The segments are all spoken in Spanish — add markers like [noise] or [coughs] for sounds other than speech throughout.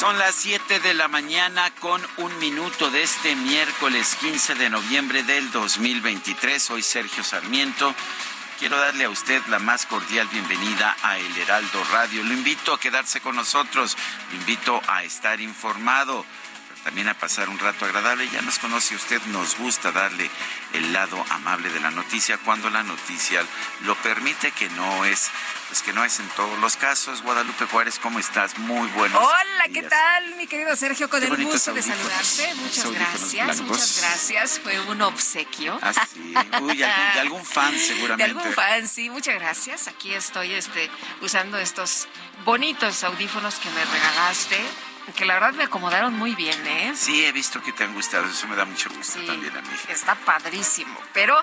Son las 7 de la mañana con un minuto de este miércoles 15 de noviembre del 2023. Soy Sergio Sarmiento. Quiero darle a usted la más cordial bienvenida a El Heraldo Radio. Lo invito a quedarse con nosotros, lo invito a estar informado, también a pasar un rato agradable. Ya nos conoce usted, nos gusta darle el lado amable de la noticia cuando la noticia lo permite, que no es pues que no es en todos los casos. Guadalupe Juárez, ¿cómo estás? Muy buenos Hola, ¿qué tal, mi querido Sergio? Con Qué el gusto de saludarte. Muchas gracias, muchas gracias. Fue un obsequio. Ah, sí. Uy, algún, de algún fan [laughs] De seguramente. algún fan, sí, muchas gracias. Aquí estoy este, usando estos bonitos audífonos que me regalaste, que la verdad me acomodaron muy bien, ¿eh? Sí, he visto que te han gustado. Eso me da mucho gusto Sí, también a mí. está padrísimo. Pero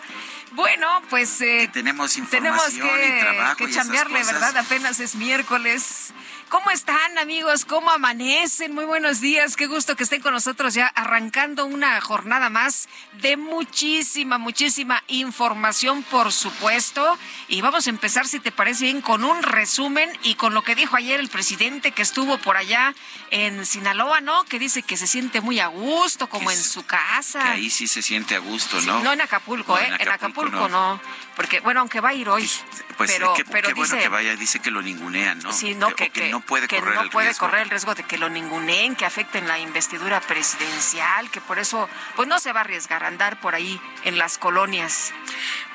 bueno, pues eh, Tenemos tenemos información que, y trabajo que chambearle. ¿verdad? Apenas es miércoles. ¿Cómo están, amigos? ¿Cómo amanecen? Muy buenos días. Qué gusto que estén con nosotros ya arrancando una jornada más de muchísima, muchísima información, por supuesto. Y vamos a empezar, si te parece bien, con un resumen y con lo que dijo ayer el presidente que estuvo por allá en Sinaloa, ¿no? Que dice que se siente muy a gusto, como en su casa. Que ahí sí se siente a gusto, Sí, ¿no? no en Acapulco, No, ¿eh? En Acapulco, no. Porque, bueno, aunque va a ir hoy. Pues pero, qué, pero qué bueno dice, que vaya, dice que lo ningunean, ¿no? Sí, no, que, que, que que- no puede que correr no el puede riesgo. correr el riesgo de que lo ninguneen, que afecten la investidura presidencial, que por eso, pues no se va a arriesgar a andar por ahí en las colonias.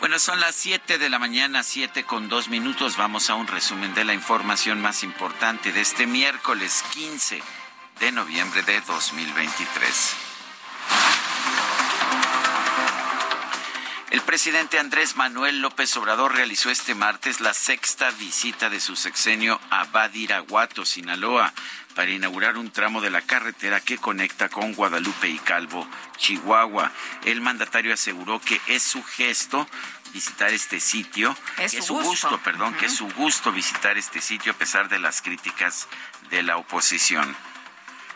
Bueno, son las 7 de la mañana, 7 con 2 minutos. Vamos a un resumen de la información más importante de este miércoles 15 de noviembre de 2023. El presidente Andrés Manuel López Obrador realizó este martes la sexta visita de su sexenio a Badiraguato, Sinaloa, para inaugurar un tramo de la carretera que conecta con Guadalupe y Calvo, Chihuahua. El mandatario aseguró que es su gesto visitar este sitio, Es que su gusto. perdón, que es su gusto visitar este sitio a pesar de las críticas de la oposición.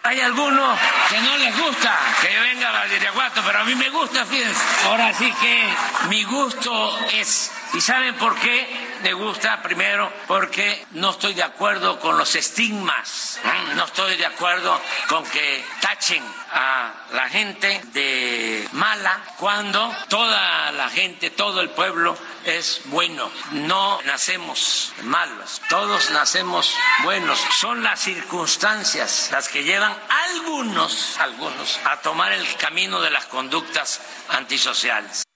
Hay algunos que no les gusta que venga a Badiraguato, pero a mí me gusta, fíjense. Ahora sí que mi gusto es. ¿Y saben por qué? Me gusta primero porque no estoy de acuerdo con los estigmas. ¿eh? No estoy de acuerdo con que tachen a la gente de mala cuando toda la gente, todo el pueblo es bueno. No nacemos malos, todos nacemos buenos. Son las circunstancias las que llevan a algunos, algunos, a tomar el camino de las conductas antisociales.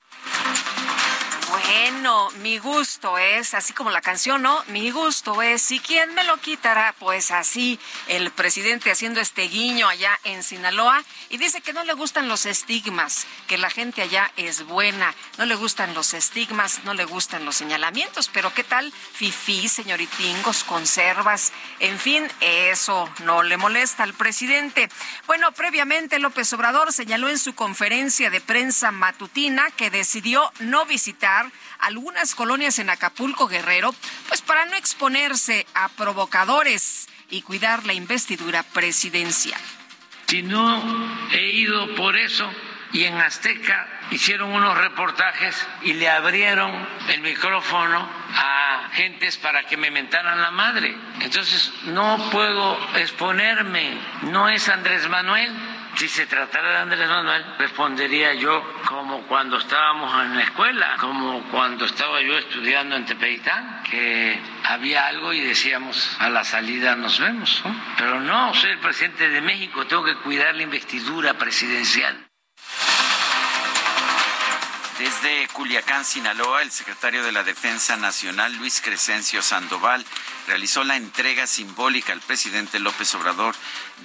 Bueno, mi gusto es, así como la canción, ¿no? Mi gusto es, ¿y quién me lo quitará? Pues así, el presidente haciendo este guiño allá en Sinaloa y dice que no le gustan los estigmas, que la gente allá es buena, no le gustan los estigmas, no le gustan los señalamientos, pero ¿qué tal? Fifí, señoritingos, conservas, en fin, eso no le molesta al presidente. Bueno, previamente López Obrador señaló en su conferencia de prensa matutina que decidió no visitar algunas colonias en Acapulco Guerrero, pues para no exponerse a provocadores y cuidar la investidura presidencial. Si no he ido por eso, y en Azteca hicieron unos reportajes y le abrieron el micrófono a gentes para que me mentaran la madre. Entonces no puedo exponerme, no es Andrés Manuel. Si se tratara de Andrés Manuel, respondería yo como cuando estábamos en la escuela, como cuando estaba yo estudiando en Tepeitán, que había algo y decíamos a la salida nos vemos. Pero no, soy el presidente de México, tengo que cuidar la investidura presidencial. Desde Culiacán, Sinaloa, el secretario de la Defensa Nacional, Luis Crescencio Sandoval, realizó la entrega simbólica al presidente López Obrador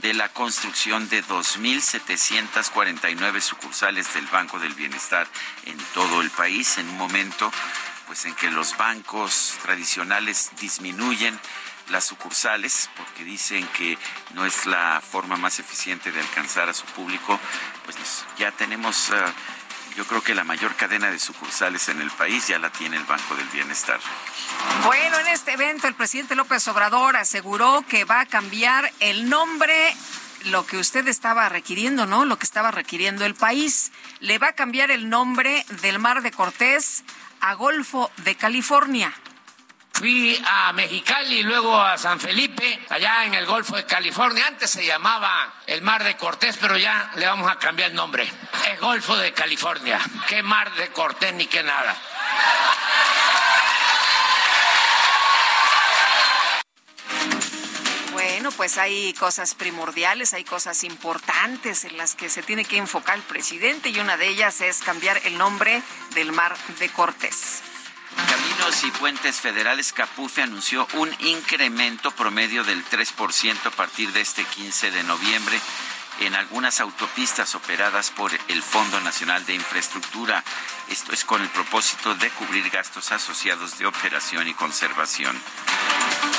de la construcción de 2.749 sucursales del Banco del Bienestar en todo el país, en un momento pues, en que los bancos tradicionales disminuyen las sucursales porque dicen que no es la forma más eficiente de alcanzar a su público, pues ya tenemos... Uh, yo creo que la mayor cadena de sucursales en el país ya la tiene el Banco del Bienestar. Bueno, en este evento el presidente López Obrador aseguró que va a cambiar el nombre lo que usted estaba requiriendo, ¿no? Lo que estaba requiriendo el país. Le va a cambiar el nombre del Mar de Cortés a Golfo de California. Fui a Mexicali luego a San Felipe, allá en el Golfo de California. Antes se llamaba el Mar de Cortés, pero ya le vamos a cambiar el nombre. El Golfo de California. ¿Qué Mar de Cortés ni qué nada? Bueno, pues hay cosas primordiales, hay cosas importantes en las que se tiene que enfocar el presidente y una de ellas es cambiar el nombre del Mar de Cortés. Caminos y Puentes Federales Capufe anunció un incremento promedio del 3% a partir de este 15 de noviembre en algunas autopistas operadas por el Fondo Nacional de Infraestructura. Esto es con el propósito de cubrir gastos asociados de operación y conservación.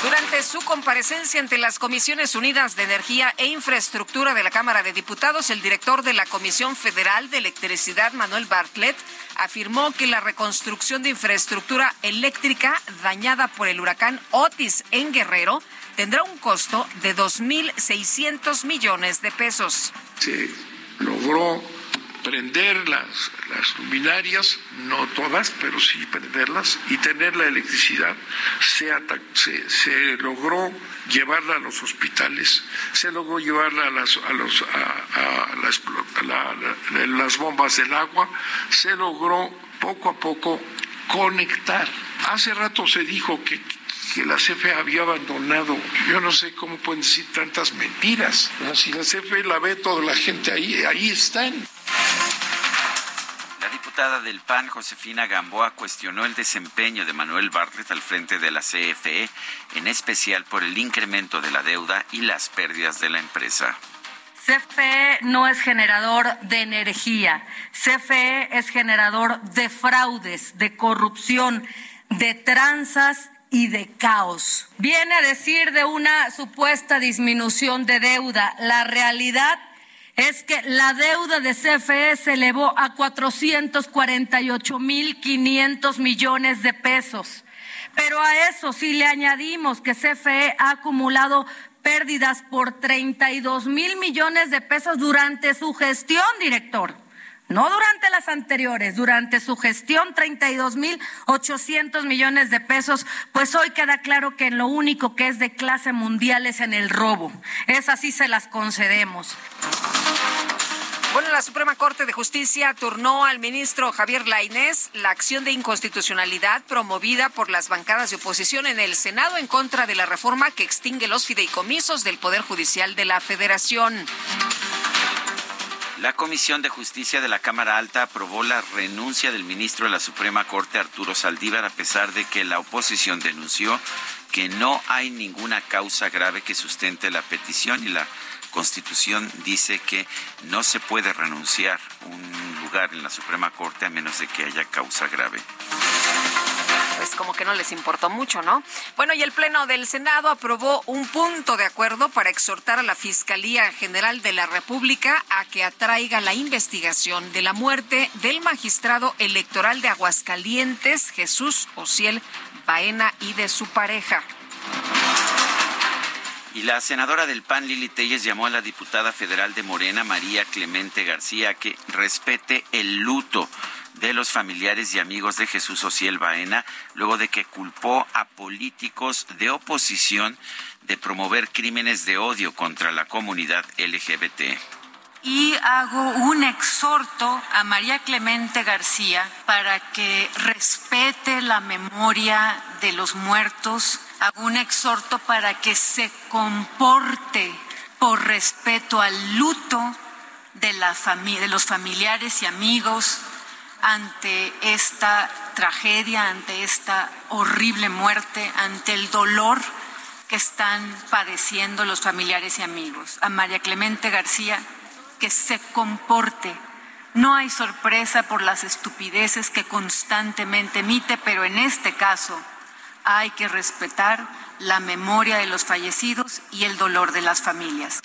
Durante su comparecencia ante las Comisiones Unidas de Energía e Infraestructura de la Cámara de Diputados, el director de la Comisión Federal de Electricidad, Manuel Bartlett, afirmó que la reconstrucción de infraestructura eléctrica dañada por el huracán Otis en Guerrero tendrá un costo de 2.600 millones de pesos. Se logró prender las, las luminarias, no todas, pero sí prenderlas, y tener la electricidad. Se, se, logró llevarla a los hospitales, se logró llevarla a las, a los, a, las bombas del agua, se logró poco a poco conectar. Hace rato se dijo que que la CFE había abandonado. Yo no sé cómo pueden decir tantas mentiras. Si la CFE la ve toda la gente ahí, ahí están. La diputada del PAN, Josefina Gamboa, cuestionó el desempeño de Manuel Bartlett al frente de la CFE, en especial por el incremento de la deuda y las pérdidas de la empresa. CFE no es generador de energía, CFE es generador de fraudes, de corrupción, de tranzas y de caos. Viene a decir de una supuesta disminución de deuda. La realidad es que la deuda de CFE se elevó a 448 mil 500 millones de pesos. Pero a eso sí le añadimos que CFE ha acumulado pérdidas por 32 mil millones de pesos durante su gestión, director. No durante las anteriores, durante su gestión, 32.800 millones de pesos, pues hoy queda claro que lo único que es de clase mundial es en el robo. Es así se las concedemos. Bueno, la Suprema Corte de Justicia turnó al ministro Javier Lainés la acción de inconstitucionalidad promovida por las bancadas de oposición en el Senado en contra de la reforma que extingue los fideicomisos del Poder Judicial de la Federación. La Comisión de Justicia de la Cámara Alta aprobó la renuncia del ministro de la Suprema Corte, Arturo Saldívar, a pesar de que la oposición denunció que no hay ninguna causa grave que sustente la petición y la Constitución dice que no se puede renunciar un lugar en la Suprema Corte a menos de que haya causa grave pues como que no les importó mucho, ¿no? Bueno, y el Pleno del Senado aprobó un punto de acuerdo para exhortar a la Fiscalía General de la República a que atraiga la investigación de la muerte del magistrado electoral de Aguascalientes, Jesús Ociel Baena, y de su pareja. Y la senadora del PAN, Lili Telles, llamó a la diputada federal de Morena, María Clemente García, a que respete el luto de los familiares y amigos de Jesús Ociel Baena, luego de que culpó a políticos de oposición de promover crímenes de odio contra la comunidad LGBT y hago un exhorto a María Clemente García para que respete la memoria de los muertos, hago un exhorto para que se comporte por respeto al luto de, la de los familiares y amigos ante esta tragedia, ante esta horrible muerte, ante el dolor que están padeciendo los familiares y amigos. A María Clemente García, que se comporte. No hay sorpresa por las estupideces que constantemente emite, pero en este caso hay que respetar la memoria de los fallecidos y el dolor de las familias.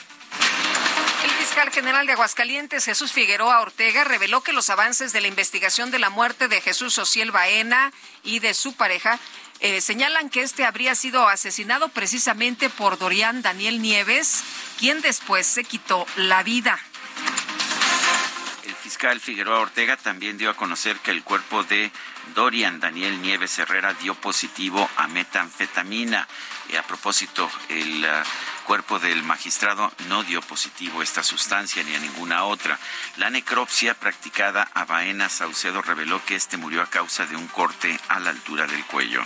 El fiscal general de Aguascalientes, Jesús Figueroa Ortega, reveló que los avances de la investigación de la muerte de Jesús Ociel Baena y de su pareja eh, señalan que este habría sido asesinado precisamente por Dorian Daniel Nieves, quien después se quitó la vida. El fiscal Figueroa Ortega también dio a conocer que el cuerpo de Dorian Daniel Nieves Herrera dio positivo a metanfetamina. Y a propósito, el uh, cuerpo del magistrado no dio positivo a esta sustancia ni a ninguna otra. La necropsia practicada a Baena Saucedo reveló que este murió a causa de un corte a la altura del cuello.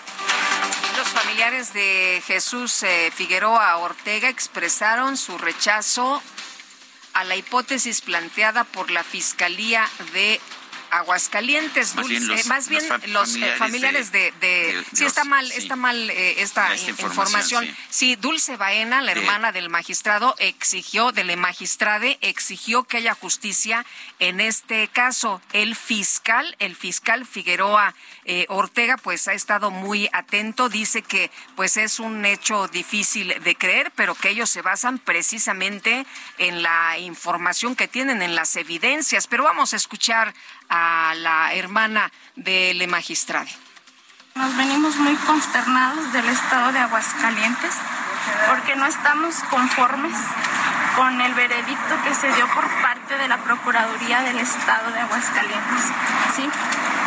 Los familiares de Jesús eh, Figueroa Ortega expresaron su rechazo a la hipótesis planteada por la Fiscalía de Aguascalientes, más Dulce, bien los, más bien los, familiares, de, sí está mal, está mal eh, esta, información. Sí. Dulce Baena, la hermana del magistrado, exigió, de la magistrade, exigió que haya justicia en este caso. El fiscal, el fiscal Figueroa eh, Ortega, pues ha estado muy atento, dice que pues es un hecho difícil de creer, pero que ellos se basan precisamente en la información que tienen, en las evidencias. Pero vamos a escuchar a la hermana del magistrado. Nos venimos muy consternados del estado de Aguascalientes porque no estamos conformes con el veredicto que se dio por parte de la Procuraduría del Estado de Aguascalientes.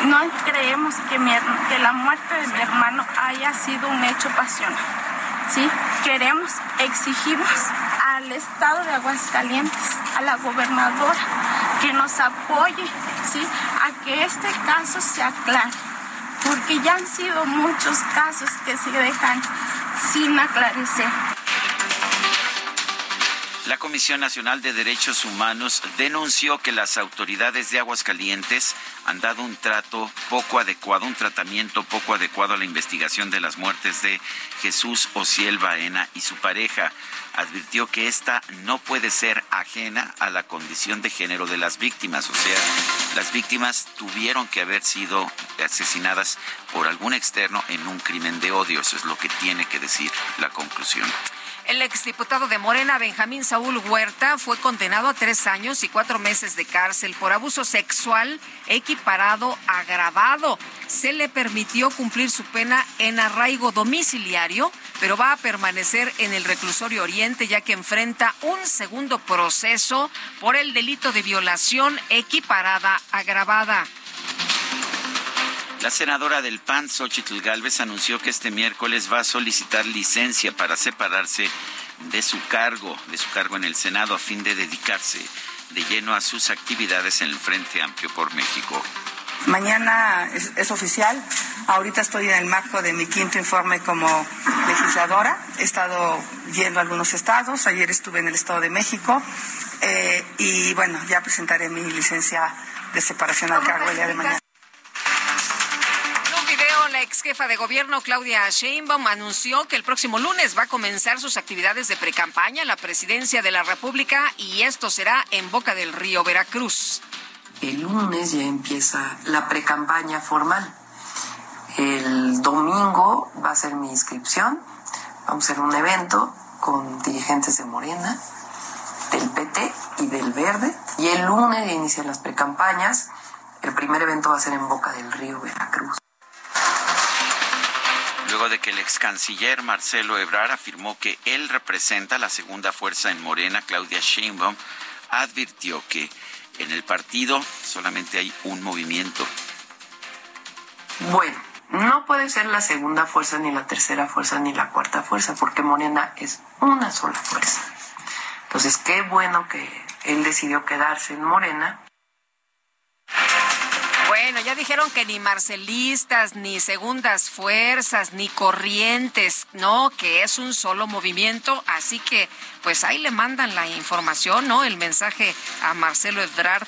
No creemos que la muerte de mi hermano haya sido un hecho pasional. ¿Sí? Queremos, exigimos al Estado de Aguascalientes, a la gobernadora, que nos apoye ¿sí? a que este caso se aclare, porque ya han sido muchos casos que se dejan sin aclarecer. La Comisión Nacional de Derechos Humanos denunció que las autoridades de Aguascalientes han dado un trato poco adecuado, un tratamiento poco adecuado a la investigación de las muertes de Jesús Ociel Baena y su pareja. Advirtió que esta no puede ser ajena a la condición de género de las víctimas, o sea, las víctimas tuvieron que haber sido asesinadas por algún externo en un crimen de odio, eso es lo que tiene que decir la conclusión. El exdiputado de Morena, Benjamín Saúl Huerta, fue condenado a tres años y cuatro meses de cárcel por abuso sexual equiparado agravado. Se le permitió cumplir su pena en arraigo domiciliario, pero va a permanecer en el reclusorio Oriente ya que enfrenta un segundo proceso por el delito de violación equiparada agravada. La senadora del PAN, Xochitl Galvez, anunció que este miércoles va a solicitar licencia para separarse de su cargo, de su cargo en el Senado, a fin de dedicarse de lleno a sus actividades en el Frente Amplio por México. Mañana es, oficial. Ahorita estoy en el marco de mi quinto informe como legisladora. He estado yendo a algunos estados. Ayer estuve en el Estado de México. Eh, y bueno, ya presentaré mi licencia de separación al cargo el día de mañana la ex jefa de gobierno Claudia Sheinbaum anunció que el próximo lunes va a comenzar sus actividades de precampaña a la presidencia de la República y esto será en Boca del Río, Veracruz. El lunes ya empieza la precampaña formal. El domingo va a ser mi inscripción. Vamos a hacer un evento con dirigentes de Morena, del PT y del Verde. Y el lunes inician las precampañas. El primer evento va a ser en Boca del Río, Veracruz luego de que el ex canciller Marcelo Ebrard afirmó que él representa la segunda fuerza en Morena, Claudia Sheinbaum advirtió que en el partido solamente hay un movimiento Bueno, no puede ser la segunda fuerza, ni la tercera fuerza, ni la cuarta fuerza, porque Morena es una sola fuerza. Entonces, qué bueno que él decidió quedarse en Morena bueno, ya dijeron que ni marcelistas, ni segundas fuerzas, ni corrientes, no, que es un solo movimiento, así que pues ahí le mandan la información, ¿no? El mensaje a Marcelo Ebrard,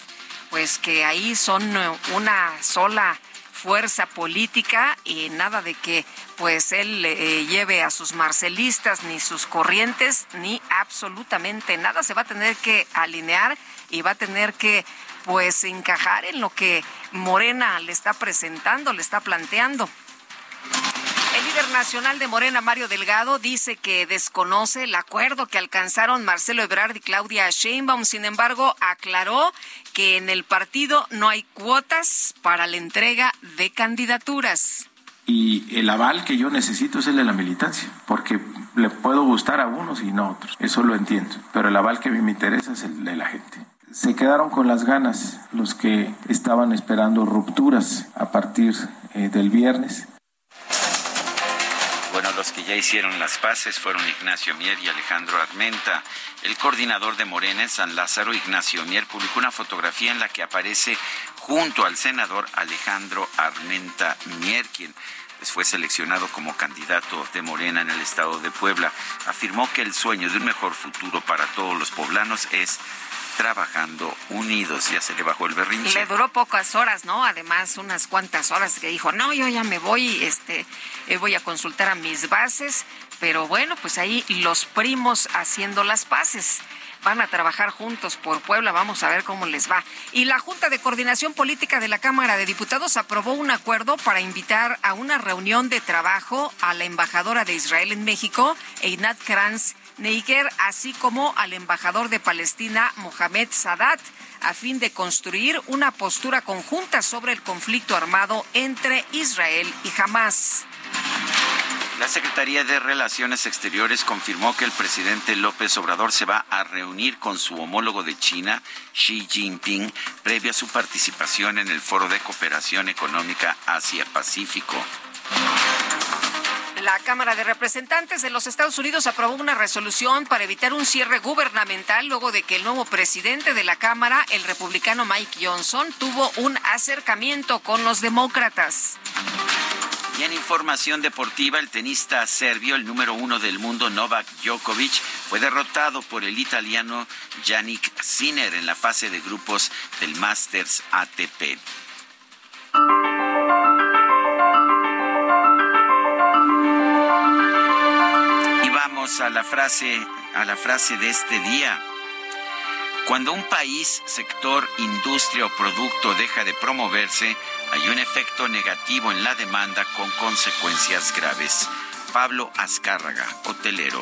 pues que ahí son una sola fuerza política y nada de que pues él eh, lleve a sus marcelistas ni sus corrientes ni absolutamente nada. Se va a tener que alinear y va a tener que pues encajar en lo que Morena le está presentando, le está planteando. El líder nacional de Morena, Mario Delgado, dice que desconoce el acuerdo que alcanzaron Marcelo Ebrard y Claudia Sheinbaum. Sin embargo, aclaró que en el partido no hay cuotas para la entrega de candidaturas. Y el aval que yo necesito es el de la militancia, porque le puedo gustar a unos y no a otros. Eso lo entiendo. Pero el aval que a mí me interesa es el de la gente se quedaron con las ganas los que estaban esperando rupturas a partir eh, del viernes. Bueno, los que ya hicieron las paces fueron Ignacio Mier y Alejandro Armenta. El coordinador de Morena en San Lázaro, Ignacio Mier, publicó una fotografía en la que aparece junto al senador Alejandro Armenta Mier, quien pues, fue seleccionado como candidato de Morena en el estado de Puebla. Afirmó que el sueño de un mejor futuro para todos los poblanos es trabajando unidos. Ya se le bajó el berrinche. Y le duró pocas horas, ¿no? Además, unas cuantas horas que dijo, no, yo ya me voy, este, eh, voy a consultar a mis bases. Pero bueno, pues ahí los primos haciendo las paces van a trabajar juntos por Puebla. Vamos a ver cómo les va. Y la Junta de Coordinación Política de la Cámara de Diputados aprobó un acuerdo para invitar a una reunión de trabajo a la embajadora de Israel en México, Einat Kranz Neiker, así como al embajador de Palestina, Mohamed Sadat, a fin de construir una postura conjunta sobre el conflicto armado entre Israel y Hamas. La Secretaría de Relaciones Exteriores confirmó que el presidente López Obrador se va a reunir con su homólogo de China, Xi Jinping, previo a su participación en el Foro de Cooperación Económica Asia-Pacífico. La Cámara de Representantes de los Estados Unidos aprobó una resolución para evitar un cierre gubernamental luego de que el nuevo presidente de la Cámara, el republicano Mike Johnson, tuvo un acercamiento con los demócratas. Y en información deportiva, el tenista serbio, el número uno del mundo, Novak Djokovic, fue derrotado por el italiano Yannick Sinner en la fase de grupos del Masters ATP. A la frase, a la frase de este día. Cuando un país, sector, industria o producto deja de promoverse, hay un efecto negativo en la demanda con consecuencias graves. Pablo Azcárraga, hotelero.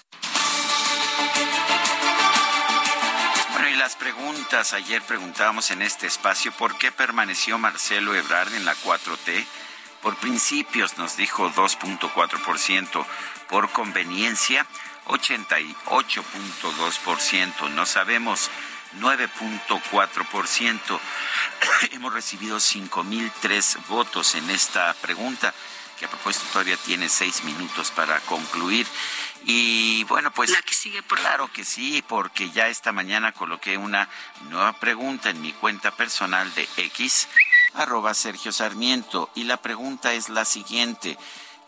Bueno, y las preguntas. Ayer preguntábamos en este espacio por qué permaneció Marcelo Ebrard en la 4T. Por principios nos dijo 2.4%, por conveniencia 88.2%, no sabemos 9.4%. [coughs] Hemos recibido 5.003 votos en esta pregunta, que a propósito todavía tiene seis minutos para concluir. Y bueno, pues... La que sigue, por Claro que sí, porque ya esta mañana coloqué una nueva pregunta en mi cuenta personal de X, arroba Sergio Sarmiento, y la pregunta es la siguiente.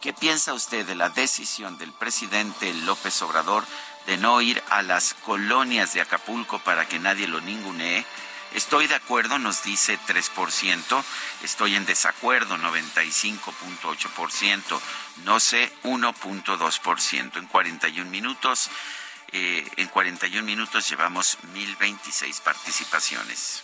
¿Qué piensa usted de la decisión del presidente López Obrador de no ir a las colonias de Acapulco para que nadie lo ningunee? Estoy de acuerdo, nos dice 3%, estoy en desacuerdo 95.8%, no sé 1.2%. En 41 minutos Eh, en 41 minutos llevamos 1026 participaciones.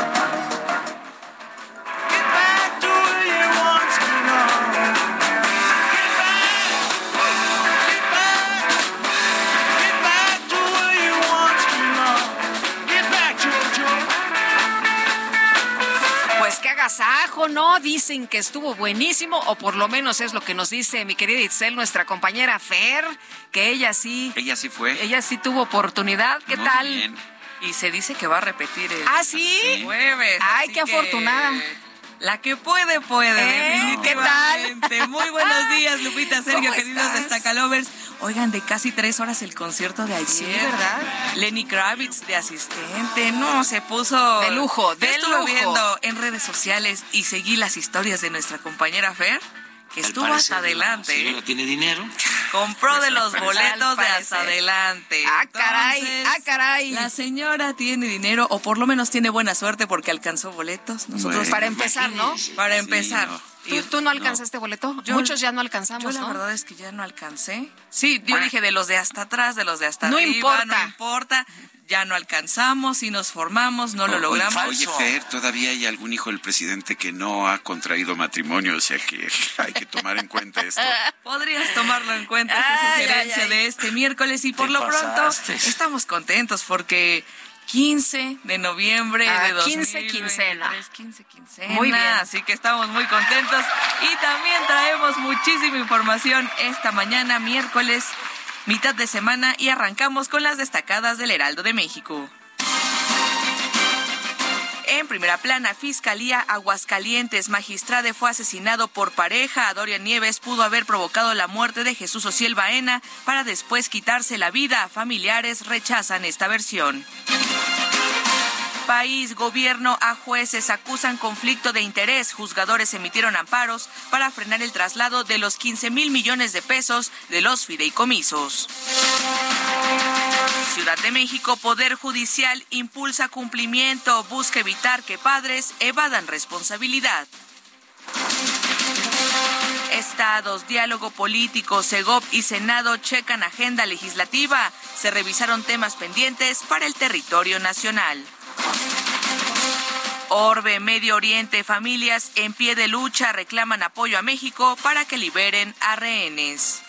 Agasajo, ¿no? Dicen que estuvo buenísimo, o por lo menos es lo que nos dice mi querida Itzel, nuestra compañera Fer, que ella sí. Ella sí fue. Ella sí tuvo oportunidad. ¿Qué tal? Y se dice que va a repetir el ¿Ah, sí? jueves. Ay, qué afortunada. La que puede, puede. ¿Eh? ¿Qué tal? Muy buenos días, Lupita, [laughs] Sergio, queridos destacalovers. Oigan, de casi tres horas el concierto de ayer. Sí, ¿verdad? Lenny Kravitz de asistente. No, se puso. De lujo, de estuve lujo. viendo en redes sociales y seguí las historias de nuestra compañera Fer que estuvo hasta adelante. La señora tiene dinero. Compró de los boletos de hasta adelante. Ah, caray, ah, caray. La señora tiene dinero, o por lo menos tiene buena suerte porque alcanzó boletos. Nosotros, para empezar, ¿no? Para empezar. ¿Tú, ¿Tú, no alcanzaste boleto? Muchos ya no alcanzamos, yo la verdad es que ya no alcancé. Sí, yo dije de los de hasta atrás, de los de hasta no arriba. Importa. No importa. Ya no alcanzamos y nos formamos, no lo logramos. Oye, Fer, todavía hay algún hijo del presidente que no ha contraído matrimonio, o sea que [laughs] hay que tomar en cuenta esto. Podrías tomarlo en cuenta, esa sugerencia de este miércoles y por lo pronto estamos contentos porque 15 de noviembre ah, de 15 quincena. 15 quincena. Muy bien. Así que estamos muy contentos. Y también traemos muchísima información esta mañana, miércoles, mitad de semana, y arrancamos con las destacadas del Heraldo de México. En primera plana, Fiscalía Aguascalientes, magistrade fue asesinado por pareja. Dorian Nieves pudo haber provocado la muerte de Jesús Ociel Baena para después quitarse la vida. Familiares rechazan esta versión. País, gobierno a jueces acusan conflicto de interés. Juzgadores emitieron amparos para frenar el traslado de los 15 mil millones de pesos de los fideicomisos. Ciudad de México, Poder Judicial impulsa cumplimiento, busca evitar que padres evadan responsabilidad. Estados, diálogo político, Segov y Senado checan agenda legislativa. Se revisaron temas pendientes para el territorio nacional. Orbe, Medio Oriente, familias en pie de lucha reclaman apoyo a México para que liberen a rehenes.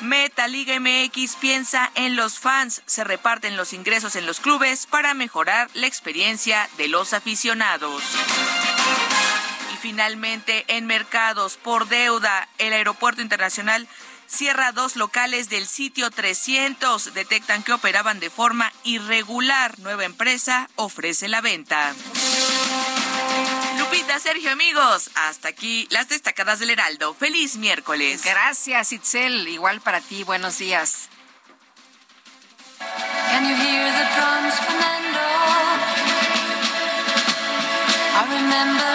Meta Liga MX piensa en los fans, se reparten los ingresos en los clubes para mejorar la experiencia de los aficionados. Y finalmente, en mercados por deuda, el Aeropuerto Internacional cierra dos locales del sitio 300. Detectan que operaban de forma irregular. Nueva empresa ofrece la venta. Lupita, Sergio, amigos, hasta aquí las destacadas del Heraldo. Feliz miércoles. Gracias, Itzel. Igual para ti, buenos días. Can you hear the drums, Fernando? I remember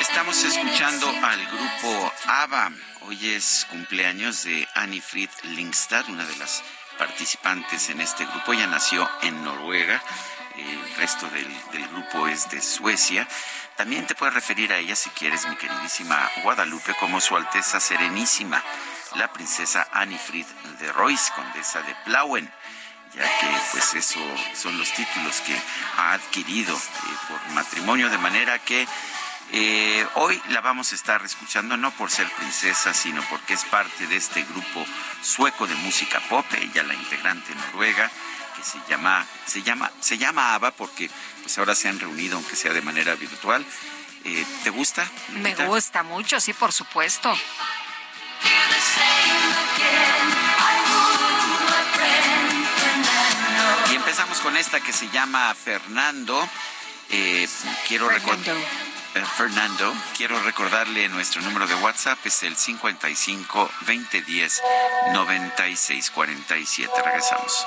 Estamos escuchando al grupo ABBA. Hoy es cumpleaños de Annie Fried Lindstad, una de las participantes en este grupo. Ella nació en Noruega. El resto del, del grupo es de Suecia. También te puedes referir a ella, si quieres, mi queridísima Guadalupe, como Su Alteza Serenísima, la princesa Annie Fried de Royce, condesa de Plauen ya que pues eso son los títulos que ha adquirido eh, por matrimonio, de manera que eh, hoy la vamos a estar escuchando no por ser princesa, sino porque es parte de este grupo sueco de música pop, ella la integrante noruega, que se llama, se llama, se llama ABBA porque pues ahora se han reunido, aunque sea de manera virtual. Eh, ¿Te gusta? Me gusta mucho, sí, por supuesto. Y empezamos con esta que se llama Fernando. Eh, quiero recordar. Fernando, quiero recordarle nuestro número de WhatsApp es el 55 2010 9647. Regresamos.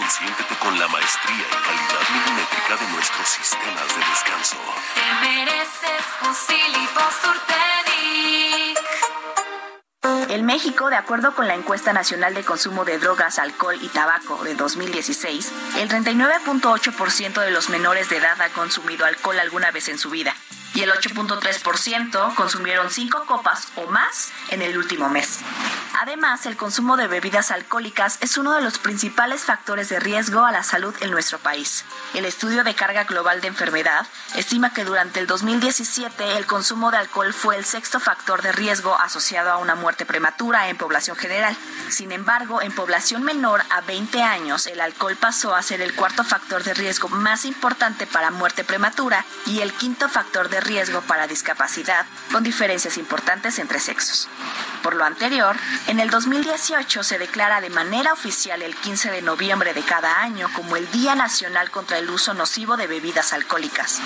Consiéntete con la maestría y calidad milimétrica de nuestros sistemas de descanso. Te mereces un En México, de acuerdo con la encuesta nacional de consumo de drogas, alcohol y tabaco de 2016, el 39.8% de los menores de edad ha consumido alcohol alguna vez en su vida y el 8.3% consumieron cinco copas o más en el último mes. Además, el consumo de bebidas alcohólicas es uno de los principales factores de riesgo a la salud en nuestro país. El estudio de carga global de enfermedad estima que durante el 2017 el consumo de alcohol fue el sexto factor de riesgo asociado a una muerte prematura en población general. Sin embargo, en población menor a 20 años, el alcohol pasó a ser el cuarto factor de riesgo más importante para muerte prematura y el quinto factor de riesgo para discapacidad, con diferencias importantes entre sexos. Por lo anterior, en el 2018 se declara de manera oficial el 15 de noviembre de cada año como el Día Nacional contra el Uso Nocivo de Bebidas Alcohólicas.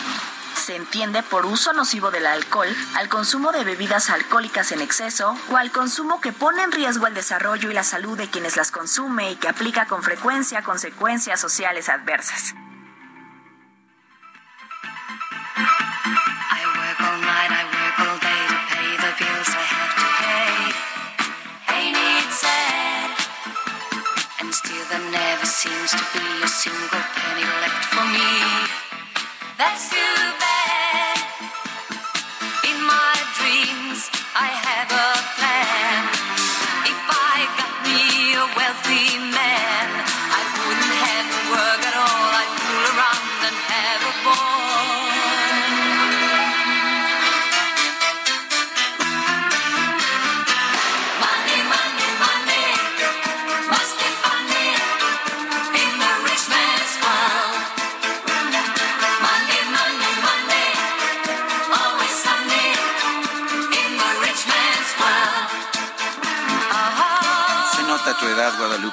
Se entiende por uso nocivo del alcohol al consumo de bebidas alcohólicas en exceso o al consumo que pone en riesgo el desarrollo y la salud de quienes las consume y que aplica con frecuencia consecuencias sociales adversas. Seems to be a single penny left for me. That's too bad.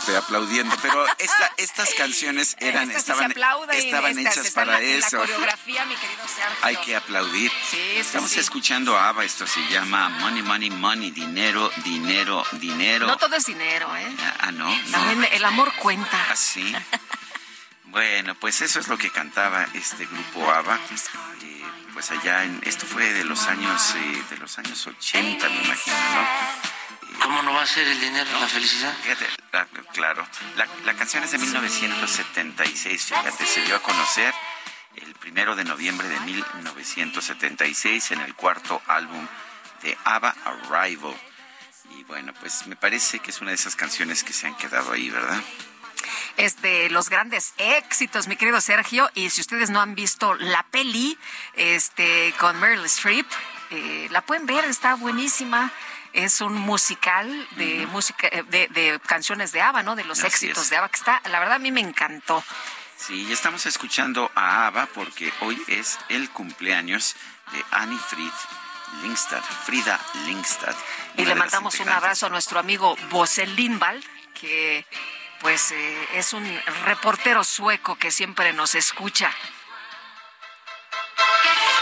Guadalupe, aplaudiendo, pero esta- estas [laughs] canciones eran, Esta estaban, estaban esta- hechas para la- eso. La coreografía, mi querido Sergio. Hay que aplaudir. Sí, Estamos sí. escuchando a ABBA, esto se llama Money, Money, Money, dinero, dinero, dinero. No todo es dinero, ¿eh? Ah, no, no. También el amor cuenta. Ah, sí. [laughs] Bueno, pues eso es lo que cantaba este grupo ABBA. eh, pues allá en esto fue de los años eh, de los años 80, me imagino, ¿no? ¿Cómo no va a ser el dinero la felicidad? Fíjate, la- claro. La, la canción es de 1976, fíjate, se dio a conocer el primero de noviembre de 1976 en el cuarto álbum de ABBA, Arrival. Y bueno, pues me parece que es una de esas canciones que se han quedado ahí, ¿verdad? es de los grandes éxitos, mi querido Sergio. Y si ustedes no han visto la peli este, con Meryl Streep, Eh, la pueden ver, está buenísima. Es un musical de música eh, de, de canciones de ABBA, ¿no? De los Así éxitos es. de ABBA, que está, la verdad a mí me encantó. Sí, estamos escuchando a Ava porque hoy es el cumpleaños de Annie Fried Lindstad, Frida Lindstad. Y le mandamos un abrazo a nuestro amigo Bosse Lindvall, que pues eh, es un reportero sueco que siempre nos escucha.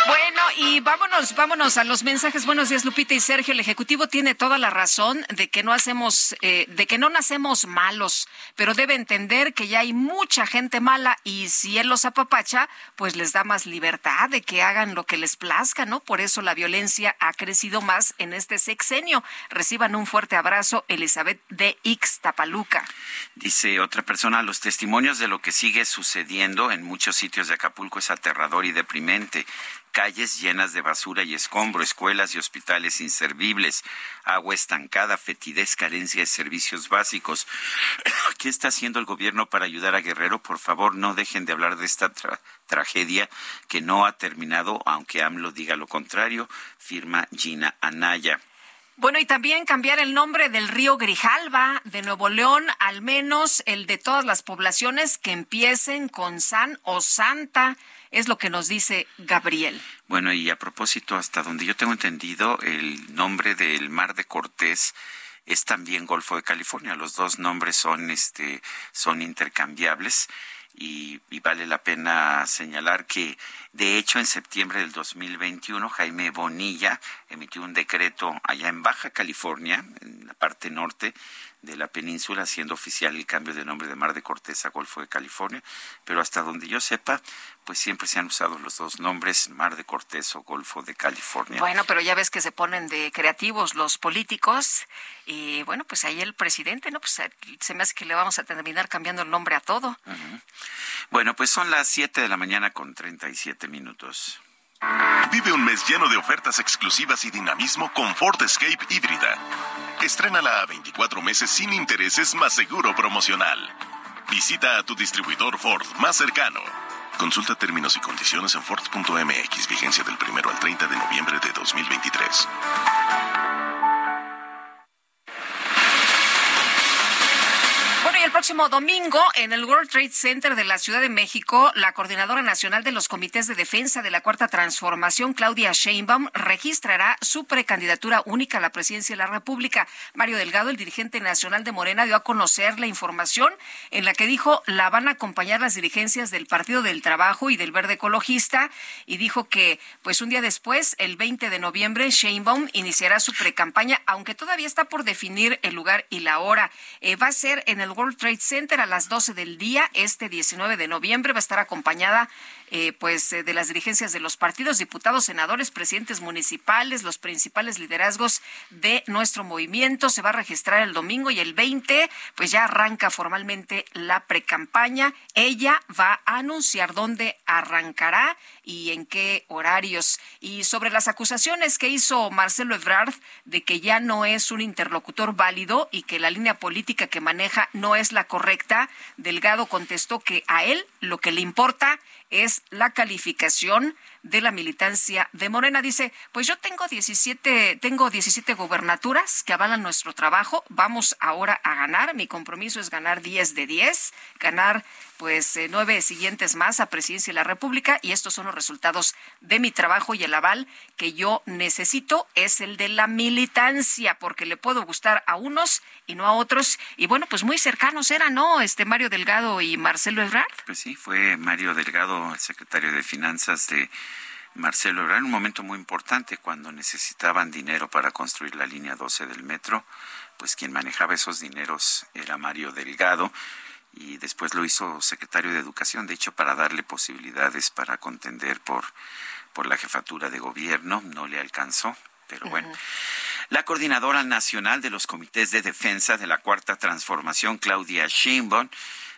Bueno, y vámonos, vámonos a los mensajes. Buenos días, Lupita y Sergio. El Ejecutivo tiene toda la razón de que no hacemos, eh, de que no nacemos malos, pero debe entender que ya hay mucha gente mala y si él los apapacha, pues les da más libertad de que hagan lo que les plazca, ¿no? Por eso la violencia ha crecido más en este sexenio. Reciban un fuerte abrazo, Elizabeth de Ixtapaluca. Dice otra persona, los testimonios de lo que sigue sucediendo en muchos sitios de Acapulco es aterrador y deprimente. Calles llenas de basura y escombro, escuelas y hospitales inservibles, agua estancada, fetidez, carencia de servicios básicos. [coughs] ¿Qué está haciendo el gobierno para ayudar a Guerrero? Por favor, no dejen de hablar de esta tra- tragedia que no ha terminado, aunque AMLO diga lo contrario, firma Gina Anaya. Bueno, y también cambiar el nombre del río Grijalva de Nuevo León, al menos el de todas las poblaciones que empiecen con San o Santa, es lo que nos dice Gabriel. Bueno, y a propósito, hasta donde yo tengo entendido, el nombre del Mar de Cortés es también Golfo de California. Los dos nombres son, este, son intercambiables y, y vale la pena señalar que, de hecho, en septiembre del 2021, Jaime Bonilla emitió un decreto allá en Baja California, en la parte norte de la península, haciendo oficial el cambio de nombre de Mar de Cortés a Golfo de California, pero hasta donde yo sepa, pues siempre se han usado los dos nombres, Mar de Cortés o Golfo de California. Bueno, pero ya ves que se ponen de creativos los políticos y bueno, pues ahí el presidente, ¿no? Pues se me hace que le vamos a terminar cambiando el nombre a todo. Bueno, pues son las 7 de la mañana con 37 minutos. Vive un mes lleno de ofertas exclusivas y dinamismo con Ford Escape híbrida. Estrénala a 24 meses sin intereses más seguro promocional. Visita a tu distribuidor Ford más cercano. Consulta términos y condiciones en Ford.mx, vigencia del 1 al 30 de noviembre de 2023. El próximo domingo en el World Trade Center de la Ciudad de México, la coordinadora nacional de los comités de defensa de la Cuarta Transformación, Claudia Sheinbaum, registrará su precandidatura única a la presidencia de la República. Mario Delgado, el dirigente nacional de Morena, dio a conocer la información en la que dijo la van a acompañar las dirigencias del Partido del Trabajo y del Verde Ecologista y dijo que pues un día después, el 20 de noviembre, Sheinbaum iniciará su precampaña, aunque todavía está por definir el lugar y la hora. Eh, va a ser en el World Trade Center a las 12 del día, este 19 de noviembre. Va a estar acompañada eh, pues eh, de las dirigencias de los partidos, diputados, senadores, presidentes municipales, los principales liderazgos de nuestro movimiento. Se va a registrar el domingo y el 20 pues ya arranca formalmente la precampaña. Ella va a anunciar dónde arrancará y en qué horarios. Y sobre las acusaciones que hizo Marcelo Ebrard de que ya no es un interlocutor válido y que la línea política que maneja no es la correcta, Delgado contestó que a él lo que le importa es la calificación de la militancia de Morena. Dice, pues yo tengo 17, tengo 17 gobernaturas que avalan nuestro trabajo. Vamos ahora a ganar. Mi compromiso es ganar 10 de 10, ganar pues eh, nueve siguientes más a presidencia de la República y estos son los resultados de mi trabajo y el aval que yo necesito es el de la militancia porque le puedo gustar a unos y no a otros y bueno pues muy cercanos eran no este Mario Delgado y Marcelo Ebrard Pues sí, fue Mario Delgado, el secretario de Finanzas de Marcelo Ebrard, en un momento muy importante cuando necesitaban dinero para construir la línea 12 del metro, pues quien manejaba esos dineros era Mario Delgado y después lo hizo secretario de Educación, de hecho para darle posibilidades para contender por por la jefatura de gobierno, no le alcanzó, pero bueno. La coordinadora nacional de los comités de defensa de la Cuarta Transformación, Claudia Sheinbaum,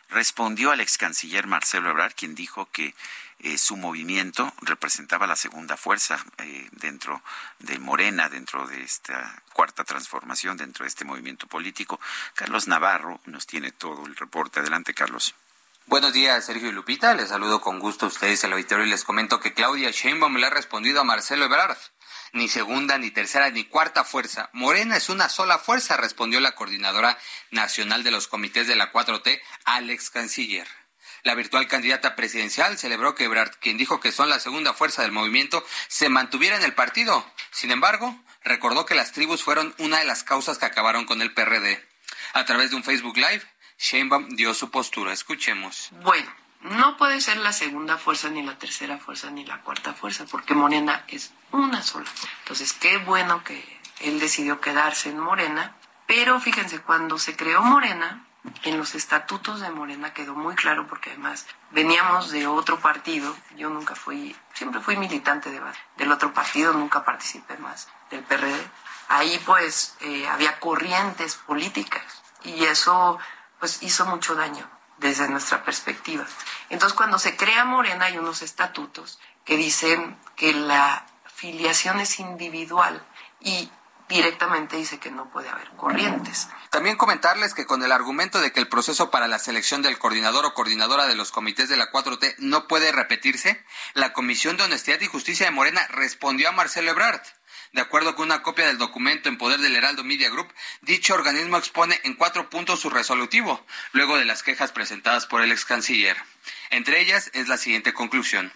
respondió al ex canciller Marcelo Ebrard, quien dijo que eh, su movimiento representaba la segunda fuerza eh, dentro de Morena, dentro de esta cuarta transformación, dentro de este movimiento político. Carlos Navarro nos tiene todo el reporte. Adelante, Carlos. Buenos días, Sergio y Lupita. Les saludo con gusto a ustedes al auditorio y les comento que Claudia Sheinbaum le ha respondido a Marcelo Ebrard ni segunda, ni tercera, ni cuarta fuerza. Morena es una sola fuerza, respondió la coordinadora nacional de los comités de la 4T, Alex Canciller. La virtual candidata presidencial celebró que Ebrard, quien dijo que son la segunda fuerza del movimiento, se mantuviera en el partido. Sin embargo, recordó que las tribus fueron una de las causas que acabaron con el PRD. A través de un Facebook Live, Sheinbaum dio su postura. Escuchemos. Bueno, no puede ser la segunda fuerza, ni la tercera fuerza, ni la cuarta fuerza, porque Morena es una sola. Entonces, qué bueno que él decidió quedarse en Morena, pero fíjense, cuando se creó Morena, en los estatutos de Morena quedó muy claro porque además veníamos de otro partido, yo nunca fui, siempre fui militante de, del otro partido, nunca participé más del PRD. Ahí pues eh, había corrientes políticas y eso pues hizo mucho daño desde nuestra perspectiva. Entonces cuando se crea Morena hay unos estatutos que dicen que la filiación es individual y directamente dice que no puede haber corrientes. También comentarles que con el argumento de que el proceso para la selección del coordinador o coordinadora de los comités de la 4T no puede repetirse, la Comisión de Honestidad y Justicia de Morena respondió a Marcelo Ebrard. De acuerdo con una copia del documento en poder del Heraldo Media Group, dicho organismo expone en cuatro puntos su resolutivo, luego de las quejas presentadas por el ex canciller. Entre ellas es la siguiente conclusión.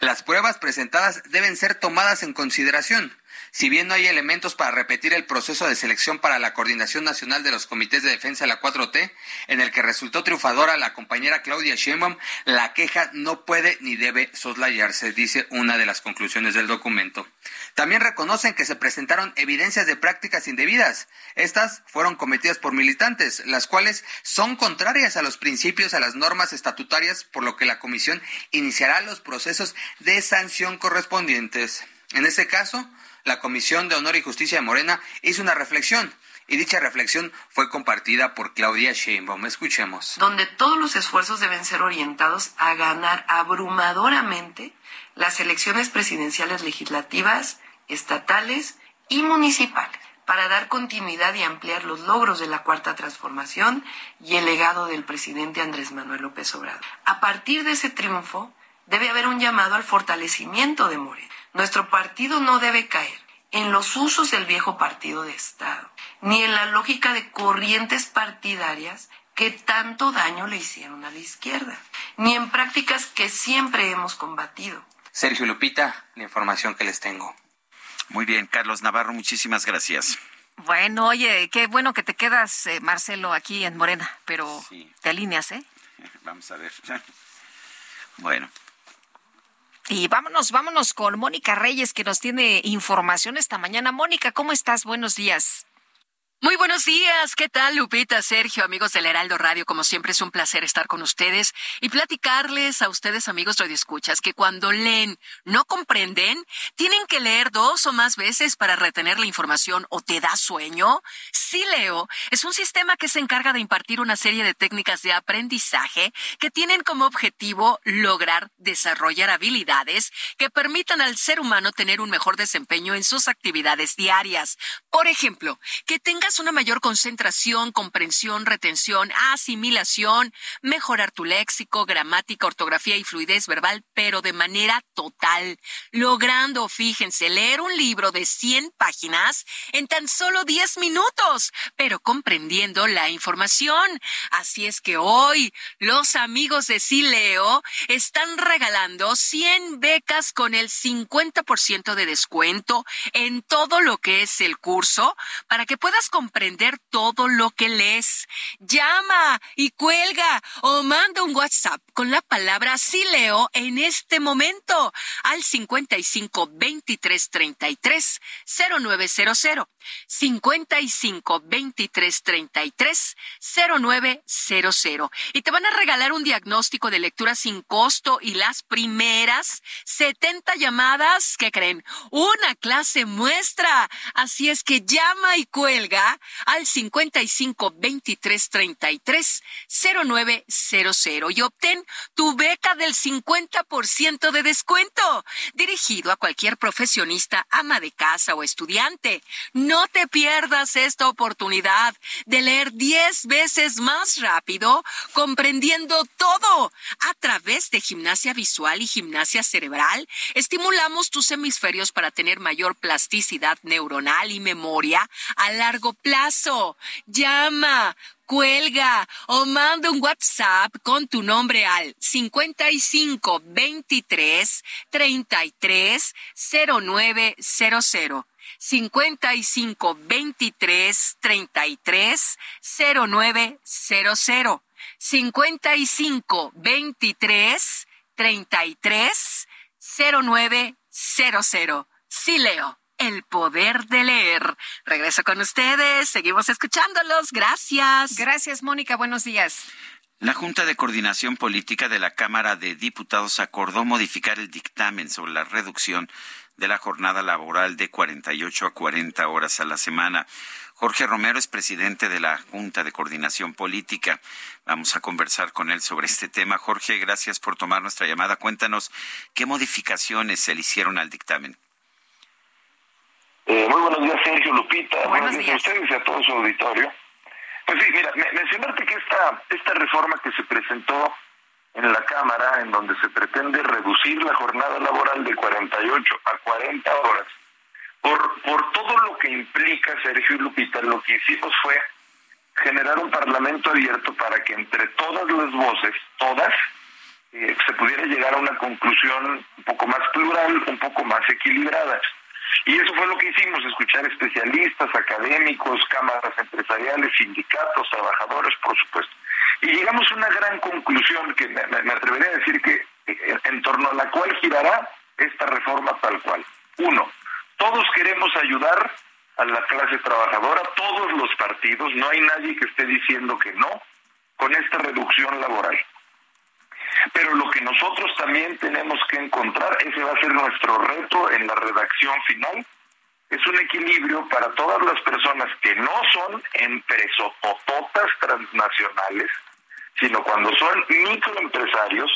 Las pruebas presentadas deben ser tomadas en consideración. Si bien no hay elementos para repetir el proceso de selección para la Coordinación Nacional de los Comités de Defensa de la 4T, en el que resultó triunfadora la compañera Claudia Sheinbaum, la queja no puede ni debe soslayarse, dice una de las conclusiones del documento. También reconocen que se presentaron evidencias de prácticas indebidas. Estas fueron cometidas por militantes, las cuales son contrarias a los principios, a las normas estatutarias, por lo que la comisión iniciará los procesos de sanción correspondientes. En ese caso, la Comisión de Honor y Justicia de Morena hizo una reflexión y dicha reflexión fue compartida por Claudia Sheinbaum. Escuchemos. Donde todos los esfuerzos deben ser orientados a ganar abrumadoramente las elecciones presidenciales legislativas, estatales y municipales para dar continuidad y ampliar los logros de la cuarta transformación y el legado del presidente Andrés Manuel López Obrador. A partir de ese triunfo, debe haber un llamado al fortalecimiento de Morena nuestro partido no debe caer en los usos del viejo partido de Estado, ni en la lógica de corrientes partidarias que tanto daño le hicieron a la izquierda, ni en prácticas que siempre hemos combatido. Sergio Lupita, la información que les tengo. Muy bien, Carlos Navarro, muchísimas gracias. Bueno, oye, qué bueno que te quedas, eh, Marcelo, aquí en Morena, pero te alineas, ¿eh? [laughs] Vamos a ver. [laughs] Bueno, y vámonos, vámonos con Mónica Reyes, que nos tiene información esta mañana. Mónica, ¿cómo estás? Buenos días. Muy buenos días, ¿qué tal Lupita, Sergio, amigos del Heraldo Radio? Como siempre es un placer estar con ustedes y platicarles a ustedes, amigos radioescuchas, que cuando leen no comprenden, tienen que leer dos o más veces para retener la información o te da sueño. Sí leo, es un sistema que se encarga de impartir una serie de técnicas de aprendizaje que tienen como objetivo lograr desarrollar habilidades que permitan al ser humano tener un mejor desempeño en sus actividades diarias. Por ejemplo, que tenga una mayor concentración, comprensión, retención, asimilación, mejorar tu léxico, gramática, ortografía y fluidez verbal, pero de manera total, logrando, fíjense, leer un libro de 100 páginas en tan solo 10 minutos, pero comprendiendo la información. Así es que hoy los amigos de Sileo están regalando 100 becas con el 50% de descuento en todo lo que es el curso para que puedas comprender todo lo que lees. Llama y cuelga o manda un WhatsApp con la palabra sí leo en este momento al 55 23 33 0900. 55 23 33 0900. Y te van a regalar un diagnóstico de lectura sin costo y las primeras 70 llamadas, ¿qué creen? Una clase muestra. Así es que llama y cuelga al 55 23 33 0900 y obtén tu beca del 50% de descuento, dirigido a cualquier profesionista, ama de casa o estudiante. No te pierdas esta oportunidad de leer 10 veces más rápido, comprendiendo todo a través de gimnasia visual y gimnasia cerebral. Estimulamos tus hemisferios para tener mayor plasticidad neuronal y memoria a largo plazo. Llama cuelga o manda un WhatsApp con tu nombre al 55 23 33 0900. 55 23 33 0900. 55 23 33 0900. Sí, Leo. El poder de leer. Regreso con ustedes. Seguimos escuchándolos. Gracias. Gracias, Mónica. Buenos días. La Junta de Coordinación Política de la Cámara de Diputados acordó modificar el dictamen sobre la reducción de la jornada laboral de 48 a 40 horas a la semana. Jorge Romero es presidente de la Junta de Coordinación Política. Vamos a conversar con él sobre este tema. Jorge, gracias por tomar nuestra llamada. Cuéntanos qué modificaciones se le hicieron al dictamen. Eh, muy buenos días, Sergio Lupita. Buenos, días. a ustedes y a todo su auditorio. Pues sí, mira, mencionarte que esta, esta reforma que se presentó en la Cámara, en donde se pretende reducir la jornada laboral de 48 a 40 horas, por, por todo lo que implica, Sergio y Lupita, lo que hicimos fue generar un parlamento abierto para que entre todas las voces, todas, eh, se pudiera llegar a una conclusión un poco más plural, un poco más equilibrada. Y eso fue lo que hicimos, escuchar especialistas, académicos, cámaras empresariales, sindicatos, trabajadores, por supuesto. Y llegamos a una gran conclusión que me, atrevería a decir que eh, en torno a la cual girará esta reforma tal cual. Uno, todos queremos ayudar a la clase trabajadora, todos los partidos, no hay nadie que esté diciendo que no con esta reducción laboral. Pero lo que nosotros también tenemos que encontrar, ese va a ser nuestro reto en la redacción final, es un equilibrio para todas las personas que no son empresotototas transnacionales, sino cuando son microempresarios,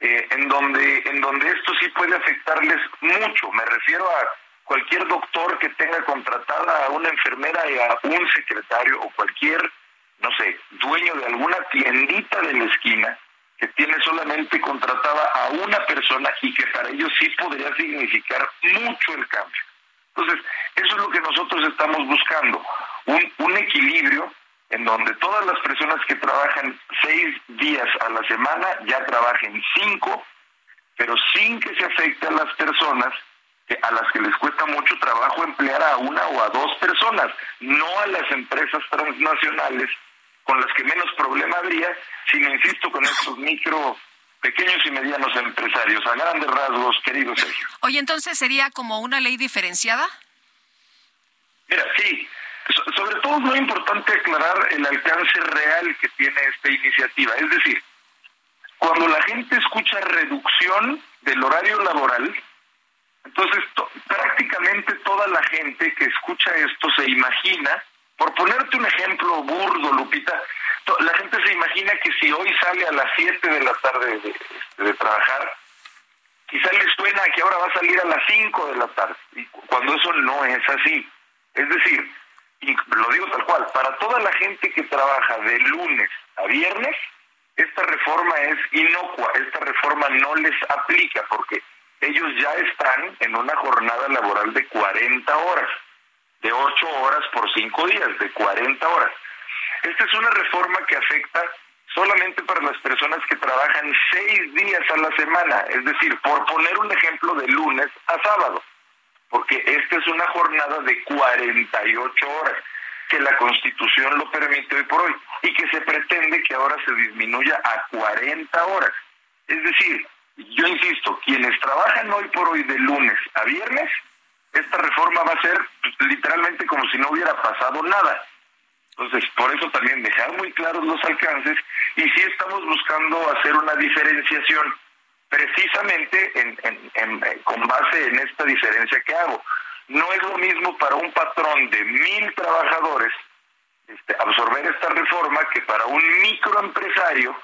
eh, en donde en donde esto sí puede afectarles mucho. Me refiero a cualquier doctor que tenga contratada a una enfermera y a un secretario o cualquier, no sé, dueño de alguna tiendita de la esquina que tiene solamente contratada a una persona y que para ellos sí podría significar mucho el cambio. Entonces, eso es lo que nosotros estamos buscando, un, un equilibrio en donde todas las personas que trabajan seis días a la semana ya trabajen cinco, pero sin que se afecte a las personas a las que les cuesta mucho trabajo emplear a una o a dos personas, no a las empresas transnacionales con las que menos problema habría, sino, insisto, con estos micro, pequeños y medianos empresarios, a grandes rasgos, querido Sergio. Oye, entonces sería como una ley diferenciada. Mira, sí. sobre todo es muy importante aclarar el alcance real que tiene esta iniciativa. Es decir, cuando la gente escucha reducción del horario laboral, entonces prácticamente toda la gente que escucha esto se imagina por ponerte un ejemplo burdo, Lupita, la gente se imagina que si hoy sale a las 7 de la tarde de, trabajar, quizá le suena que ahora va a salir a las 5 de la tarde, cuando eso no es así. Es decir, y lo digo tal cual, para toda la gente que trabaja de lunes a viernes, esta reforma es inocua, esta reforma no les aplica porque ellos ya están en una jornada laboral de 40 horas de 8 horas por 5 días, de 40 horas. Esta es una reforma que afecta solamente para las personas que trabajan 6 días a la semana, es decir, por poner un ejemplo de lunes a sábado, porque esta es una jornada de 48 horas que la Constitución lo permite hoy por hoy y que se pretende que ahora se disminuya a 40 horas. Es decir, yo insisto, quienes trabajan hoy por hoy de lunes a viernes esta reforma va a ser pues, literalmente como si no hubiera pasado nada. Entonces, por eso también dejar muy claros los alcances y sí estamos buscando hacer una diferenciación precisamente en, en, en, con base en esta diferencia que hago. no es lo mismo para un patrón de mil trabajadores este, absorber esta reforma que para un microempresario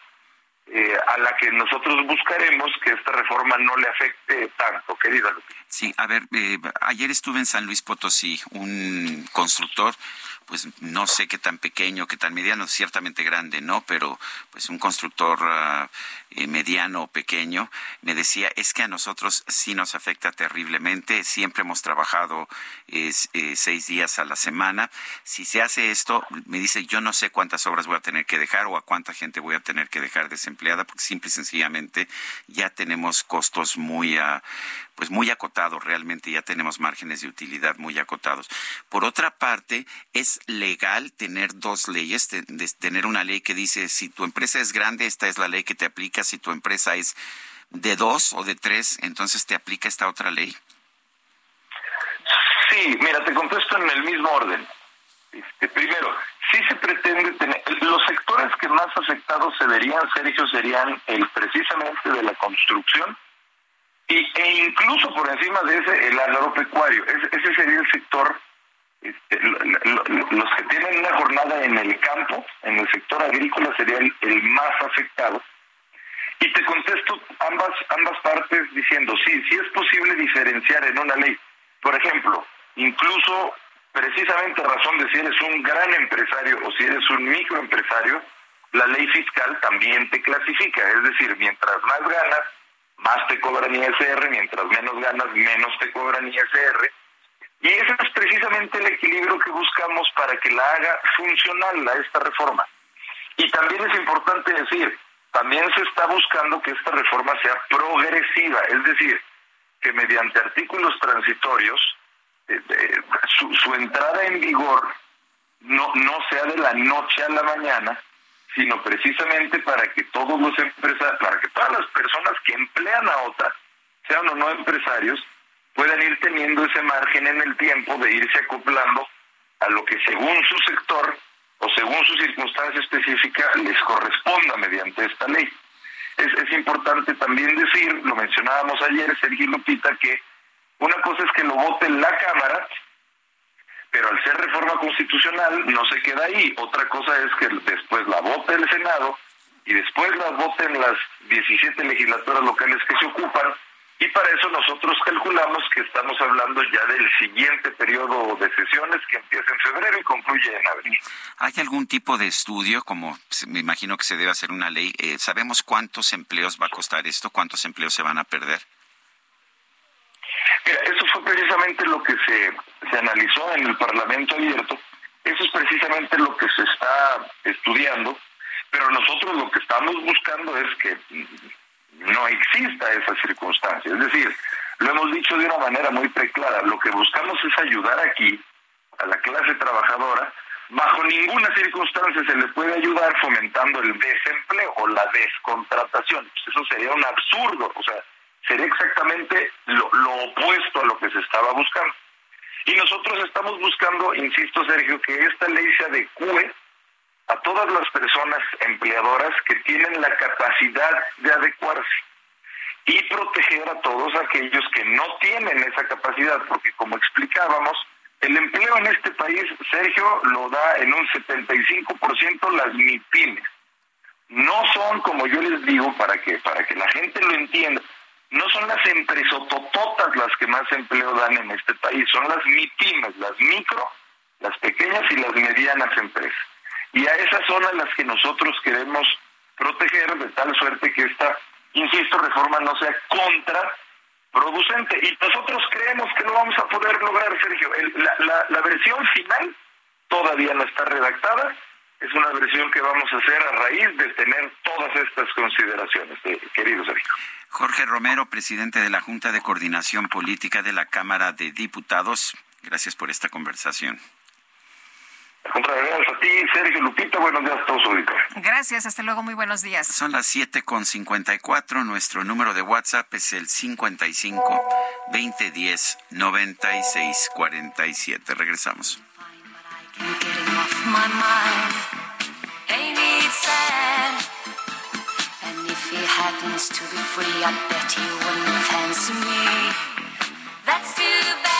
eh, a la que nosotros buscaremos que esta reforma no le afecte tanto, querida Lupita. Sí, a ver, eh, ayer estuve en San Luis Potosí, un constructor pues no sé qué tan pequeño, qué tan mediano, ciertamente grande, ¿no? Pero pues un constructor uh, eh, mediano o pequeño me decía, es que a nosotros sí nos afecta terriblemente, siempre hemos trabajado eh, seis días a la semana. Si se hace esto, me dice, yo no sé cuántas obras voy a tener que dejar o a cuánta gente voy a tener que dejar desempleada, porque simple y sencillamente ya tenemos costos muy, pues muy acotados, realmente ya tenemos márgenes de utilidad muy acotados. Por otra parte, es legal tener dos leyes, tener una ley que dice si tu empresa es grande, esta es la ley que te aplica, si tu empresa es de dos o de tres, entonces te aplica esta otra ley. Sí, mira, te contesto en el mismo orden. Este, primero, si se pretende tener, los sectores que más afectados se verían, Sergio, serían el precisamente de la construcción y, e incluso por encima de ese el agropecuario. ese sería el sector este, los que tienen una jornada en el campo, en el sector agrícola, serían el, más afectado. Y te contesto ambas, ambas partes diciendo, sí, sí es posible diferenciar en una ley. Por ejemplo, incluso precisamente razón de si eres un gran empresario o si eres un microempresario, la ley fiscal también te clasifica. Es decir, mientras más ganas, más te cobran ISR, mientras menos ganas, menos te cobran ISR y ese es precisamente el equilibrio que buscamos para que la haga funcional a esta reforma. Y también es importante decir, también se está buscando que esta reforma sea progresiva, es decir, que mediante artículos transitorios eh, eh, su, entrada en vigor no, no sea de la noche a la mañana, sino precisamente para que todos los empresarios, para que todas las personas que emplean a otra, sean o no empresarios, puedan ir teniendo ese margen en el tiempo de irse acoplando a lo que según su sector o según su circunstancia específica les corresponda mediante esta ley. Es, es importante también decir, lo mencionábamos ayer, Sergio Lupita, que una cosa es que lo vote la Cámara, pero al ser reforma constitucional no se queda ahí. Otra cosa es que después la vote el Senado y después la voten las 17 legislaturas locales que se ocupan y para eso nosotros calculamos que estamos hablando ya del siguiente periodo de sesiones que empieza en febrero y concluye en abril. ¿Hay algún tipo de estudio, como me imagino que se debe hacer una ley? Eh, ¿Sabemos cuántos empleos va a costar esto? ¿Cuántos empleos se van a perder? Mira, eso fue precisamente lo que se, se analizó en el Parlamento abierto. Eso es precisamente lo que se está estudiando. Pero nosotros lo que estamos buscando es que no exista esa circunstancia. Es decir, lo hemos dicho de una manera muy preclara, lo que buscamos es ayudar aquí a la clase trabajadora, bajo ninguna circunstancia se le puede ayudar fomentando el desempleo o la descontratación. Pues eso sería un absurdo, o sea, sería exactamente lo, lo opuesto a lo que se estaba buscando. Y nosotros estamos buscando, insisto Sergio, que esta ley se adecue a todas las personas empleadoras que tienen la capacidad de adecuarse y proteger a todos aquellos que no tienen esa capacidad, porque como explicábamos, el empleo en este país, Sergio, lo da en un 75% las MIPIMES. No son, como yo les digo, para que, para que la gente lo entienda, no son las empresotototas las que más empleo dan en este país, son las MIPIMES, las micro, las pequeñas y las medianas empresas. Y a esas son a las que nosotros queremos proteger de tal suerte que esta, insisto, reforma no sea contraproducente. Y nosotros creemos que lo vamos a poder lograr, Sergio. la, la, versión final todavía no está redactada. Es una versión que vamos a hacer a raíz de tener todas estas consideraciones, eh, querido Sergio. Jorge Romero, presidente de la Junta de Coordinación Política de la Cámara de Diputados. Gracias por esta conversación. Gracias a ti, Sergio Lupita. Buenos días a todos, Gracias, hasta luego, muy buenos días. Son las 7 con 54. Nuestro número de WhatsApp es el 55 2010 9647. Regresamos. That's too bad.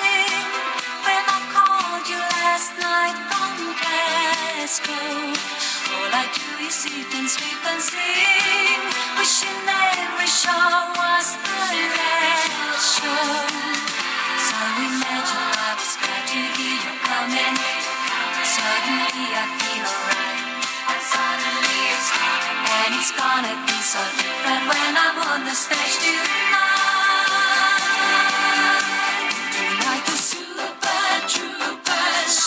last night from Glasgow. All I do is eat and sleep and sing, wishing every show was the last show. So imagine I was glad to hear you coming. Suddenly I feel alright, and suddenly it's gone, and it's gonna be so different when I'm on the stage. Tonight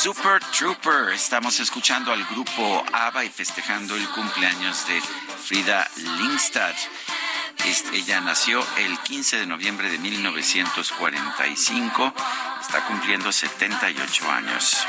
Super Trooper. Estamos escuchando al grupo ABBA y festejando el cumpleaños de Frida Lindstad. Este, ella nació el 15 de noviembre de 1945. Está cumpliendo 78 años.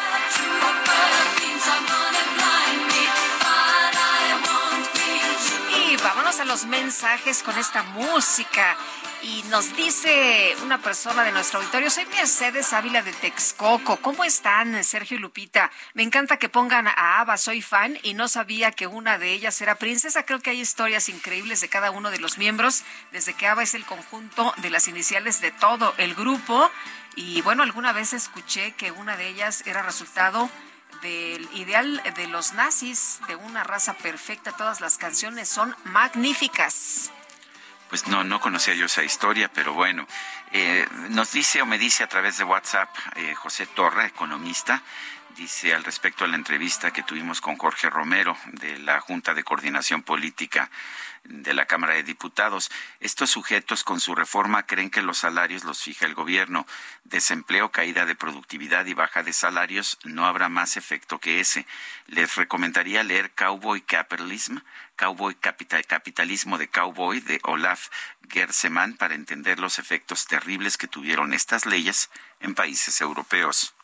Vámonos a los mensajes con esta música. Y nos dice una persona de nuestro auditorio, soy Mercedes Ávila de Texcoco. ¿Cómo están, Sergio y Lupita? Me encanta que pongan a Ava, soy fan y no sabía que una de ellas era princesa. Creo que hay historias increíbles de cada uno de los miembros, desde que Ava es el conjunto de las iniciales de todo el grupo. Y bueno, alguna vez escuché que una de ellas era resultado del ideal de los nazis, de una raza perfecta. Todas las canciones son magníficas. Pues no, no conocía yo esa historia, pero bueno, eh, nos dice o me dice a través de WhatsApp eh, José Torra, economista, dice al respecto a la entrevista que tuvimos con Jorge Romero de la Junta de Coordinación Política de la Cámara de Diputados. Estos sujetos con su reforma creen que los salarios los fija el gobierno. Desempleo, caída de productividad y baja de salarios, no habrá más efecto que ese. Les recomendaría leer Cowboy Capitalism, Cowboy Capital, Capitalismo de Cowboy de Olaf Gersemann para entender los efectos terribles que tuvieron estas leyes en países europeos.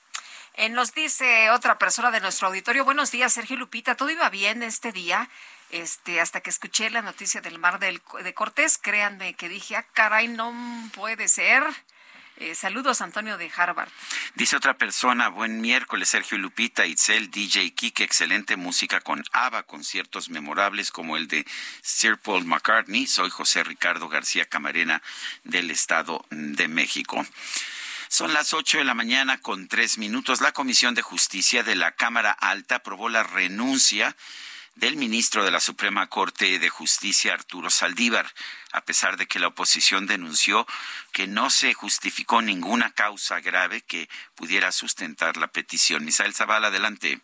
Eh, nos dice otra persona de nuestro auditorio, buenos días, Sergio Lupita, ¿todo iba bien este día? Este, hasta que escuché la noticia del mar del, de Cortés, créanme que dije, ah, caray, no puede ser. Eh, saludos, Antonio de Harvard. Dice otra persona, buen miércoles, Sergio Lupita, Itzel, DJ Kike, excelente música con ABBA, conciertos memorables como el de Sir Paul McCartney. Soy José Ricardo García Camarena del Estado de México. Son las ocho de la mañana con tres minutos. La Comisión de Justicia de la Cámara Alta aprobó la renuncia del ministro de la Suprema Corte de Justicia, Arturo Saldívar, a pesar de que la oposición denunció que no se justificó ninguna causa grave que pudiera sustentar la petición. Misael Zavala, adelante.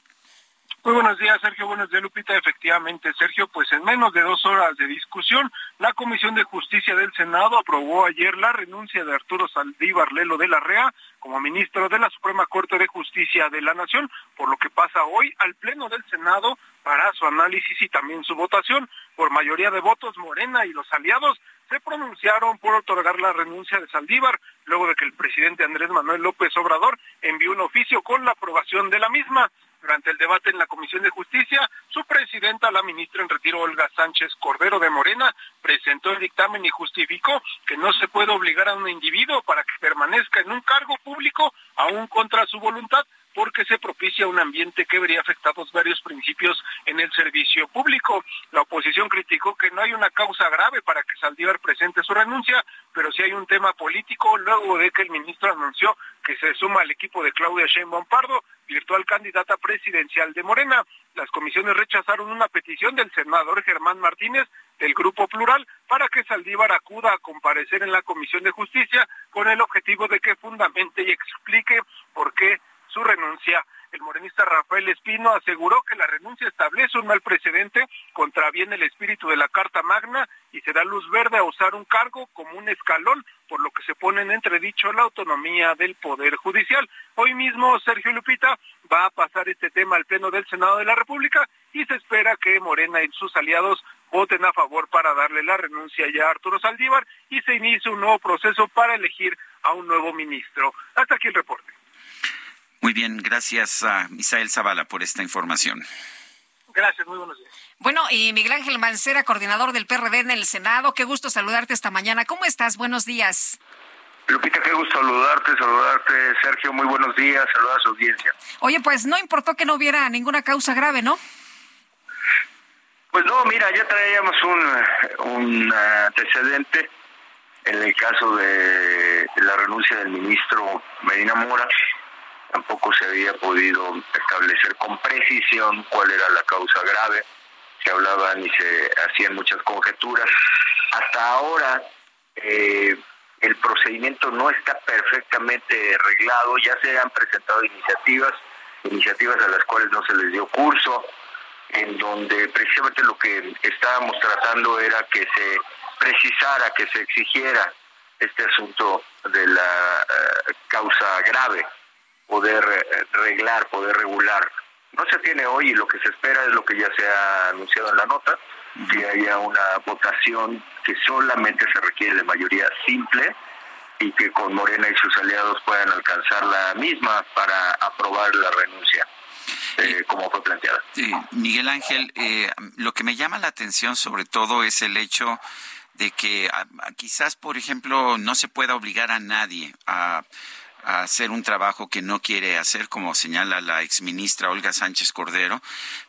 Muy buenos días, Sergio. Buenos días, Lupita. Efectivamente, Sergio, pues en menos de dos horas de discusión, la Comisión de Justicia del Senado aprobó ayer la renuncia de Arturo Saldívar Lelo de la REA como ministro de la Suprema Corte de Justicia de la Nación, por lo que pasa hoy al Pleno del Senado para su análisis y también su votación. Por mayoría de votos, Morena y los aliados se pronunciaron por otorgar la renuncia de Saldívar, luego de que el presidente Andrés Manuel López Obrador envió un oficio con la aprobación de la misma. Durante el debate en la Comisión de Justicia, su presidenta, la ministra en retiro Olga Sánchez Cordero de Morena presentó el dictamen y justificó que no se puede obligar a un individuo para que permanezca en un cargo público aún contra su voluntad porque se propicia un ambiente que vería afectados varios principios en el servicio público. La oposición criticó que no hay una causa grave para que Saldívar presente su renuncia, pero sí hay un tema político luego de que el ministro anunció que se suma al equipo de Claudia Sheinbaum Pardo, virtual candidata presidencial de Morena. Las comisiones rechazaron una petición del senador Germán Martínez del Grupo Plural para que Saldívar acuda a comparecer en la Comisión de Justicia con el objetivo de que fundamente y explique por qué su renuncia. El morenista Rafael Espino aseguró que la renuncia establece un mal precedente, contraviene el espíritu de la Carta Magna y se da luz verde a usar un cargo como un escalón, por lo que se pone en entredicho la autonomía del Poder Judicial. Hoy mismo Sergio Lupita va a pasar este tema al Pleno del Senado de la República y se espera que Morena y sus aliados voten a favor para darle la renuncia ya a Arturo Saldívar y se inicie un nuevo proceso para elegir a un nuevo ministro. Hasta aquí el reporte. Muy bien, gracias a Misael Zavala por esta información. Gracias, muy buenos días. Bueno, y Miguel Ángel Mancera, coordinador del PRD en el Senado, qué gusto saludarte esta mañana. ¿Cómo estás? Buenos días. Lupita, qué gusto saludarte, saludarte, Sergio, muy buenos días, saludar a su audiencia. Oye, pues no importó que no hubiera ninguna causa grave, ¿no? Pues no, mira, ya traíamos un, un antecedente en el caso de la renuncia del ministro Medina Mora tampoco se había podido establecer con precisión cuál era la causa grave, se hablaban y se hacían muchas conjeturas. Hasta ahora eh, el procedimiento no está perfectamente arreglado, ya se han presentado iniciativas, iniciativas a las cuales no se les dio curso, en donde precisamente lo que estábamos tratando era que se precisara, que se exigiera este asunto de la uh, causa grave poder reglar, poder regular. No se tiene hoy y lo que se espera es lo que ya se ha anunciado en la nota, que haya una votación que solamente se requiere de mayoría simple y que con Morena y sus aliados puedan alcanzar la misma para aprobar la renuncia. Eh, como fue planteada. Miguel Ángel, eh, lo que me llama la atención sobre todo es el hecho de que a, a, quizás, por ejemplo, no se pueda obligar a nadie a a hacer un trabajo que no quiere hacer, como señala la exministra Olga Sánchez Cordero,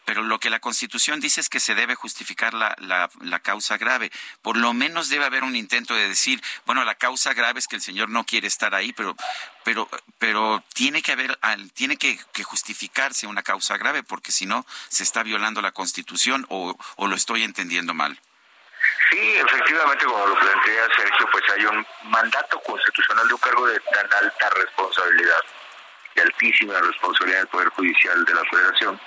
pero lo que la Constitución dice es que se debe justificar la, la, la, causa grave. Por lo menos debe haber un intento de decir, bueno, la causa grave es que el señor no quiere estar ahí, pero, pero, pero tiene que haber, tiene que, que justificarse una causa grave, porque si no se está violando la Constitución o, o lo estoy entendiendo mal. Sí, efectivamente, como lo plantea Sergio, pues hay un mandato constitucional de un cargo de tan alta responsabilidad, de altísima responsabilidad del Poder Judicial de la Federación,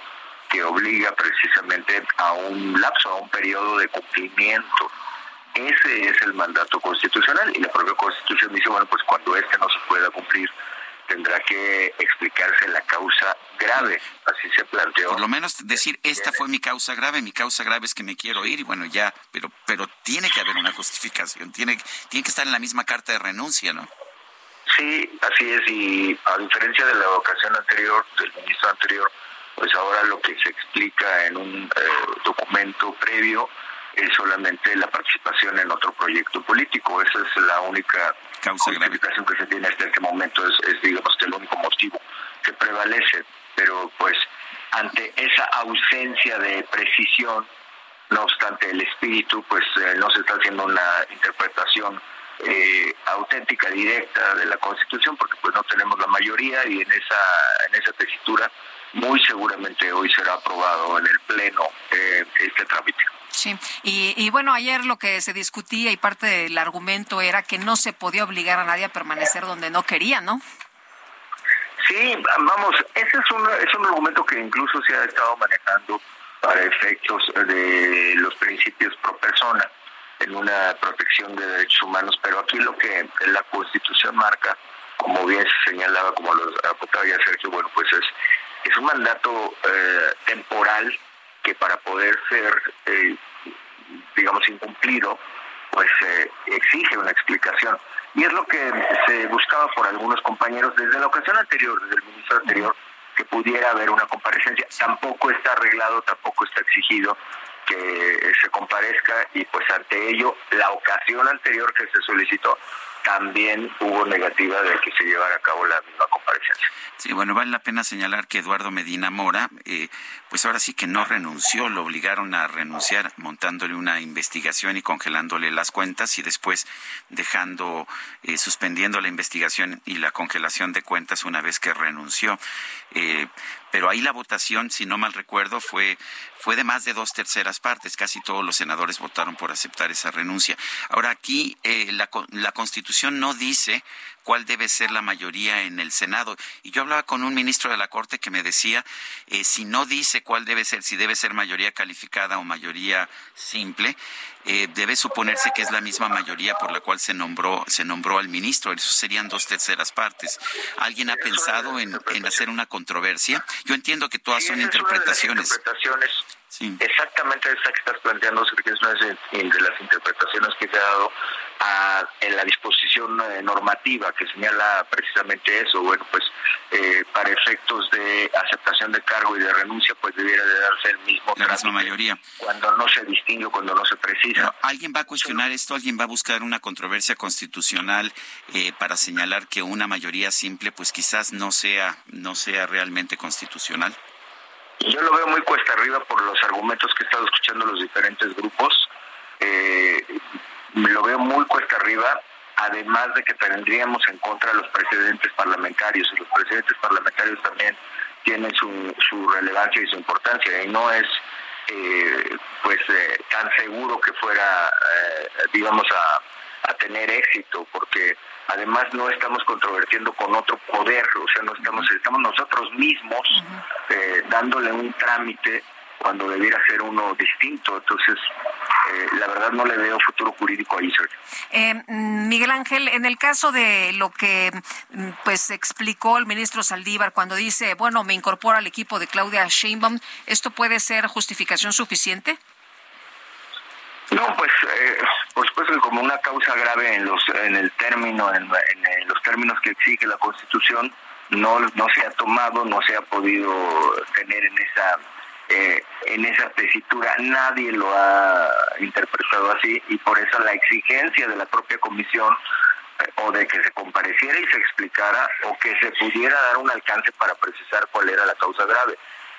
que obliga precisamente a un lapso, a un periodo de cumplimiento. Ese es el mandato constitucional y la propia Constitución dice, bueno, pues cuando este no se pueda cumplir, tendrá que explicarse la causa grave, así se planteó. Por lo menos decir, esta fue mi causa grave, mi causa grave es que me quiero ir y bueno, ya, pero pero tiene que haber una justificación, tiene, tiene que estar en la misma carta de renuncia, ¿no? Sí, así es, y a diferencia de la ocasión anterior, del ministro anterior, pues ahora lo que se explica en un eh, documento previo es solamente la participación en otro proyecto político. Esa es la única causa justificación que se tiene hasta este momento, es, es digamos el único motivo que prevalece. Pero pues ante esa ausencia de precisión, no obstante el espíritu, pues eh, no se está haciendo una interpretación eh, auténtica, directa de la Constitución, porque pues no tenemos la mayoría y en esa, en esa tesitura muy seguramente hoy será aprobado en el Pleno eh, este trámite. Sí, y, y, bueno, ayer lo que se discutía y parte del argumento era que no se podía obligar a nadie a permanecer donde no quería, ¿no? Sí, vamos, ese es un, es un argumento que incluso se ha estado manejando para efectos de los principios pro persona en una protección de derechos humanos, pero aquí lo que la Constitución marca, como bien se señalaba, como lo apuntaba ya Sergio, bueno, pues es, es un mandato eh, temporal que para poder ser, eh, digamos, incumplido, pues eh, exige una explicación. Y es lo que se buscaba por algunos compañeros desde la ocasión anterior, desde el ministro anterior, que pudiera haber una comparecencia. Tampoco está arreglado, tampoco está exigido que se comparezca y pues ante ello la ocasión anterior que se solicitó también hubo negativa de que se llevara a cabo la misma comparecencia. Sí, bueno, vale la pena señalar que Eduardo Medina Mora, eh, pues ahora sí que no renunció, lo obligaron a renunciar montándole una investigación y congelándole las cuentas y después dejando, eh, suspendiendo la investigación y la congelación de cuentas una vez que renunció. Eh, pero ahí la votación, si no mal recuerdo, fue, fue de más de dos terceras partes. Casi todos los senadores votaron por aceptar esa renuncia. Ahora aquí la, la Constitución no dice cuál debe ser la mayoría en el Senado. Y yo hablaba con un ministro de la Corte que me decía, eh, si no dice cuál debe ser, si debe ser mayoría calificada o mayoría simple, eh, debe suponerse que es la misma mayoría por la cual se nombró se nombró al ministro. Eso serían dos terceras partes. ¿Alguien ha pensado en, hacer una controversia? Yo entiendo que todas son interpretaciones. Exactamente esa que estás planteando, que es una de las interpretaciones que se ha dado en la disposición eh, normativa que señala precisamente eso. Bueno, pues eh, para efectos de aceptación de cargo y de renuncia, pues debiera de darse el mismo la misma mayoría. Cuando no se distingue, cuando no se precisa. ¿Alguien va a cuestionar esto? ¿Alguien va a buscar una controversia constitucional eh, para señalar que una mayoría simple, pues quizás no sea, no sea realmente constitucional? Yo lo veo muy cuesta arriba por los argumentos que he estado escuchando los diferentes grupos. Eh, lo veo muy cuesta arriba, además de que tendríamos en contra los precedentes parlamentarios, y los precedentes parlamentarios también tienen su, su relevancia y su importancia, y no es eh, pues eh, tan seguro que fuera, eh, digamos, a, tener éxito, porque además no estamos controvertiendo con otro poder, o sea, no estamos, estamos nosotros mismos dándole un trámite cuando debiera ser uno distinto. Entonces, eh, la verdad no le veo futuro jurídico ahí, Sergio. Eh, Miguel Ángel, en el caso de lo que mm, pues explicó el ministro Saldívar cuando dice, bueno, me incorpora al equipo de Claudia Sheinbaum, ¿esto puede ser justificación suficiente? No, pues eh, por supuesto que como una causa grave en los en el término en, en, los términos que exige la Constitución no no se ha tomado, no se ha podido tener en esa eh, en esa tesitura nadie lo ha interpretado así y por eso la exigencia de la propia comisión eh, o de que se compareciera y se explicara o que se pudiera dar un alcance para precisar cuál era la causa grave.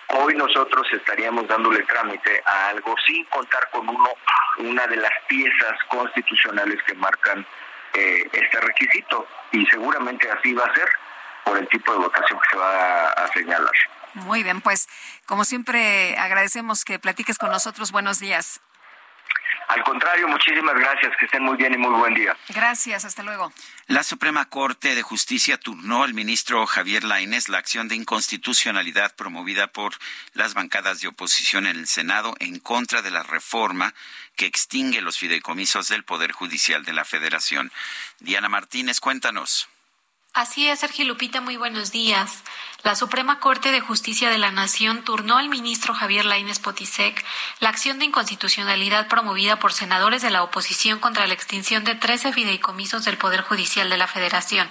Hoy nosotros estaríamos dándole trámite a algo sin contar con uno una de las piezas constitucionales que marcan eh, este requisito y seguramente así va a ser por el tipo de votación que se va a señalar. Muy bien, pues como siempre agradecemos que platiques con nosotros. Buenos días. Al contrario, muchísimas gracias, que estén muy bien y muy buen día. Gracias, hasta luego. La Suprema Corte de Justicia turnó al ministro Javier Lainez la acción de inconstitucionalidad promovida por las bancadas de oposición en el Senado en contra de la reforma que extingue los fideicomisos del Poder Judicial de la Federación. Diana Martínez, cuéntanos. Así es, Sergio Lupita, muy buenos días. La Suprema Corte de Justicia de la Nación turnó al ministro Javier Lainez Potisek la acción de inconstitucionalidad promovida por senadores de la oposición contra la extinción de 13 fideicomisos del Poder Judicial de la Federación.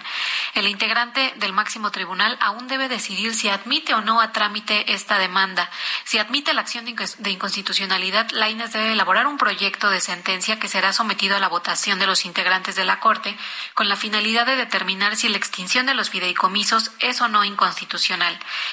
El integrante del máximo tribunal aún debe decidir si admite o no a trámite esta demanda. Si admite la acción de inconstitucionalidad, Lainez debe elaborar un proyecto de sentencia que será sometido a la votación de los integrantes de la Corte con la finalidad de determinar si la extinción de los fideicomisos es o no inconstitucional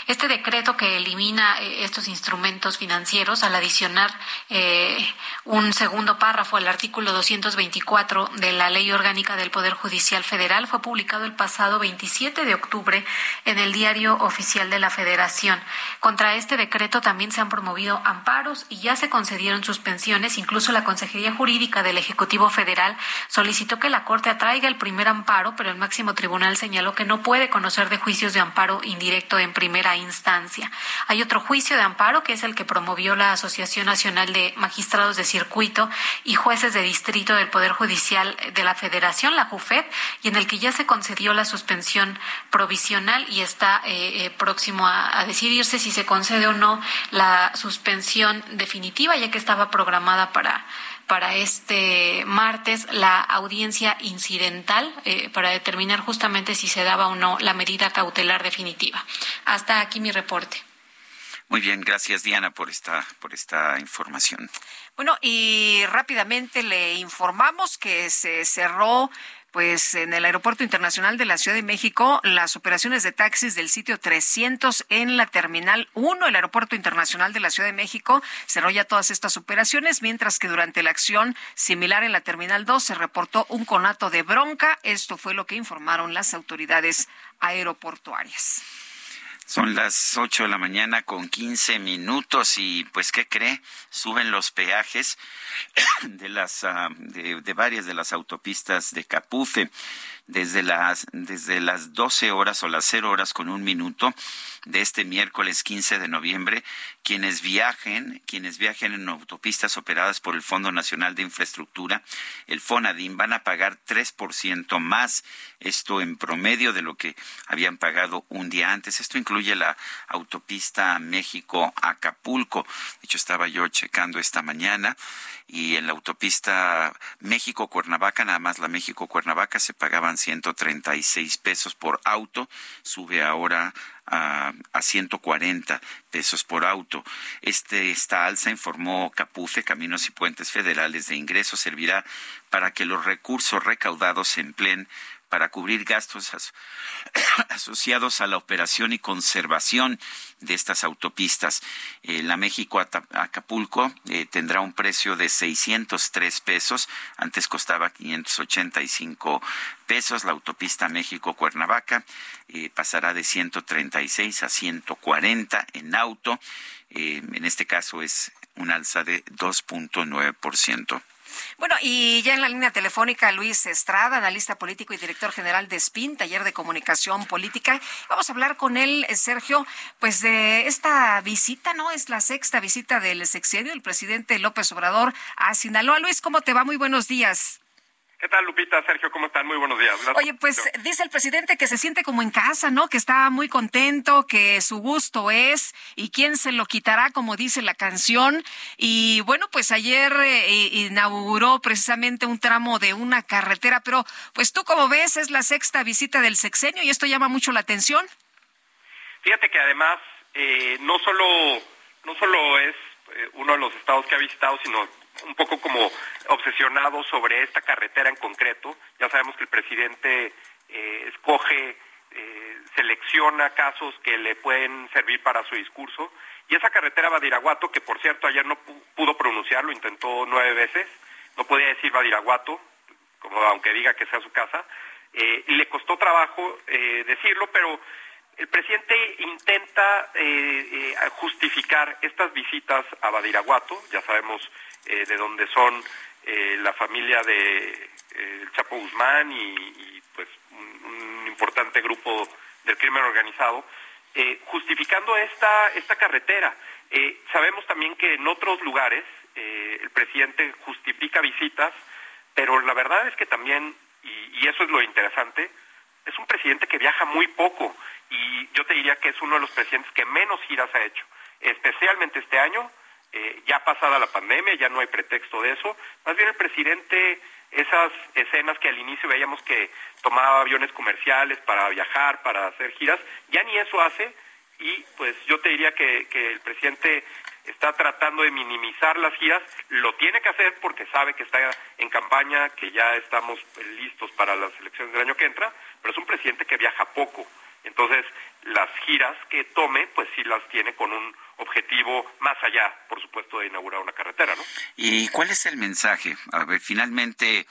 este decreto que elimina eh, estos instrumentos financieros al adicionar eh, un segundo párrafo al artículo 224 de la Ley Orgánica del Poder Judicial Federal fue publicado el pasado 27 de octubre en el Diario Oficial de la Federación. Contra este decreto también se han promovido amparos y ya se concedieron suspensiones. Incluso la Consejería Jurídica del Ejecutivo Federal solicitó que la Corte atraiga el primer amparo, pero el máximo tribunal señaló que no puede conocer de juicios de amparo indirecto en primera instancia. Hay otro juicio de amparo que es el que promovió la Asociación Nacional de Magistrados de Circuito y Jueces de Distrito del Poder Judicial de la Federación, la JUFED, y en el que ya se concedió la suspensión provisional y está eh, eh, próximo a, a decidirse si se concede o no la suspensión definitiva, ya que estaba programada para para este martes la audiencia incidental eh, para determinar justamente si se daba o no la medida cautelar definitiva. Hasta aquí mi reporte. Muy bien, gracias Diana por esta, por esta información. Bueno, y rápidamente le informamos que se cerró pues en el Aeropuerto Internacional de la Ciudad de México, las operaciones de taxis del sitio 300 en la Terminal 1, el Aeropuerto Internacional de la Ciudad de México, cerró ya todas estas operaciones, mientras que durante la acción similar en la Terminal 2 se reportó un conato de bronca. Esto fue lo que informaron las autoridades aeroportuarias. Son las 8 de la mañana con 15 minutos y pues ¿qué cree? Suben los peajes [coughs] de las ah, de, de, varias de las autopistas de Capufe desde las desde las 12 horas o las 0 horas con un minuto de este miércoles 15 de noviembre, quienes viajen, quienes viajen en autopistas operadas por el Fondo Nacional de Infraestructura, el FONADIN, van a pagar 3% más, esto en promedio de lo que habían pagado un día antes. Esto incluye la autopista México-Acapulco. De hecho, estaba yo checando esta mañana y en la autopista México-Cuernavaca, nada más la México-Cuernavaca, se pagaban 136 pesos por auto, sube ahora a, a 140 pesos por auto. Este, esta alza, informó Capufe, Caminos y Puentes Federales de Ingresos, servirá para que los recursos recaudados se empleen para cubrir gastos [coughs] asociados a la operación y conservación de estas autopistas. Eh, la México-Acapulco eh, tendrá un precio de 603 pesos, antes costaba 585 pesos. La autopista México-Cuernavaca eh, pasará de 136 a 140 en auto. en este caso es un alza de 2.9%. Bueno, y ya en la línea telefónica Luis Estrada, analista político y director general de SPIN, taller de comunicación política. Vamos a hablar con él, Sergio, pues de esta visita, ¿no? Es la sexta visita del sexenio del presidente López Obrador a Sinaloa. Luis, ¿cómo te va? Muy buenos días. ¿Qué tal, Lupita? Sergio, ¿cómo están? Muy buenos días. Gracias. Oye, pues dice el presidente que se siente como en casa, ¿no? Que está muy contento, que su gusto es y quién se lo quitará, como dice la canción. Y bueno, pues ayer eh, inauguró precisamente un tramo de una carretera, pero pues tú como ves es la sexta visita del sexenio y esto llama mucho la atención. Fíjate que además eh, no solo no solo es eh, uno de los estados que ha visitado, sino un poco como obsesionado sobre esta carretera en concreto. Ya sabemos que el presidente eh, escoge, eh, selecciona casos que le pueden servir para su discurso. Y esa carretera Badiraguato, que por cierto ayer no pudo pronunciarlo, intentó nueve veces, no podía decir Badiraguato, como aunque diga que sea su casa, eh, y le costó trabajo decirlo, pero el presidente intenta justificar estas visitas a Badiraguato, ya sabemos eh, de donde son eh, la familia de eh, Chapo Guzmán y, pues un, importante grupo del crimen organizado, justificando esta, esta carretera. sabemos también que en otros lugares el presidente justifica visitas, pero la verdad es que también, y eso es lo interesante, es un presidente que viaja muy poco y yo te diría que es uno de los presidentes que menos giras ha hecho, especialmente este año eh, ya pasada la pandemia, ya no hay pretexto de eso. Más bien el presidente, esas escenas que al inicio veíamos que tomaba aviones comerciales para viajar, para hacer giras, ya ni eso hace y pues yo te diría que, que el presidente está tratando de minimizar las giras, lo tiene que hacer porque sabe que está en campaña, que ya estamos listos para las elecciones del año que entra, pero es un presidente que viaja poco. Entonces, las giras que tome, pues sí las tiene con un objetivo más allá, por supuesto, de inaugurar una carretera, ¿no? ¿Y cuál es el mensaje? A ver, finalmente,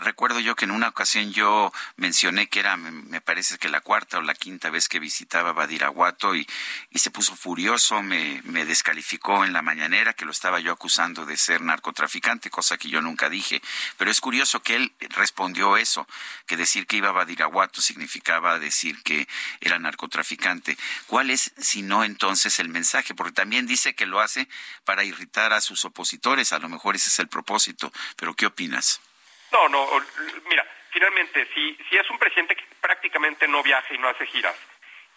recuerdo yo que en una ocasión yo mencioné que era, me parece que la cuarta o la quinta vez que visitaba Badiraguato y, se puso furioso, me, me descalificó en la mañanera que lo estaba yo acusando de ser narcotraficante, cosa que yo nunca dije. Pero es curioso que él respondió eso, que decir que iba a Badiraguato significaba decir que era narcotraficante. ¿Cuál es, si no, entonces el mensaje? porque también dice que lo hace para irritar a sus opositores, a lo mejor ese es el propósito, pero ¿qué opinas? No, no, mira, finalmente, si, si es un presidente que prácticamente no viaja y no hace giras,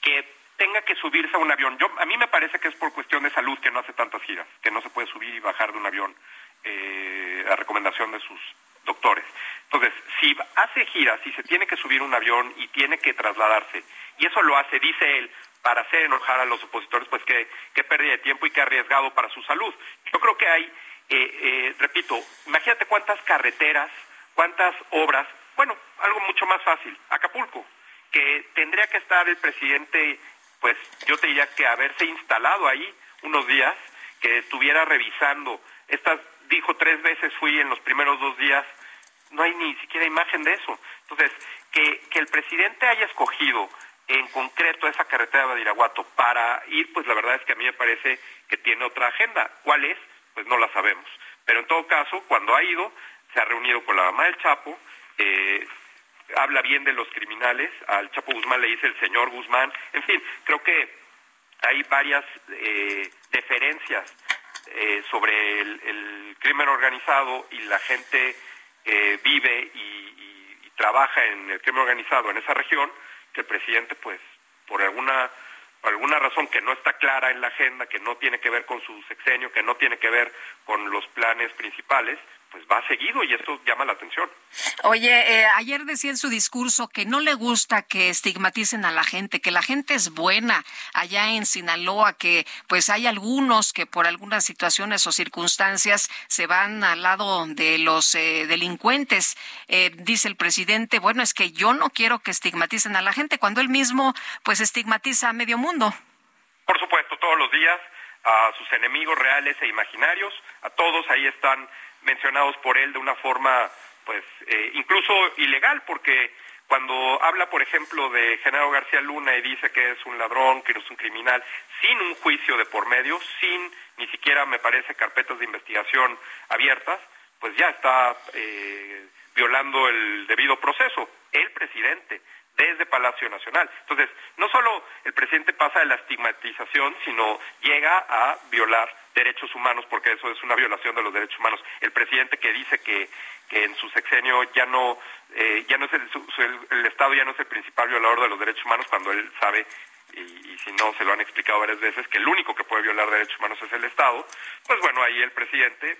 que tenga que subirse a un avión, yo a mí me parece que es por cuestión de salud que no hace tantas giras, que no se puede subir y bajar de un avión eh, a recomendación de sus doctores. Entonces, si hace giras y se tiene que subir un avión y tiene que trasladarse, y eso lo hace, dice él, para hacer enojar a los opositores, pues qué, qué pérdida de tiempo y qué arriesgado para su salud. Yo creo que hay, eh, eh, repito, imagínate cuántas carreteras, cuántas obras, bueno, algo mucho más fácil, Acapulco, que tendría que estar el presidente, pues yo te diría que haberse instalado ahí unos días, que estuviera revisando estas, dijo tres veces fui en los primeros dos días, no hay ni siquiera imagen de eso. Entonces, que, que el presidente haya escogido en concreto esa carretera de Badiraguato para ir, pues la verdad es que a mí me parece que tiene otra agenda. ¿Cuál es? Pues no la sabemos. Pero en todo caso, cuando ha ido, se ha reunido con la mamá del Chapo, eh, habla bien de los criminales, al Chapo Guzmán le dice el señor Guzmán, en fin, creo que hay varias eh, deferencias eh, sobre el, crimen organizado y la gente que vive y, trabaja en el crimen organizado en esa región, que el presidente, pues, por alguna por alguna razón que no está clara en la agenda, que no tiene que ver con su sexenio, que no tiene que ver con los planes principales, pues va seguido y esto llama la atención. Oye, eh, ayer decía en su discurso que no le gusta que estigmaticen a la gente, que la gente es buena allá en Sinaloa, que pues hay algunos que por algunas situaciones o circunstancias se van al lado de los eh, delincuentes. Eh, dice el presidente, bueno, es que yo no quiero que estigmaticen a la gente cuando él mismo pues estigmatiza a medio mundo. Por supuesto, todos los días a sus enemigos reales e imaginarios, a todos ahí están mencionados por él de una forma, pues, eh, incluso ilegal, porque cuando habla, por ejemplo, de Genaro García Luna y dice que es un ladrón, que es un criminal, sin un juicio de por medio, sin ni siquiera, me parece, carpetas de investigación abiertas, pues ya está eh, violando el debido proceso. El presidente, desde Palacio Nacional. Entonces, no solo el presidente pasa de la estigmatización, sino llega a violar derechos humanos, porque eso es una violación de los derechos humanos. El presidente que dice que, que en su sexenio ya no, eh, ya no es el, Estado ya no es el principal violador de los derechos humanos, cuando él sabe y, si no se lo han explicado varias veces, que el único que puede violar derechos humanos es el Estado, pues bueno, ahí el presidente,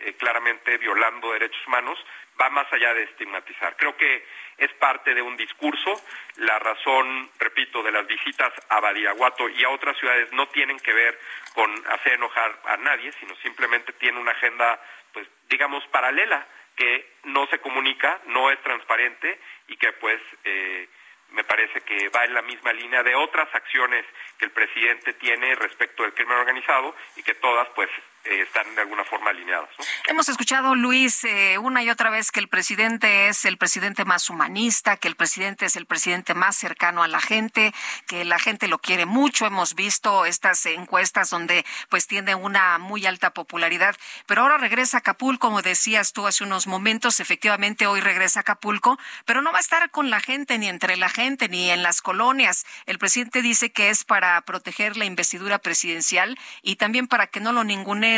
eh, claramente violando derechos humanos, va más allá de estigmatizar. Creo que es parte de un discurso. La razón, repito, de las visitas a Badiraguato y a otras ciudades no tienen que ver con hacer enojar a nadie, sino simplemente tiene una agenda, pues, digamos, paralela, que no se comunica, no es transparente y que, pues, eh, me parece que va en la misma línea de otras acciones que el presidente tiene respecto del crimen organizado y que todas pues eh, están de alguna forma alineadas. Hemos escuchado, Luis, eh, una y otra vez que el presidente es el presidente más humanista, que el presidente es el presidente más cercano a la gente, que la gente lo quiere mucho. Hemos visto estas encuestas donde pues tiene una muy alta popularidad. Pero ahora regresa a Acapulco, como decías tú hace unos momentos, efectivamente hoy regresa a Acapulco, pero no va a estar con la gente ni entre la gente ni en las colonias. El presidente dice que es para proteger la investidura presidencial y también para que no lo ningune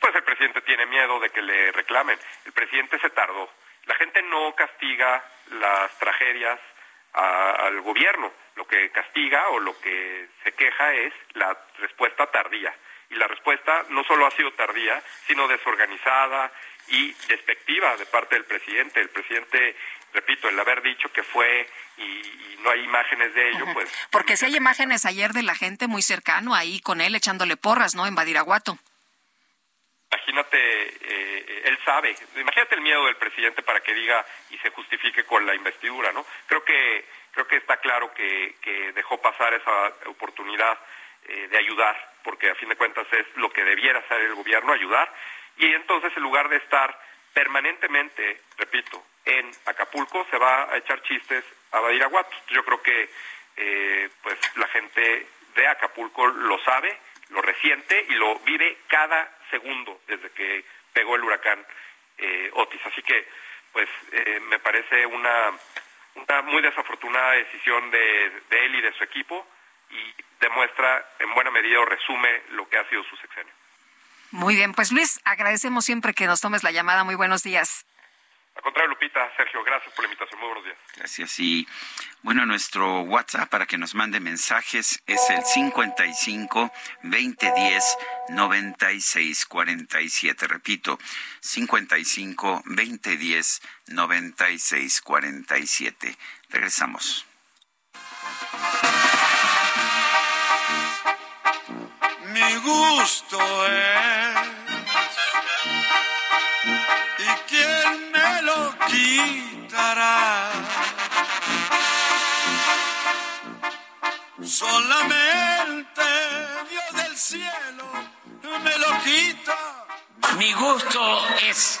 pues el presidente tiene miedo de que le reclamen. El presidente se tardó. La gente no castiga las tragedias al gobierno. Lo que castiga o lo que se queja es la respuesta tardía. Y la respuesta no solo ha sido tardía, sino desorganizada y despectiva de parte del presidente. El presidente, repito, el haber dicho que fue y, no hay imágenes de ello, pues... Porque si hay imágenes ayer de la gente muy cercano ahí con él echándole porras, ¿no? En Badiraguato. Imagínate, eh, él sabe, imagínate el miedo del presidente para que diga y se justifique con la investidura, ¿no? Creo que creo que está claro que, dejó pasar esa oportunidad eh, de ayudar, porque a fin de cuentas es lo que debiera hacer el gobierno, ayudar, y entonces en lugar de estar permanentemente, repito, en Acapulco, se va a echar chistes a Badiraguato. Yo creo que eh, pues la gente de Acapulco lo sabe, lo resiente y lo vive cada segundo desde que pegó el huracán eh, Otis. Así que, pues, eh, me parece una, una muy desafortunada decisión de, de él y de su equipo y demuestra en buena medida o resume lo que ha sido su sexenio. Muy bien, pues Luis, agradecemos siempre que nos tomes la llamada. Muy buenos días. Al contrario, Lupita, Sergio, gracias por la invitación. Muy buenos días. Gracias. Y bueno, nuestro WhatsApp para que nos mande mensajes es el 55 2010 9647. Repito, 55 2010 9647. Regresamos. Mi gusto es Solamente Dios del cielo me lo quita. Mi gusto es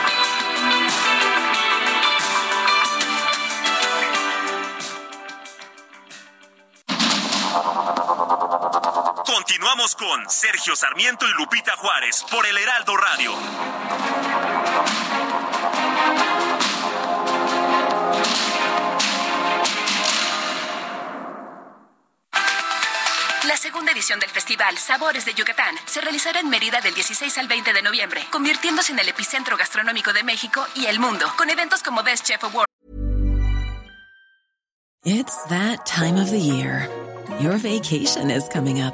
Continuamos con Sergio Sarmiento y Lupita Juárez por el Heraldo Radio. La segunda edición del festival Sabores de Yucatán se realizará en Mérida del 16 al 20 de noviembre, convirtiéndose en el epicentro gastronómico de México y el mundo, con eventos como Best Chef Award. It's that time of the year. Your vacation is coming up.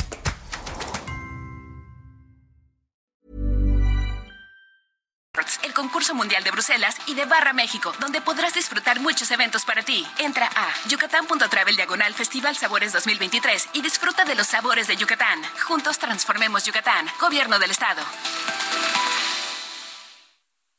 mundial de Bruselas y de Barra México, donde podrás disfrutar muchos eventos para ti. Entra a yucatán.travel diagonal Festival Sabores 2023 y disfruta de los sabores de Yucatán. Juntos transformemos Yucatán. Gobierno del Estado.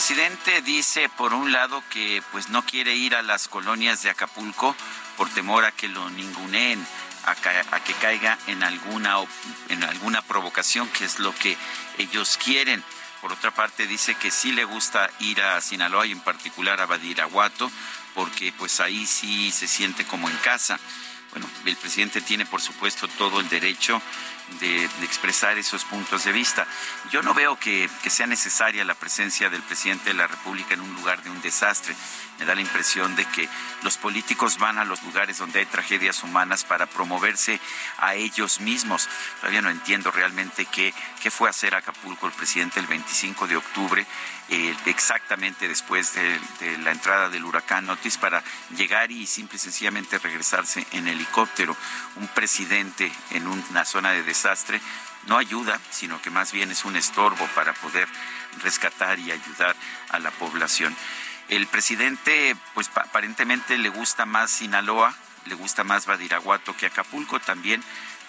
Presidente dice, por un lado, que pues no quiere ir a las colonias de Acapulco por temor a que lo ninguneen, a, a que caiga en alguna, en alguna provocación, que es lo que ellos quieren. Por otra parte, dice que sí le gusta ir a Sinaloa y en particular a Badiraguato, porque pues ahí sí se siente como en casa. Bueno, el presidente tiene, por supuesto, todo el derecho de, expresar esos puntos de vista. Yo no veo que, que sea necesaria la presencia del presidente de la República en un lugar de un desastre. Me da la impresión de que los políticos van a los lugares donde hay tragedias humanas para promoverse a ellos mismos. Todavía no entiendo realmente qué, qué fue hacer Acapulco el presidente el 25 de octubre, eh, exactamente después de, de la entrada del huracán Otis, para llegar y simple y sencillamente regresarse en helicóptero. Un presidente en una zona de desastre no ayuda, sino que más bien es un estorbo para poder rescatar y ayudar a la población. El presidente, pues pa- aparentemente le gusta más Sinaloa, le gusta más Badiraguato que Acapulco también.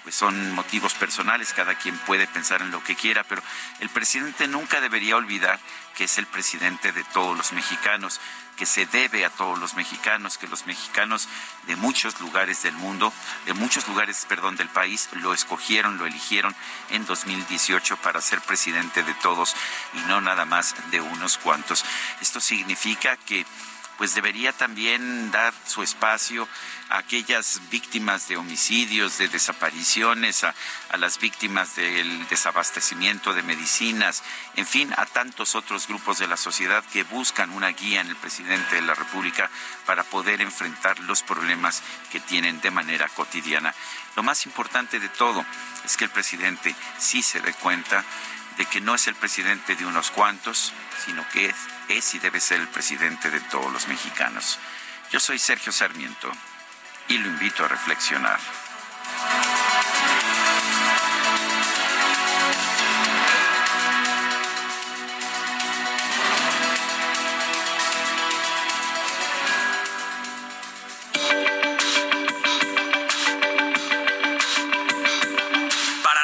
Pues son motivos personales, cada quien puede pensar en lo que quiera, pero el presidente nunca debería olvidar que es el presidente de todos los mexicanos, que se debe a todos los mexicanos, que los mexicanos de muchos lugares del mundo, de muchos lugares, perdón, del país, lo escogieron, lo eligieron en 2018 para ser presidente de todos y no nada más de unos cuantos. Esto significa que pues debería también dar su espacio a aquellas víctimas de homicidios, de desapariciones, a, a las víctimas del desabastecimiento de medicinas, en fin, a tantos otros grupos de la sociedad que buscan una guía en el presidente de la República para poder enfrentar los problemas que tienen de manera cotidiana. Lo más importante de todo es que el presidente sí se dé cuenta de que no es el presidente de unos cuantos, sino que es, y debe ser el presidente de todos los mexicanos. Yo soy Sergio Sarmiento y lo invito a reflexionar.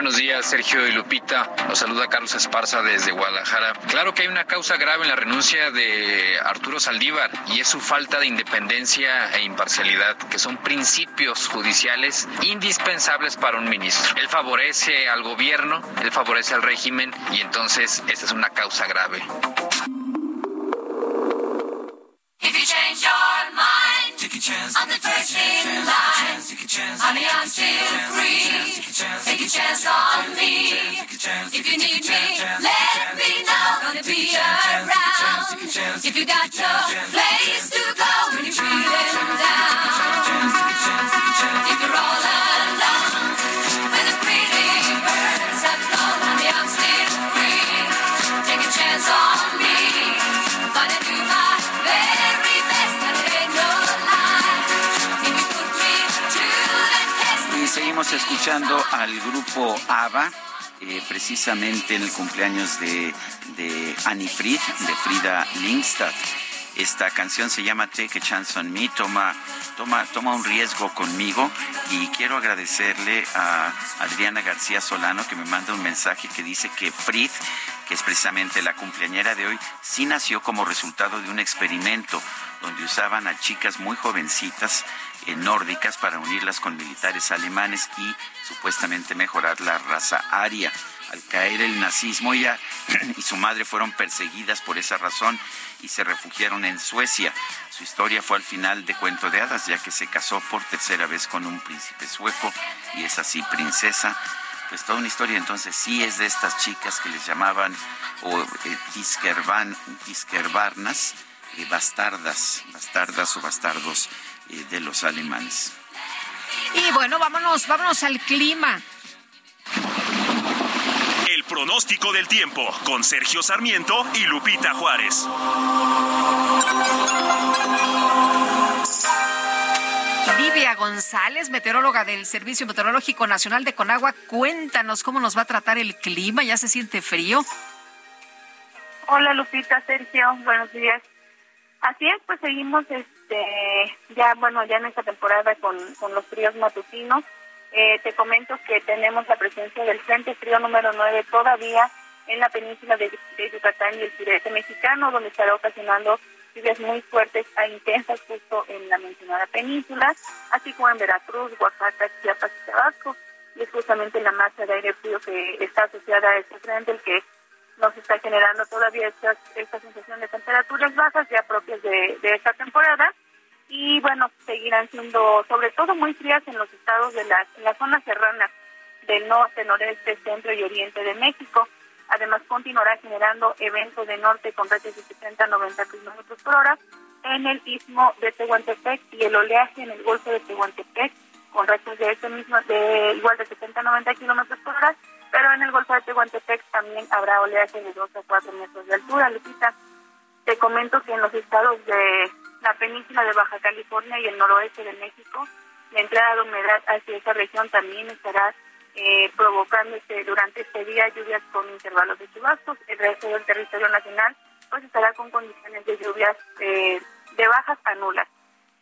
Buenos días, Sergio y Lupita. Los saluda Carlos Esparza desde Guadalajara. Claro que hay una causa grave en la renuncia de Arturo Saldívar y es su falta de independencia e imparcialidad, que son principios judiciales indispensables para un ministro. Él favorece al gobierno, él favorece al régimen y entonces esta es una causa grave. A chance. I'm the first in line. Honey, I'm still free. Take a chance on me. If you need me, let me know. Gonna be around. If you got no place to escuchando al grupo ABBA, eh, precisamente en el cumpleaños de, Annie Fried, de Frida Lindstad. Esta canción se llama Take a Chance on Me, toma, toma, toma un riesgo conmigo y quiero agradecerle a Adriana García Solano que me manda un mensaje que dice que Frid, que es precisamente la cumpleañera de hoy, sí nació como resultado de un experimento donde usaban a chicas muy jovencitas eh, nórdicas para unirlas con militares alemanes y supuestamente mejorar la raza aria. Al caer el nazismo, ella [clears throat] y su madre fueron perseguidas por esa razón y se refugiaron en Suecia. Su historia fue al final de cuento de hadas, ya que se casó por tercera vez con un príncipe sueco y es así princesa. Pues toda una historia, entonces sí es de estas chicas que les llamaban o eh, tiskervan- tiskervarnas, eh, bastardas, bastardas o bastardos eh, de los alemanes. Y bueno, vámonos, vámonos al clima. El pronóstico del tiempo con Sergio Sarmiento y Lupita Juárez. Livia González, meteoróloga del Servicio Meteorológico Nacional de Conagua, cuéntanos cómo nos va a tratar el clima. ¿Ya se siente frío? Hola Lupita, Sergio, buenos días. Así es, pues seguimos este ya bueno ya en esta temporada con, con los fríos matutinos. Eh, te comento que tenemos la presencia del Frente Frío número 9 todavía en la península de, de Yucatán y el sureste mexicano, donde estará ocasionando lluvias muy fuertes e intensas justo en la mencionada península, así como en Veracruz, Oaxaca, Chiapas y Tabasco. Y es justamente la masa de aire frío que está asociada a este frente el que nos está generando todavía estas, esta sensación de temperaturas bajas ya propias de, de esta temporada y bueno, seguirán siendo sobre todo muy frías en los estados de las, en las zonas serranas del norte, noreste, centro y oriente de México. Además, continuará generando eventos de norte con rachas de 70 a 90 kilómetros por hora en el istmo de Tehuantepec y el oleaje en el golfo de Tehuantepec con rachas de ese mismo, de igual de 70 a 90 kilómetros por hora, pero en el golfo de Tehuantepec también habrá oleaje de 2 a 4 metros de altura. Lupita, te comento que en los estados de la península de Baja California y el noroeste de México, la entrada de humedad hacia esa región también estará eh, provocando durante este día lluvias con intervalos de chubascos. El resto del territorio nacional pues estará con condiciones de lluvias eh, de bajas a nulas.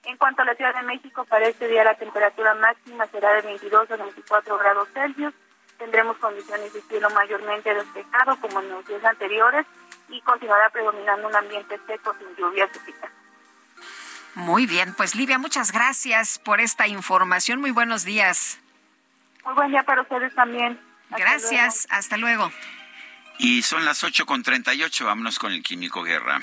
En cuanto a la Ciudad de México, para este día la temperatura máxima será de 22 a 24 grados Celsius. Tendremos condiciones de cielo mayormente despejado como en los días anteriores y continuará predominando un ambiente seco sin lluvias. Lupita. Muy bien, pues Livia, muchas gracias por esta información. Muy buenos días. Muy buen día para ustedes también. Hasta Gracias, hasta luego. Y son las 8 con 38, vámonos con el Químico Guerra.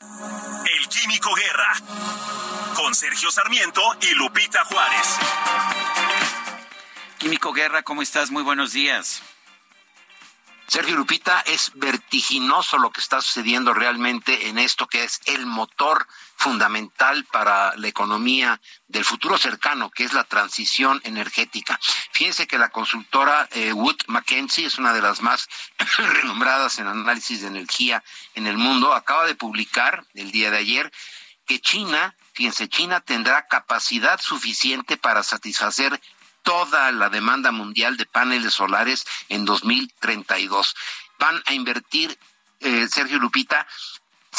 El Químico Guerra. Con Sergio Sarmiento y Lupita Juárez. Químico Guerra, ¿cómo estás? Muy buenos días. Sergio Lupita, es vertiginoso lo que está sucediendo realmente en esto que es el motor fundamental para la economía del futuro cercano, que es la transición energética. Fíjense que la consultora eh, Wood Mackenzie es una de las más [laughs] renombradas en análisis de energía en el mundo. Acaba de publicar el día de ayer que China, fíjense, China tendrá capacidad suficiente para satisfacer toda la demanda mundial de paneles solares en 2032. Van a invertir, eh, Sergio Lupita,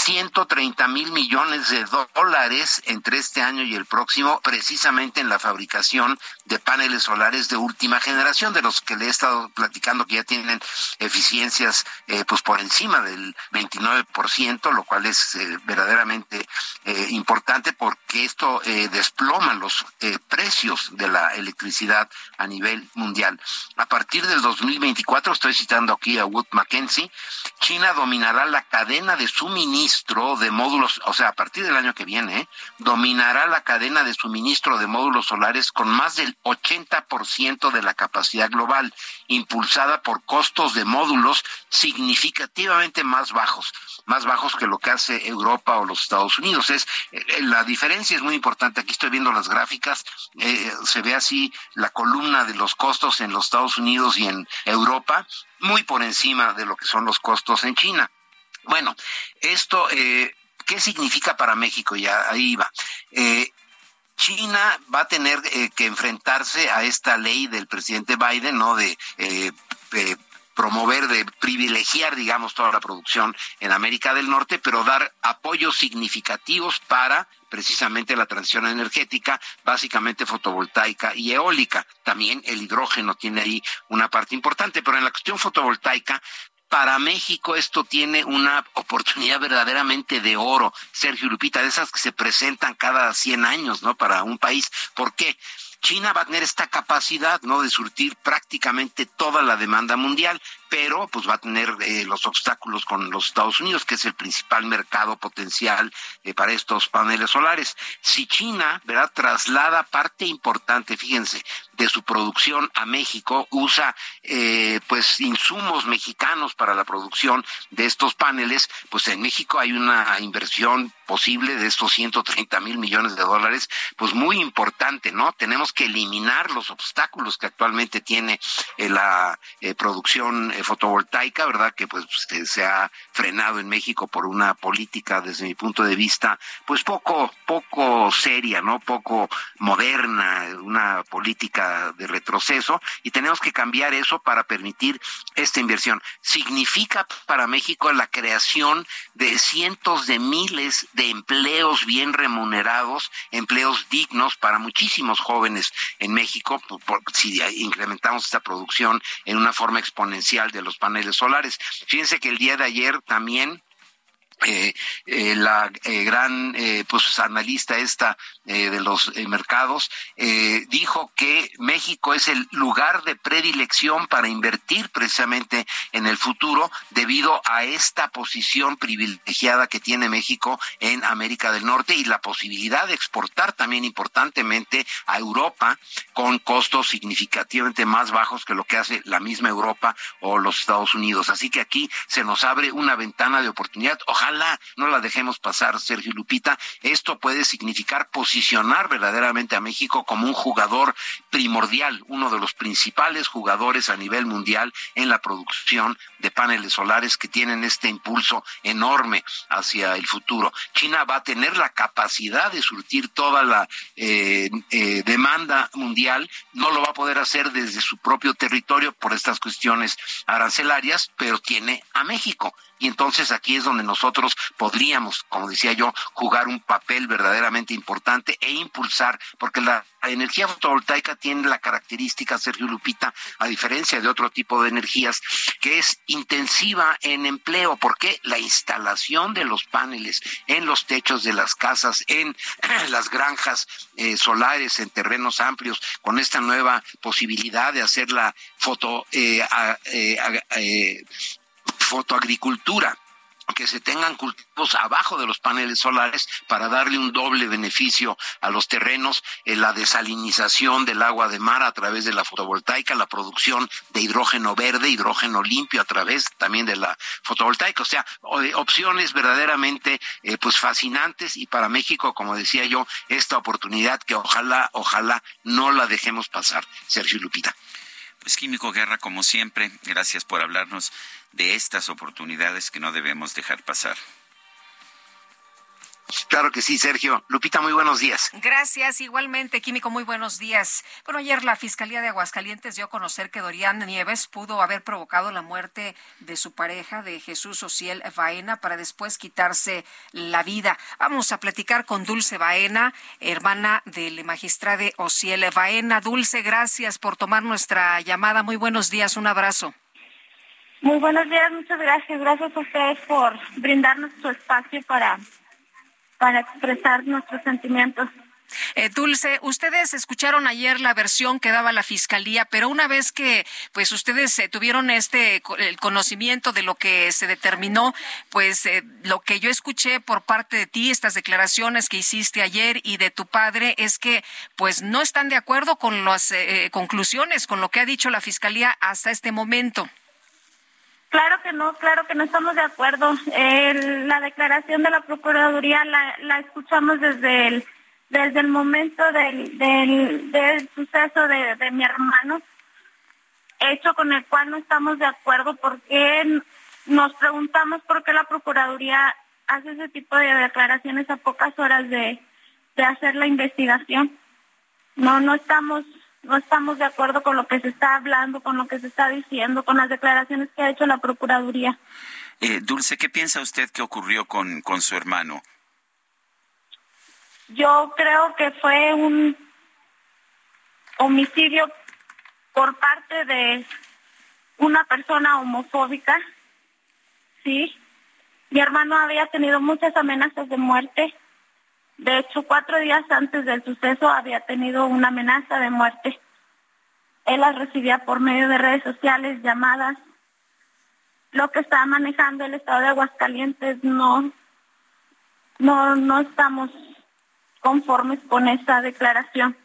130 mil millones de dólares entre este año y el próximo, precisamente en la fabricación de paneles solares de última generación, de los que le he estado platicando que ya tienen eficiencias eh, pues por encima del 29%, lo cual es eh, verdaderamente eh, importante porque esto desploma los precios de la electricidad a nivel mundial. A partir del 2024, estoy citando aquí a Wood Mackenzie, China dominará la cadena de suministro de módulos, o sea, a partir del año que viene, dominará la cadena de suministro de módulos solares con más del 80% de la capacidad global, impulsada por costos de módulos significativamente más bajos, más bajos que lo que hace Europa o los Estados Unidos. Es eh, la diferencia es muy importante. Aquí estoy viendo las gráficas, eh, se ve así la columna de los costos en los Estados Unidos y en Europa, muy por encima de lo que son los costos en China. Bueno, esto, eh, ¿qué significa para México? Ya ahí va. Eh, China va a tener eh, que enfrentarse a esta ley del presidente Biden, ¿no? De promover, de privilegiar, digamos, toda la producción en América del Norte, pero dar apoyos significativos para precisamente la transición energética, básicamente fotovoltaica y eólica. También el hidrógeno tiene ahí una parte importante, pero en la cuestión fotovoltaica para México esto tiene una oportunidad verdaderamente de oro, Sergio Lupita, de esas que se presentan cada 100 años, ¿no? Para un país. ¿Por qué? China va a tener esta capacidad, ¿no? De surtir prácticamente toda la demanda mundial pero pues va a tener eh, los obstáculos con los Estados Unidos, que es el principal mercado potencial eh, para estos paneles solares. Si China, ¿verdad?, traslada parte importante, fíjense, de su producción a México, usa eh, pues insumos mexicanos para la producción de estos paneles, pues en México hay una inversión posible de estos 130 mil millones de dólares, pues muy importante, ¿no? Tenemos que eliminar los obstáculos que actualmente tiene la producción eh, fotovoltaica, ¿verdad? Que pues se ha frenado en México por una política, desde mi punto de vista, pues poco, poco seria, ¿no? Poco moderna, una política de retroceso, y tenemos que cambiar eso para permitir esta inversión. Significa para México la creación de cientos de miles de empleos bien remunerados, empleos dignos para muchísimos jóvenes en México, si incrementamos esta producción en una forma exponencial de los paneles solares. Fíjense que el día de ayer también eh, eh, la eh, gran eh, pues analista esta de los mercados dijo que México es el lugar de predilección para invertir precisamente en el futuro debido a esta posición privilegiada que tiene México en América del Norte y la posibilidad de exportar también importantemente a Europa con costos significativamente más bajos que lo que hace la misma Europa o los Estados Unidos. Así que aquí se nos abre una ventana de oportunidad. Ojalá ojalá no la dejemos pasar, Sergio Lupita. Esto puede significar posicionar verdaderamente a México como un jugador primordial, uno de los principales jugadores a nivel mundial en la producción de paneles solares que tienen este impulso enorme hacia el futuro. China va a tener la capacidad de surtir toda la eh, eh, demanda mundial, no lo va a poder hacer desde su propio territorio por estas cuestiones arancelarias, pero tiene a México y entonces aquí es donde nosotros podríamos, como decía yo, jugar un papel verdaderamente importante e impulsar, porque la energía fotovoltaica tiene la característica, Sergio Lupita, a diferencia de otro tipo de energías, que es intensiva en empleo, porque la instalación de los paneles en los techos de las casas, en [clears throat] las granjas eh, solares, en terrenos amplios, con esta nueva posibilidad de hacer la foto, eh, eh, fotoagricultura que se tengan cultivos abajo de los paneles solares para darle un doble beneficio a los terrenos, en la desalinización del agua de mar a través de la fotovoltaica, la producción de hidrógeno verde, hidrógeno limpio a través también de la fotovoltaica, o sea, opciones verdaderamente eh, pues fascinantes y para México, como decía yo, esta oportunidad que ojalá, ojalá no la dejemos pasar. Sergio Lupita. Pues Químico Guerra, como siempre, gracias por hablarnos de estas oportunidades que no debemos dejar pasar. Claro que sí, Sergio. Lupita, muy buenos días. Gracias, igualmente, Químico, muy buenos días. Bueno, ayer la Fiscalía de Aguascalientes dio a conocer que Dorian Nieves pudo haber provocado la muerte de su pareja, de Jesús Ociel Baena, para después quitarse la vida. Vamos a platicar con Dulce Baena, hermana del magistrado Ociel Baena. Dulce, gracias por tomar nuestra llamada. Muy buenos días, un abrazo. Muy buenos días, muchas gracias. Gracias a ustedes por brindarnos su espacio para, para expresar nuestros sentimientos. Eh, Dulce, ustedes escucharon ayer la versión que daba la fiscalía, pero una vez que pues ustedes eh, tuvieron este el conocimiento de lo que se determinó, pues eh, lo que yo escuché por parte de ti, estas declaraciones que hiciste ayer y de tu padre es que pues no están de acuerdo con las eh, conclusiones, con lo que ha dicho la fiscalía hasta este momento. Claro que no, claro que no estamos de acuerdo. Eh, la declaración de la Procuraduría la, escuchamos desde el, desde el momento del, del, del suceso de, de mi hermano, hecho con el cual no estamos de acuerdo porque nos preguntamos por qué la Procuraduría hace ese tipo de declaraciones a pocas horas de, de hacer la investigación. No, no estamos no estamos de acuerdo con lo que se está hablando, con lo que se está diciendo, con las declaraciones que ha hecho la Procuraduría. Eh, Dulce, ¿qué piensa usted que ocurrió con, con su hermano? Yo creo que fue un homicidio por parte de una persona homofóbica, sí. Mi hermano había tenido muchas amenazas de muerte. De hecho, cuatro días antes del suceso había tenido una amenaza de muerte. Él las recibía por medio de redes sociales, llamadas. Lo que está manejando el estado de Aguascalientes no, no, no estamos conformes con esa declaración.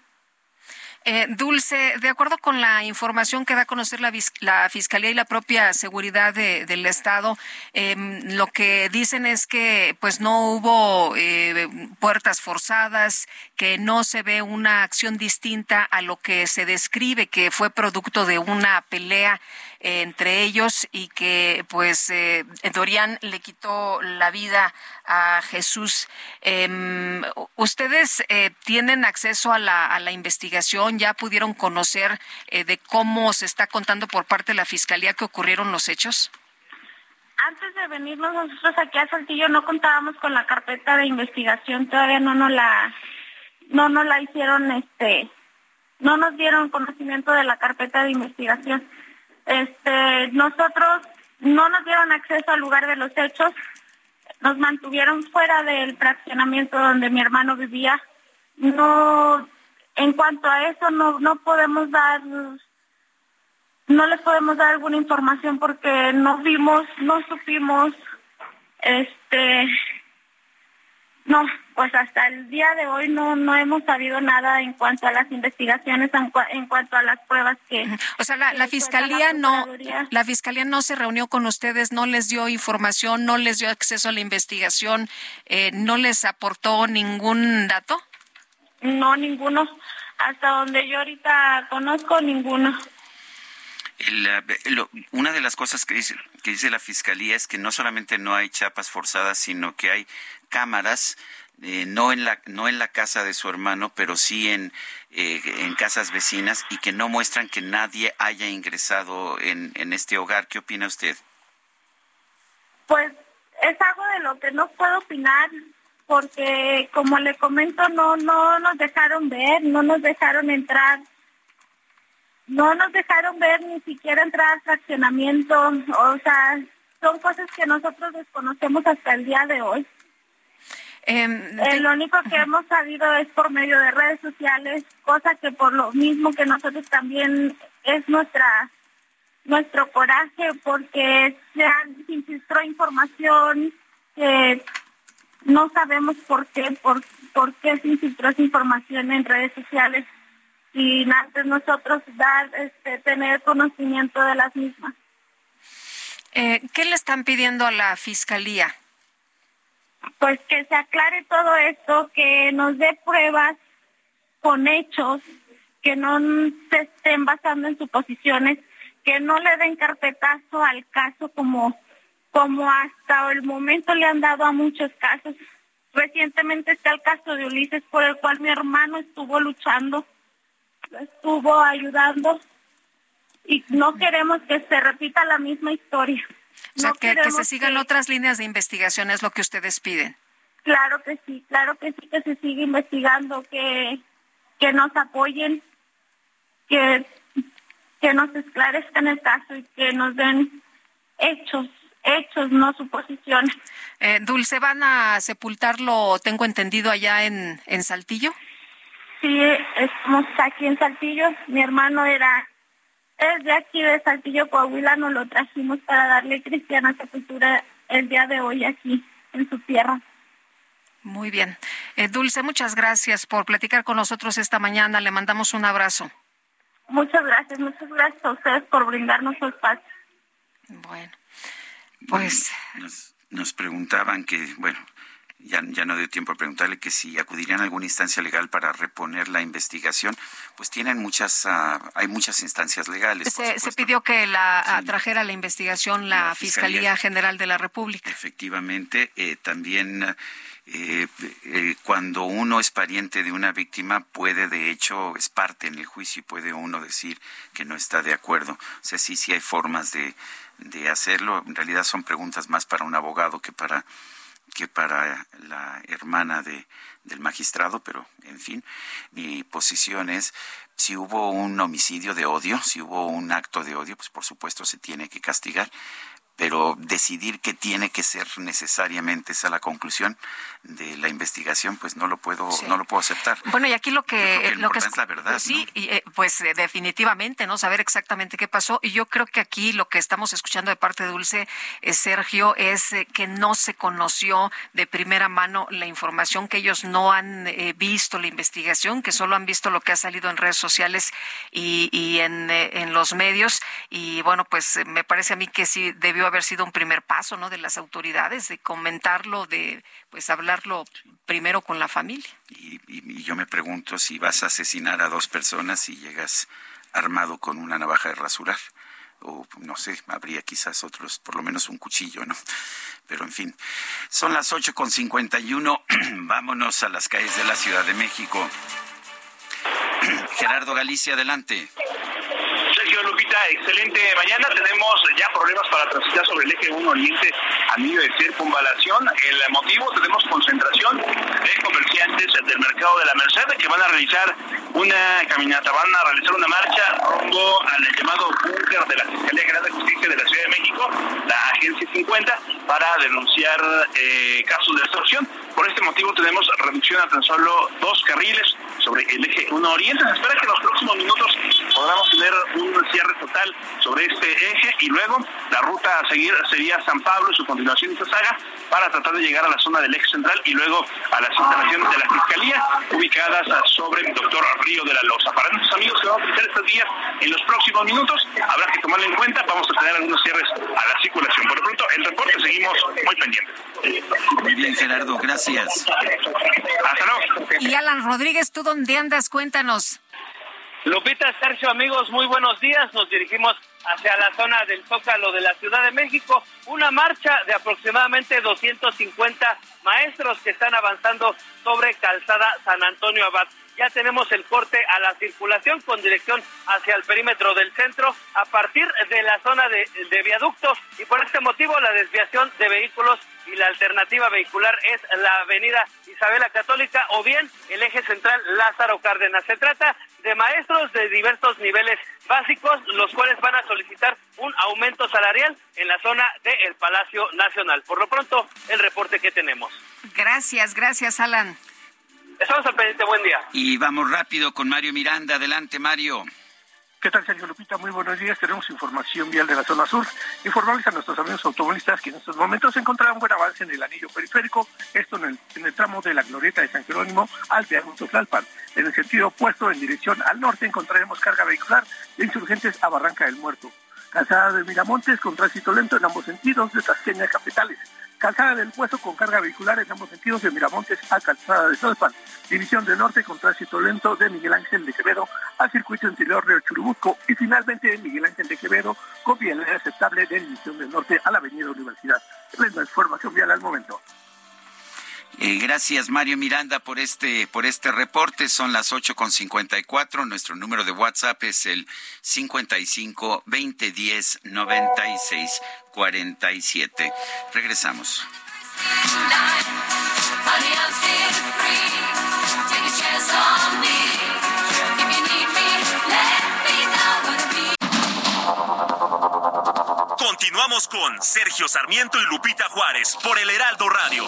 Eh, Dulce, de acuerdo con la información que da a conocer la, la Fiscalía y la propia seguridad de, del Estado, eh, lo que dicen es que pues no hubo eh, puertas forzadas, que no se ve una acción distinta a lo que se describe que fue producto de una pelea entre ellos y que pues eh, Dorian le quitó la vida a Jesús. Eh, ¿Ustedes eh, tienen acceso a la, a la investigación? ¿Ya pudieron conocer eh, de cómo se está contando por parte de la Fiscalía que ocurrieron los hechos? Antes de venirnos nosotros aquí a Saltillo no contábamos con la carpeta de investigación, todavía no nos la, no nos la hicieron, este, no nos dieron conocimiento de la carpeta de investigación. Este, nosotros no nos dieron acceso al lugar de los hechos, nos mantuvieron fuera del fraccionamiento donde mi hermano vivía. No, en cuanto a eso no no podemos dar no les podemos dar alguna información porque no vimos, no supimos este no, pues hasta el día de hoy no no hemos sabido nada en cuanto a las investigaciones, en, en cuanto a las pruebas que... O sea, la, la fiscalía la no la fiscalía no se reunió con ustedes, no les dio información, no les dio acceso a la investigación, eh, no les aportó ningún dato. No, ninguno. Hasta donde yo ahorita conozco, ninguno. El, lo, una de las cosas que dice, que dice la fiscalía es que no solamente no hay chapas forzadas, sino que hay cámaras eh, no en la no en la casa de su hermano, pero sí en eh, en casas vecinas y que no muestran que nadie haya ingresado en, en este hogar. ¿Qué opina usted? Pues es algo de lo que no puedo opinar porque como le comento no no nos dejaron ver, no nos dejaron entrar. No nos dejaron ver ni siquiera entrar al fraccionamiento, o sea, son cosas que nosotros desconocemos hasta el día de hoy. Eh, lo único que hemos sabido es por medio de redes sociales, cosa que por lo mismo que nosotros también es nuestra nuestro coraje porque se, han, infiltró información que no sabemos por qué, por, por qué se infiltró esa información en redes sociales y antes nosotros dar, este, tener conocimiento de las mismas. Eh, ¿Qué le están pidiendo a la fiscalía? Pues que se aclare todo esto, que nos dé pruebas con hechos, que no se estén basando en suposiciones, que no le den carpetazo al caso como como hasta el momento le han dado a muchos casos. Recientemente está el caso de Ulises por el cual mi hermano estuvo luchando, estuvo ayudando y no queremos que se repita la misma historia. O sea, No que, que se sigan que- otras líneas de investigación es lo que ustedes piden. Claro que sí, claro que sí, que se siga investigando, que, que nos apoyen, que, que nos esclarezcan el caso y que nos den hechos, hechos, no suposiciones. Eh, Dulce, ¿van a sepultarlo, tengo entendido, allá en, en Saltillo? Sí, estamos aquí en Saltillo. Mi hermano era, es de aquí de Saltillo, Coahuila. Nos lo trajimos para darle cristiana sepultura el día de hoy aquí en su tierra. Muy bien. Eh, Dulce, muchas gracias por platicar con nosotros esta mañana. Le mandamos un abrazo. Muchas gracias, muchas gracias a ustedes por brindarnos su espacio. Bueno, pues Nos, nos preguntaban que, bueno, ya, ya no dio tiempo a preguntarle que si acudirían a alguna instancia legal para reponer la investigación, pues tienen muchas, ah, hay muchas instancias legales. se, se pidió que la ah, trajera la investigación la, La Fiscalía, Fiscalía. General de la República. Efectivamente, eh, también eh, eh, cuando uno es pariente de una víctima puede, de hecho, es parte en el juicio y puede uno decir que no está de acuerdo. O sea, sí, sí hay formas de, de hacerlo. En realidad son preguntas más para un abogado que para que para la hermana de, del magistrado, pero en fin, mi posición es si hubo un homicidio de odio, si hubo un acto de odio, pues por supuesto se tiene que castigar, pero decidir que tiene que ser necesariamente esa la conclusión de la investigación, pues no lo puedo, Sí. no lo puedo aceptar. Bueno, y aquí lo que, lo que es la verdad, sí, y, eh, pues eh, definitivamente, ¿no? Saber exactamente qué pasó. Y yo creo que aquí lo que estamos escuchando de parte de Dulce, eh, Sergio, es eh, que no se conoció de primera mano la información, que ellos no han eh, visto la investigación, que solo han visto lo que ha salido en redes sociales y, y en, en los medios. Y bueno, pues me parece a mí que sí debió haber sido un primer paso, ¿no? De las autoridades, de comentarlo, de pues hablarlo primero con la familia. Y, y- yo me pregunto si vas a asesinar a dos personas y llegas armado con una navaja de rasurar. O no sé, habría quizás otros, por lo menos un cuchillo, ¿no? Pero en fin, son las 8 con 51. [clears throat] Vámonos a las calles de la Ciudad de México. [clears throat] Gerardo Galicia, adelante. Excelente mañana. Tenemos ya problemas para transitar sobre el eje 1 Oriente a medio de circunvalación. El motivo, tenemos concentración de comerciantes del mercado de la Merced que van a realizar una caminata, van a realizar una marcha rumbo al llamado búnker de la Fiscalía General de Justicia de la Ciudad de México, la Agencia 50, para denunciar eh, casos de extorsión. Por este motivo tenemos reducción a tan solo dos carriles sobre el eje 1 Oriente. Se espera que en los próximos minutos podamos tener un cierre sobre este eje y luego la ruta a seguir sería San Pablo y su continuación esta saga para tratar de llegar a la zona del eje central y luego a las instalaciones de la Fiscalía ubicadas sobre el doctor Río de la Loza. Para nuestros amigos que van a utilizar estos días en los próximos minutos habrá que tomarlo en cuenta. Vamos a tener algunos cierres a la circulación. Por lo pronto, el reporte seguimos muy pendientes. Muy bien, Gerardo, gracias. Hasta luego. Y Alan Rodríguez, ¿tú dónde andas? Cuéntanos. Lupita, Sergio, amigos, muy buenos días. Nos dirigimos hacia la zona del Zócalo de la Ciudad de México. Una marcha de aproximadamente 250 maestros que están avanzando sobre Calzada San Antonio Abad. Ya tenemos el corte a la circulación con dirección hacia el perímetro del centro a partir de la zona de, de viaducto y por este motivo la desviación de vehículos y la alternativa vehicular es la avenida Isabela Católica o bien el eje central Lázaro Cárdenas. Se trata de maestros de diversos niveles básicos, los cuales van a solicitar un aumento salarial en la zona del Palacio Nacional. Por lo pronto, el reporte que tenemos. Gracias, gracias, Alan. Estamos al pendiente, buen día. Y vamos rápido con Mario Miranda. Adelante, Mario. ¿Qué tal, Sergio Lupita? Muy buenos días. Tenemos información vial de la zona sur. Informarles a nuestros amigos automovilistas que en estos momentos se buen avance en el anillo periférico, esto en el, tramo de la glorieta de San Jerónimo al viaducto Tlalpan. En el sentido opuesto, en dirección al norte, encontraremos carga vehicular de insurgentes a Barranca del Muerto. Calzada de Miramontes con tránsito lento en ambos sentidos de Tasqueña Capitales. Calzada del Puesto con carga vehicular en ambos sentidos de Miramontes a Calzada de Tlalpan. División de Norte con tránsito lento de Miguel Ángel de Quevedo al circuito interior de Churubusco y finalmente Miguel Ángel de Quevedo con vialidad aceptable de División del Norte a la Avenida Universidad. Es la información vial al momento. Eh, gracias Mario Miranda por este este reporte. Son las ocho con cincuenta y cuatro. Nuestro número de WhatsApp es el 55 20 10 96 47. Regresamos. Continuamos con Sergio Sarmiento y Lupita Juárez por el Heraldo Radio.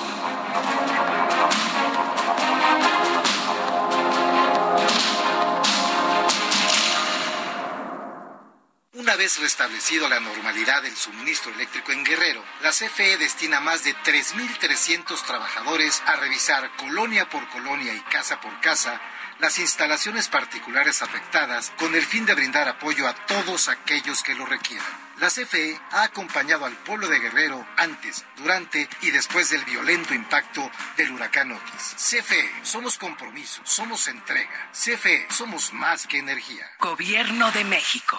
Una vez restablecido la normalidad del suministro eléctrico en Guerrero, la CFE destina más de 3.300 trabajadores a revisar colonia por colonia y casa por casa las instalaciones particulares afectadas con el fin de brindar apoyo a todos aquellos que lo requieran. La CFE ha acompañado al pueblo de Guerrero antes, durante y después del violento impacto del huracán Otis. CFE, somos compromiso, somos entrega. CFE, somos más que energía. Gobierno de México.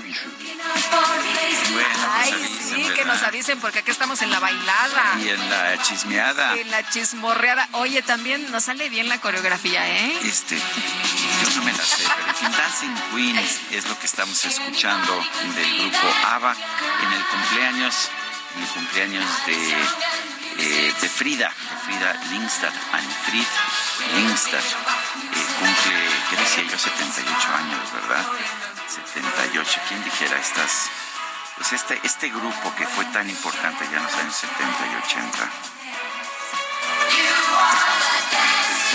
Bueno, pues Ay, avisen, sí, que nos avisen porque aquí estamos en la bailada. Y en la chismeada. En la chismorreada. Oye, también nos sale bien la coreografía, ¿eh? Este, yo no me la sé, pero en fin, Dancing Queen es lo que estamos escuchando del grupo ABBA en el cumpleaños, en el cumpleaños de, eh, de Frida, de Frida Lindstad, Anfrid Lindstad. Eh, cumple, ¿qué decía yo? 78 años, ¿verdad? 78, ¿quién dijera estas? Pues este, este grupo que fue tan importante ya en los años 70 y 80.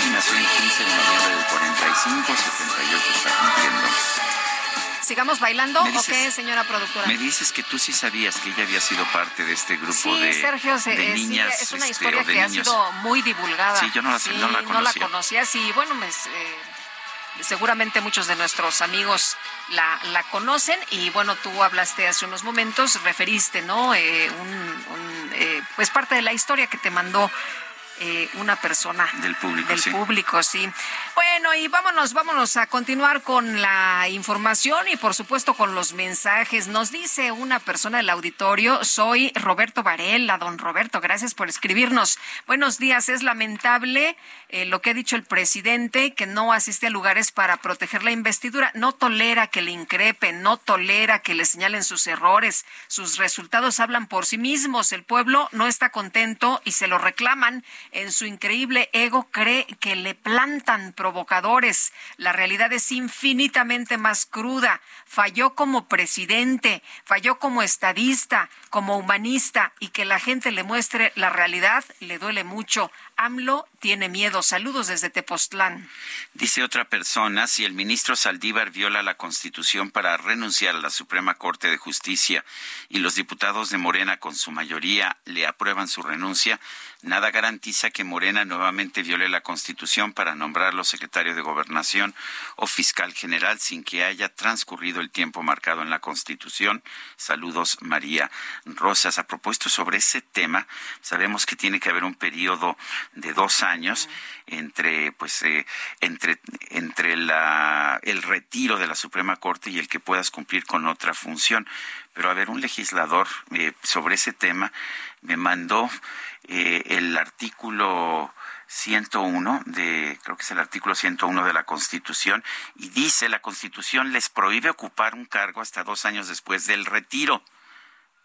Y nació el 15 de noviembre del 45, 78 está cumpliendo. ¿Sigamos bailando Me o dices- qué, señora productora? Me dices que tú sí sabías que ella había sido parte de este grupo Sí, de, Sergio, se- de eh, sí, niñas es una este, historia o de que ha niños. sido muy divulgada. Sí, yo no la- Sí, no la conocía. conocía. Sí, bueno, pues, eh, seguramente muchos de nuestros amigos la, la conocen y bueno, tú hablaste hace unos momentos, referiste, ¿no? Eh, un, un, eh, pues parte de la historia que te mandó eh, una persona Del público, del sí. público, sí. Bueno, y vámonos, vámonos a continuar con la información y por supuesto con los mensajes. Nos dice una persona del auditorio, soy Roberto Varela, don Roberto, gracias por escribirnos. Buenos días, es lamentable eh, lo que ha dicho el presidente, que no asiste a lugares para proteger la investidura, no tolera que le increpen, no tolera que le señalen sus errores, sus resultados hablan por sí mismos, el pueblo no está contento y se lo reclaman en su increíble ego cree que le plantan provocadores. La realidad es infinitamente más cruda. Falló como presidente, falló como estadista, como humanista y que la gente le muestre la realidad le duele mucho. AMLO tiene miedo. Saludos desde Tepoztlán. Dice otra persona, si el ministro Saldívar viola la Constitución para renunciar a la Suprema Corte de Justicia y los diputados de Morena con su mayoría le aprueban su renuncia, nada garantiza que Morena nuevamente viole la Constitución para nombrarlo secretario de Gobernación o fiscal general sin que haya transcurrido el tiempo marcado en la Constitución. Saludos, María Rosas. A propósito sobre ese tema, sabemos que tiene que haber un periodo de dos años entre pues eh, entre entre la el retiro de la Suprema Corte y el que puedas cumplir con otra función pero a ver un legislador eh, sobre ese tema me mandó eh, el artículo 101 de creo que es el artículo 101 de la Constitución y dice la Constitución les prohíbe ocupar un cargo hasta dos años después del retiro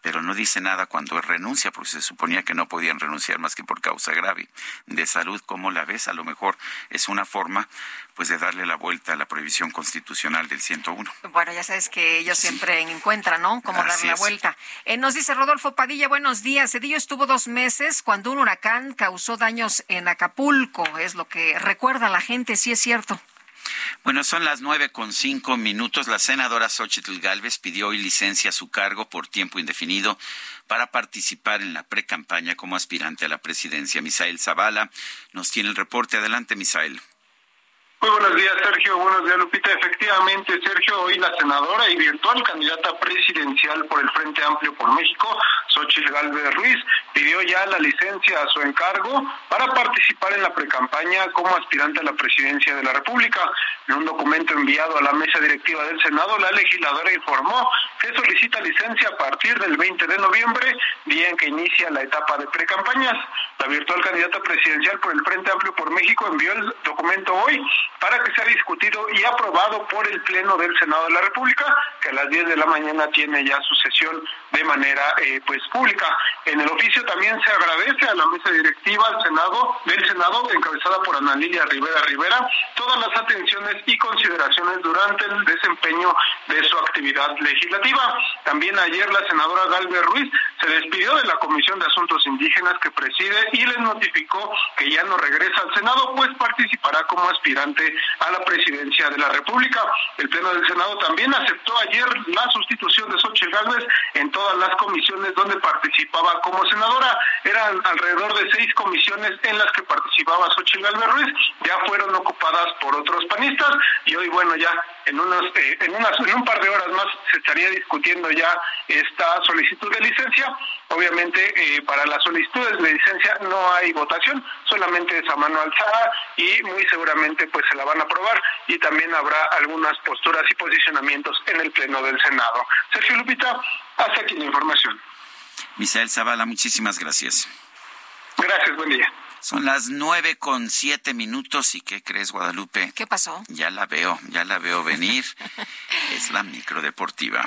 pero no dice nada cuando renuncia, porque se suponía que no podían renunciar más que por causa grave de salud. ¿Cómo la ves? A lo mejor es una forma pues de darle la vuelta a la prohibición constitucional del 101. Bueno, ya sabes que ellos siempre encuentran, ¿no? Cómo darle la vuelta. Eh, nos dice Rodolfo Padilla, buenos días. Cedillo estuvo dos meses cuando un huracán causó daños en Acapulco. Es lo que recuerda la gente, sí es cierto. Bueno, son las nueve con cinco minutos. La senadora Xochitl Galvez pidió hoy licencia a su cargo por tiempo indefinido para participar en la precampaña como aspirante a la presidencia. Misael Zavala nos tiene el reporte. Adelante, Misael. Muy buenos días, Sergio. Buenos días, Lupita. Efectivamente, Sergio, hoy la senadora y virtual candidata presidencial por el Frente Amplio por México, Xochitl Galvez Ruiz, pidió ya la licencia a su encargo para participar en la precampaña como aspirante a la presidencia de la República. En un documento enviado a la mesa directiva del Senado, la legisladora informó que solicita licencia a partir del 20 de noviembre, día en que inicia la etapa de precampañas. La virtual candidata presidencial por el Frente Amplio por México envió el documento hoy para que sea discutido y aprobado por el Pleno del Senado de la República, que a las 10 de la mañana tiene ya su sesión de manera eh, pues pública. En el oficio también se agradece a la mesa directiva al Senado, del Senado, encabezada por Ana Lilia Rivera Rivera, todas las atenciones y consideraciones durante el desempeño de su actividad legislativa. También ayer la senadora Galvez Ruiz se despidió de la Comisión de Asuntos Indígenas que preside y les notificó que ya no regresa al Senado, pues participará como aspirante a la presidencia de la República. El Pleno del Senado también aceptó ayer la sustitución de Xochitl Gálvez en todas las comisiones donde participaba como senadora. Eran alrededor de seis comisiones en las que participaba Xochitl Gálvez Ruiz, ya fueron ocupadas por otros panistas y hoy, bueno, ya en, unos, eh, en, unas, en un par de horas más se estaría discutiendo ya esta solicitud de licencia. Obviamente, eh, para las solicitudes de licencia no hay votación, solamente es a mano alzada y muy seguramente pues se la van a aprobar y también habrá algunas posturas y posicionamientos en el Pleno del Senado. Sergio Lupita, hasta aquí la información. Misael Zavala, muchísimas gracias. Gracias, buen día. Son las nueve con siete minutos y ¿qué crees, Guadalupe? ¿Qué pasó? Ya la veo, ya la veo venir. [laughs] es la micro deportiva.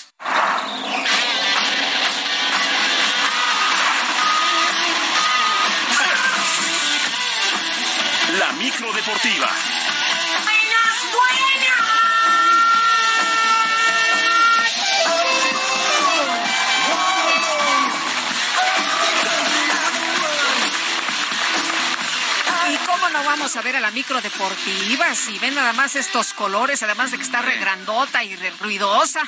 La micro deportiva. ¿Y cómo no vamos a ver a la micro deportiva si ven nada más estos colores, además de que está re grandota y re ruidosa?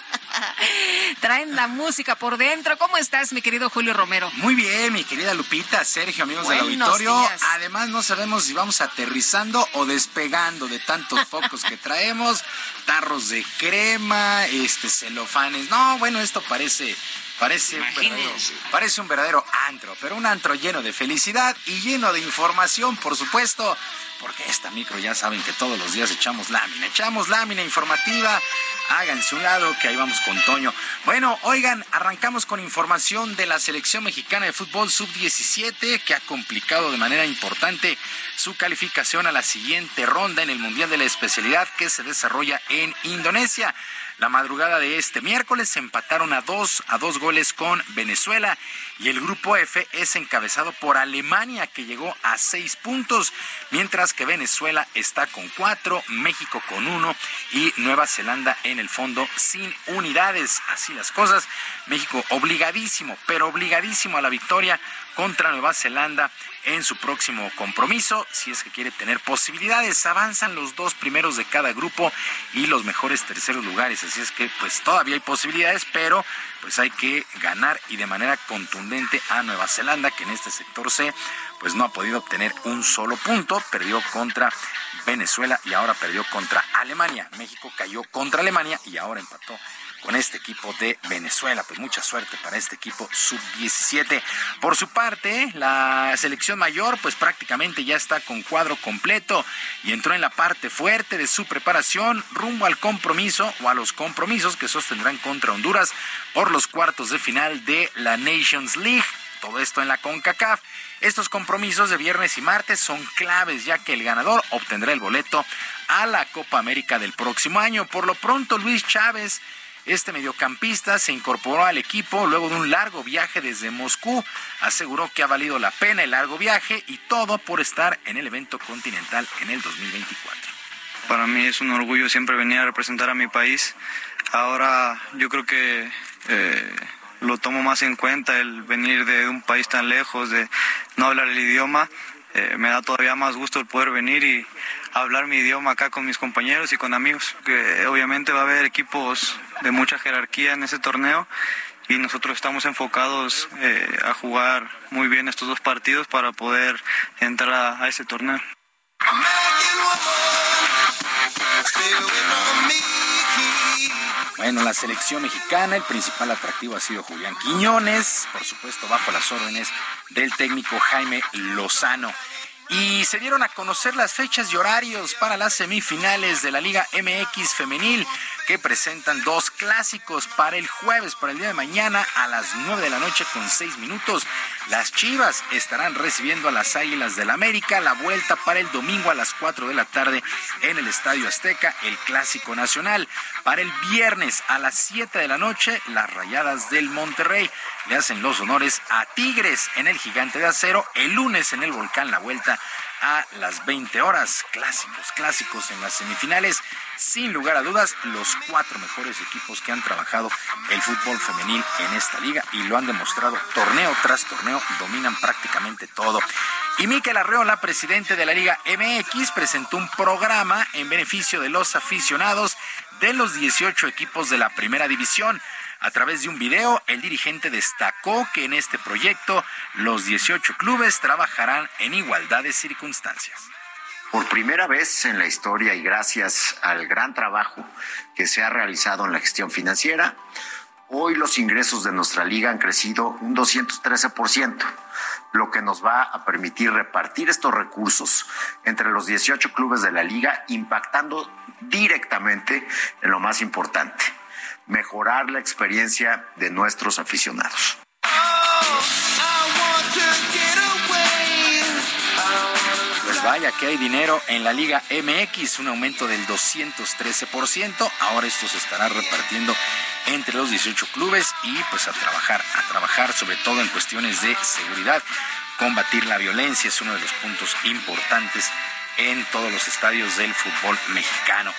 [laughs] Traen la música por dentro. ¿Cómo estás, mi querido Julio Romero? Muy bien, mi querida Lupita, Sergio, amigos Buenos del auditorio. días. Además, no sabemos si vamos aterrizando o despegando de tantos focos que traemos, tarros de crema, este celofanes. No, bueno, esto parece Parece un, verdadero, parece un verdadero antro, pero un antro lleno de felicidad y lleno de información, por supuesto. porque esta micro ya saben que todos los días echamos lámina, echamos lámina informativa. Háganse un lado que ahí vamos con Toño. Bueno, oigan, arrancamos con información de la selección mexicana de fútbol sub-17 que ha complicado de manera importante su calificación a la siguiente ronda en el Mundial de la Especialidad que se desarrolla en Indonesia. La madrugada de este miércoles se empataron a dos, a dos goles con Venezuela y el grupo F es encabezado por Alemania que llegó a seis puntos, mientras que Venezuela está con cuatro, México con uno y Nueva Zelanda en el fondo sin unidades. Así las cosas. México obligadísimo, pero obligadísimo a la victoria contra Nueva Zelanda en su próximo compromiso, si es que quiere tener posibilidades. Avanzan los dos primeros de cada grupo y los mejores terceros lugares, así es que pues todavía hay posibilidades, pero pues hay que ganar y de manera contundente a Nueva Zelanda, que en este sector C pues no ha podido obtener un solo punto, perdió contra Venezuela y ahora perdió contra Alemania. México cayó contra Alemania y ahora empató con este equipo de Venezuela. Pues mucha suerte para este equipo sub-17. Por su parte, la selección mayor pues prácticamente ya está con cuadro completo y entró en la parte fuerte de su preparación rumbo al compromiso o a los compromisos que sostendrán contra Honduras por los cuartos de final de la Nations League. Todo esto en la CONCACAF. Estos compromisos de viernes y martes son claves ya que el ganador obtendrá el boleto a la Copa América del próximo año. Por lo pronto, Luis Chávez este mediocampista se incorporó al equipo luego de un largo viaje desde Moscú. Aseguró que ha valido la pena el largo viaje y todo por estar en el evento continental en el 2024. Para mí es un orgullo siempre venir a representar a mi país. Ahora yo creo que eh, lo tomo más en cuenta el venir de un país tan lejos, de no hablar el idioma. Eh, me da todavía más gusto el poder venir y hablar mi idioma acá con mis compañeros y con amigos. Que obviamente va a haber equipos de mucha jerarquía en ese torneo y nosotros estamos enfocados eh, a jugar muy bien estos dos partidos para poder entrar a, a ese torneo. Bueno, la selección mexicana, el principal atractivo ha sido Julián Quiñones, por supuesto bajo las órdenes del técnico Jaime Lozano. Y se dieron a conocer las fechas y horarios para las semifinales de la Liga MX femenil que presentan dos clásicos para el jueves, para el día de mañana a las 9 de la noche con 6 minutos. Las Chivas estarán recibiendo a las Águilas del América, la vuelta para el domingo a las 4 de la tarde en el Estadio Azteca, el Clásico Nacional. Para el viernes a las 7 de la noche, las Rayadas del Monterrey le hacen los honores a Tigres en el Gigante de Acero, el lunes en el Volcán La Vuelta a las 20 horas. Clásicos, clásicos en las semifinales. Sin lugar a dudas, los cuatro mejores equipos que han trabajado el fútbol femenil en esta liga y lo han demostrado torneo tras torneo, dominan prácticamente todo. Y Miquel Arreola, presidente de la Liga MX, presentó un programa en beneficio de los aficionados de los 18 equipos de la primera división. A través de un video, el dirigente destacó que en este proyecto los 18 clubes trabajarán en igualdad de circunstancias. Por primera vez en la historia y gracias al gran trabajo que se ha realizado en la gestión financiera, hoy los ingresos de nuestra liga han crecido un 213%, lo que nos va a permitir repartir estos recursos entre los 18 clubes de la liga, impactando directamente en lo más importante, mejorar la experiencia de nuestros aficionados. Pues vaya que hay dinero en la Liga MX, un aumento del 213%. Ahora esto se estará repartiendo entre los 18 clubes y pues a trabajar, a trabajar sobre todo en cuestiones de seguridad. Combatir la violencia es uno de los puntos importantes en todos los estadios del fútbol mexicano.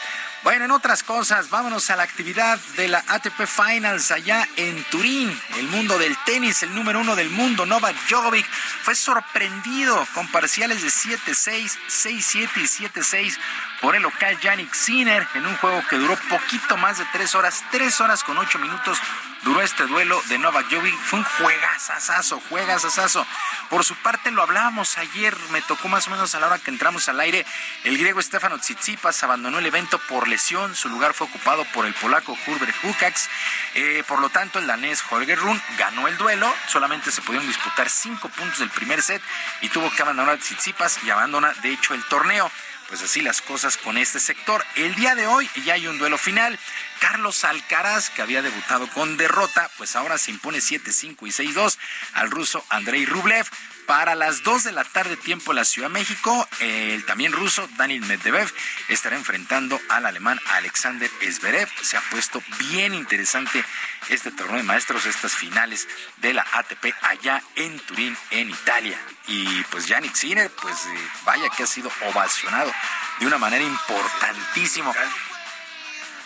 Bueno, en otras cosas, vámonos a la actividad de la ATP Finals allá en Turín. El mundo del tenis, el número uno del mundo, Novak Djokovic, fue sorprendido con parciales de 7-6, 6-7 y 7-6 por el local Yannick Sinner en un juego que duró poquito más de tres horas, tres horas con ocho minutos duró este duelo de Novak Djokovic. Fue un juegazazazo, juegazazazo. Por su parte, lo hablábamos ayer, me tocó más o menos a la hora que entramos al aire. El griego Stefano Tsitsipas abandonó el evento por lesión. Su lugar fue ocupado por el polaco Hubert Hukax. Eh, por lo tanto, el danés Jorge Run ganó el duelo. Solamente se pudieron disputar cinco puntos del primer set y tuvo que abandonar Tsitsipas y abandona, de hecho, el torneo pues así las cosas con este sector. El día de hoy ya hay un duelo final. Carlos Alcaraz, que había debutado con derrota, pues ahora se impone 7-5 y 6-2 al ruso Andrei Rublev. Para las 2 de la tarde, tiempo en la Ciudad de México, el también ruso Daniel Medvedev estará enfrentando al alemán Alexander Zverev. Se ha puesto bien interesante este torneo de maestros, estas finales de la ATP allá en Turín, en Italia. Y pues Yannick Sinner, pues eh, vaya que ha sido ovacionado de una manera importantísima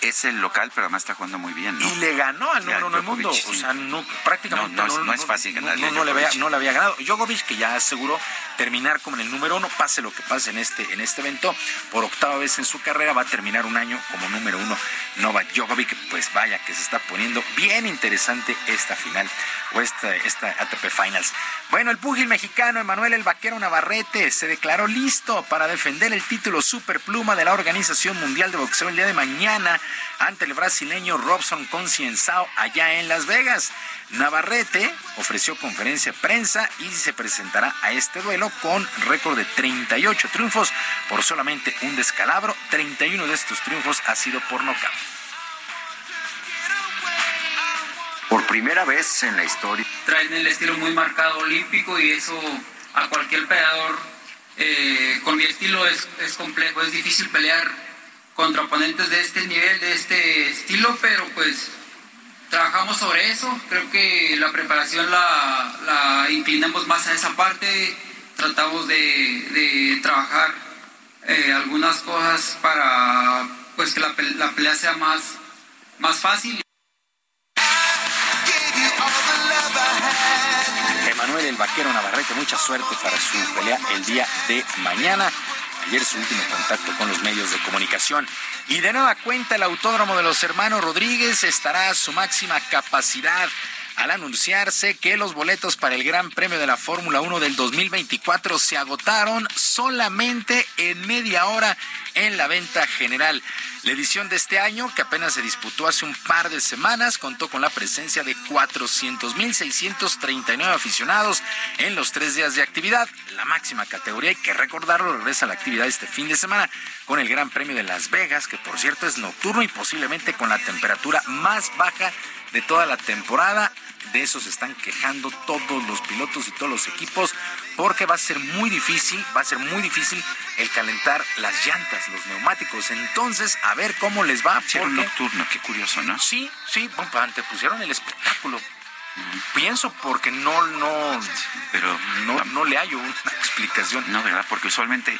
es el local, pero además está jugando muy bien. ¿no? Y le ganó al número uno del mundo. O sea, no, prácticamente No, no es- no es fácil ganarle No, le había, no le había ganado. Djokovic, que ya aseguró terminar como en el número uno, pase lo que pase en este, en este evento, por octava vez en su carrera va a terminar un año como número uno. Novak Djokovic, pues vaya que se está poniendo bien interesante esta final o esta, esta ATP Finals. Bueno, el púgil mexicano Emanuel El Vaquero Navarrete se declaró listo para defender el título superpluma de la Organización Mundial de Boxeo el día de mañana ante el brasileño Robson Concienzao allá en Las Vegas. Navarrete ofreció conferencia de prensa y se presentará a este duelo con récord de 38 triunfos por solamente un descalabro. 31 de estos triunfos ha sido por nocaut. Por primera vez en la historia. traen el estilo muy marcado olímpico y eso a cualquier peleador eh, con mi estilo es, es complejo, es difícil pelear contra oponentes de este nivel, de este estilo, pero pues trabajamos sobre eso, creo que la preparación la, inclinamos más a esa parte, tratamos de, trabajar eh, algunas cosas para pues que la pelea sea más, más fácil. Emanuel el Vaquero Navarrete, mucha suerte para su pelea el día de mañana. Ayer su último contacto con los medios de comunicación. Y de nueva cuenta, el Autódromo de los Hermanos Rodríguez estará a su máxima capacidad al anunciarse que los boletos para el Gran Premio de la Fórmula 1 del 2024 se agotaron solamente en media hora en la venta general. La edición de este año, que apenas se disputó hace un par de semanas, contó con la presencia de 400.639 aficionados en los tres días de actividad. La máxima categoría, hay que recordarlo, regresa a la actividad este fin de semana con el Gran Premio de Las Vegas, que por cierto es nocturno y posiblemente con la temperatura más baja de toda la temporada. De eso se están quejando todos los pilotos y todos los equipos porque va a ser muy difícil, va a ser muy difícil el calentar las llantas, los neumáticos. Entonces, a ver cómo les va. Hicieron porque- nocturno, qué curioso, ¿no? Sí, sí, bueno, antepusieron el espectáculo. Pienso porque no, no, pero no, no le hallo una [laughs] explicación. No, ¿verdad? Porque usualmente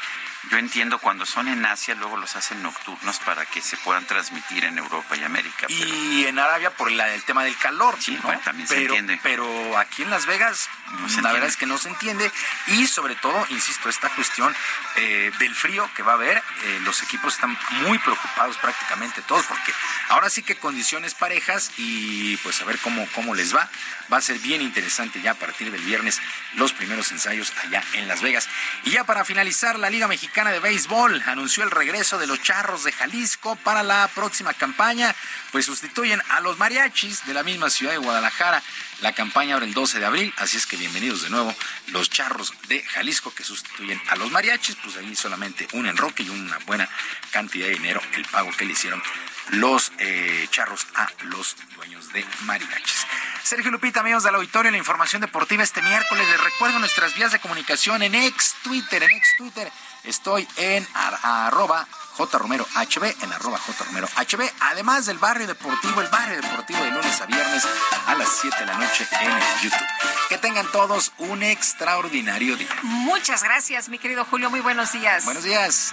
yo entiendo cuando son en Asia, luego los hacen nocturnos para que se puedan transmitir en Europa y América. pero- Y en Arabia por la- el tema del calor. Sí, ¿no? bueno, también se entiende. Pero aquí en Las Vegas, No se la entiende. verdad es que no se entiende. Y sobre todo, insisto, esta cuestión eh, del frío que va a haber, eh, los equipos están muy preocupados prácticamente todos, porque ahora sí que condiciones parejas y pues a ver cómo, cómo les va. Va a ser bien interesante ya a partir del viernes los primeros ensayos allá en Las Vegas. Y ya para finalizar, la Liga Mexicana de Béisbol anunció el regreso de los Charros de Jalisco para la próxima campaña, pues sustituyen a los mariachis de la misma ciudad de Guadalajara. La campaña abre el 12 de abril, así es que bienvenidos de nuevo los Charros de Jalisco que sustituyen a los mariachis, pues ahí solamente un enroque y una buena cantidad de dinero el pago que le hicieron los eh, charros a los dueños de mariachis. Sergio Lupita, amigos del auditorio, la información deportiva este miércoles. Les recuerdo nuestras vías de comunicación en ex Twitter, en ex Twitter. Estoy en arroba jromero hb, en arroba jromero hb, además del barrio deportivo, el barrio deportivo de lunes a viernes a las 7 de la noche en el YouTube. Que tengan todos un extraordinario día. Muchas gracias, mi querido Julio. Muy buenos días. Buenos días.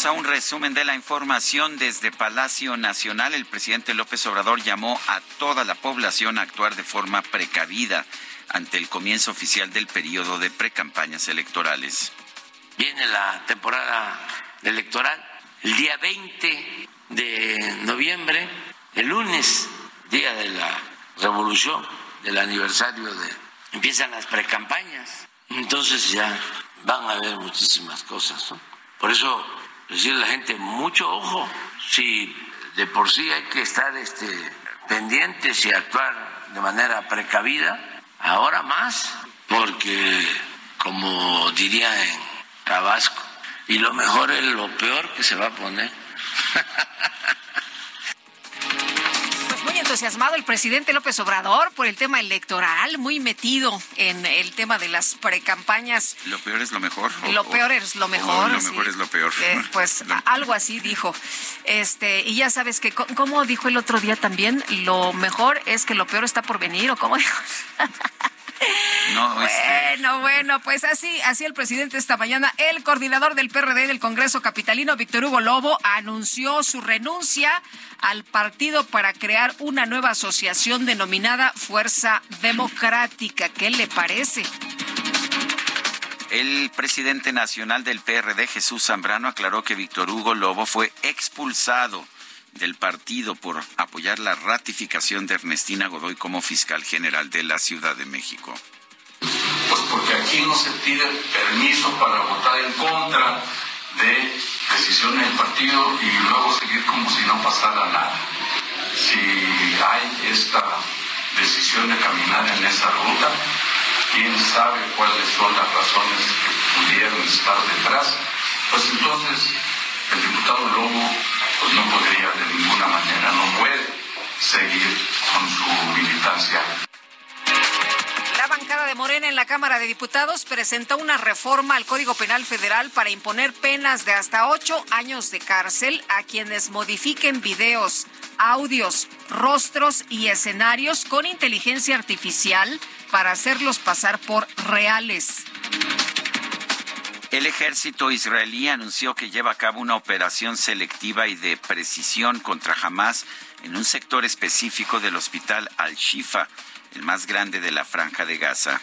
Vamos a un resumen de la información desde Palacio Nacional. El presidente López Obrador llamó a toda la población a actuar de forma precavida ante el comienzo oficial del periodo de precampañas electorales. Viene la temporada electoral el día 20 de noviembre, el lunes, día de la revolución, del aniversario de... Empiezan las precampañas, entonces ya van a haber muchísimas cosas. ¿no? Por eso decirle a la gente, mucho ojo, si de por sí hay que estar este, pendientes y actuar de manera precavida, ahora más, porque como diría en Tabasco, y lo mejor es lo peor que se va a poner. [laughs] Pues muy entusiasmado el presidente López Obrador por el tema electoral, muy metido en el tema de las precampañas. ¿Lo peor es lo mejor? o- Lo peor es lo mejor. lo sí. mejor es lo peor. Eh, [laughs] pues algo así dijo. Este, y ya sabes que, co- ¿cómo dijo el otro día también? Lo mejor es que lo peor está por venir, ¿o cómo dijo? [laughs] No, este, Bueno, bueno, pues así, así el presidente esta mañana, el coordinador del PRD del Congreso Capitalino, Víctor Hugo Lobo, anunció su renuncia al partido para crear una nueva asociación denominada Fuerza Democrática. ¿Qué le parece? El presidente nacional del PRD, Jesús Zambrano, aclaró que Víctor Hugo Lobo fue expulsado del partido por apoyar la ratificación de Ernestina Godoy como fiscal general de la Ciudad de México. Pues porque aquí no se pide permiso para votar en contra de decisiones del partido y luego seguir como si no pasara nada. Si hay esta decisión de caminar en esa ruta, quién sabe cuáles son las razones que pudieron estar detrás, pues entonces el diputado Lobo pues no podría de ninguna manera, no puede seguir con su militancia. La bancada de Morena en la Cámara de Diputados presentó una reforma al Código Penal Federal para imponer penas de hasta ocho años de cárcel a quienes modifiquen videos, audios, rostros y escenarios con inteligencia artificial para hacerlos pasar por reales. El ejército israelí anunció que lleva a cabo una operación selectiva y de precisión contra Hamas en un sector específico del hospital Al-Shifa, el más grande de la franja de Gaza.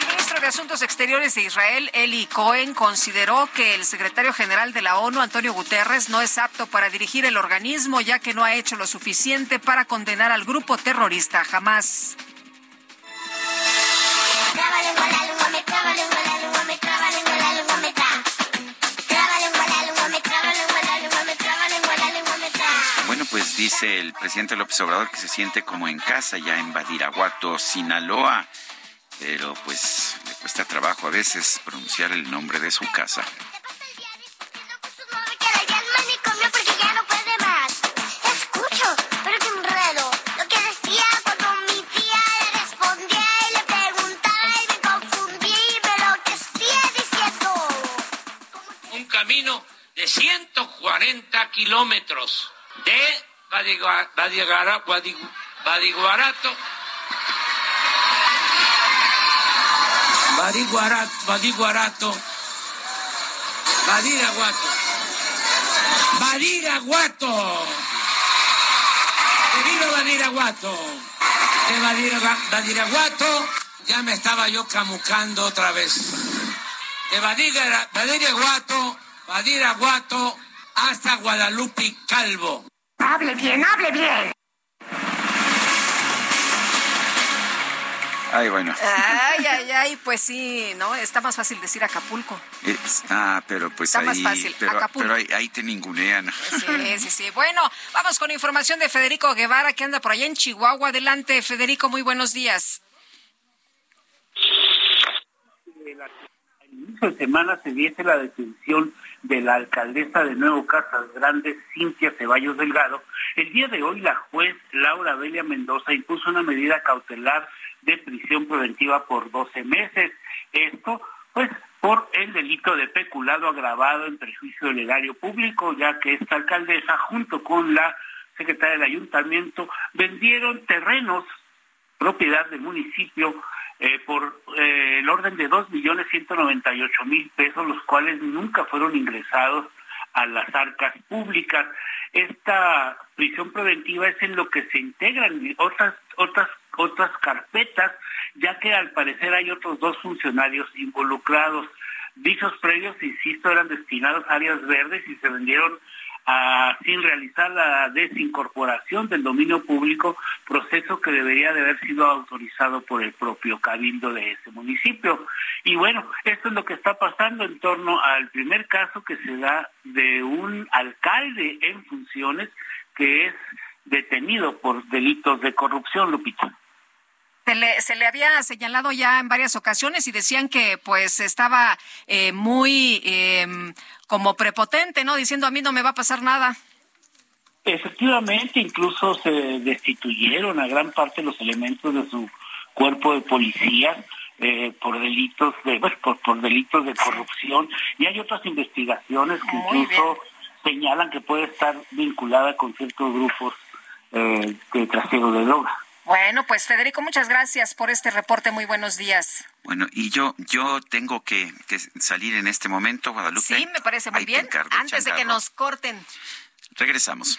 El ministro de Asuntos Exteriores de Israel, Eli Cohen, consideró que el secretario general de la ONU, Antonio Guterres, no es apto para dirigir el organismo ya que no ha hecho lo suficiente para condenar al grupo terrorista Hamas. Dice el presidente López Obrador que se siente como en casa ya en Badiraguato, Sinaloa, pero pues le cuesta trabajo a veces pronunciar el nombre de su casa. Un camino de 140 kilómetros de Badiguarato Badiguarato Badiguarato Badiraguato Badiraguato ¡Que viva Badiraguato! De Badiraguato ya me estaba yo camucando otra vez. De Badira- Badiraguato, Badiraguato, hasta Guadalupe Calvo. Hable bien, hable bien. Ay, bueno. Ay, ay, ay, pues sí, ¿no? Está más fácil decir Acapulco. Es- ah, pero pues Está más ahí, fácil, pero, Acapulco. pero ahí, ahí te ningunean. Sí, sí, sí. Bueno, vamos con información de Federico Guevara, que anda por allá en Chihuahua. Adelante, Federico, muy buenos días. Inicio de semana se diese la detención de la alcaldesa de Nuevo Casas Grandes, Cintia Ceballos Delgado, el día de hoy la juez Laura Belia Mendoza impuso una medida cautelar de prisión preventiva por 12 meses. Esto, pues, por el delito de peculado agravado en perjuicio del erario público, ya que esta alcaldesa, junto con la secretaria del ayuntamiento, vendieron terrenos propiedad del municipio eh, por eh, el orden de dos millones ciento noventa y ocho mil pesos, los cuales nunca fueron ingresados a las arcas públicas. Esta prisión preventiva es en lo que se integran otras otras otras carpetas, ya que al parecer hay otros dos funcionarios involucrados. Dichos predios, insisto, eran destinados a áreas verdes y se vendieron sin realizar la desincorporación del dominio público, proceso que debería de haber sido autorizado por el propio cabildo de ese municipio. Y bueno, esto es lo que está pasando en torno al primer caso que se da de un alcalde en funciones que es detenido por delitos de corrupción, Lupita. Se le, se le, había señalado ya en varias ocasiones y decían que pues estaba eh, muy eh, como prepotente, ¿no? Diciendo a mí no me va a pasar nada. Efectivamente, incluso se destituyeron a gran parte de los elementos de su cuerpo de policía eh, por delitos de pues, [laughs] por, por, delitos de corrupción y hay otras investigaciones que incluso señalan que puede estar vinculada con ciertos grupos eh, de trasiego de drogas. Bueno, pues Federico, muchas gracias por este reporte. Muy buenos días. Bueno, y yo yo tengo que, salir en este momento, Guadalupe. Sí, me parece muy bien. Antes de que nos corten. Regresamos.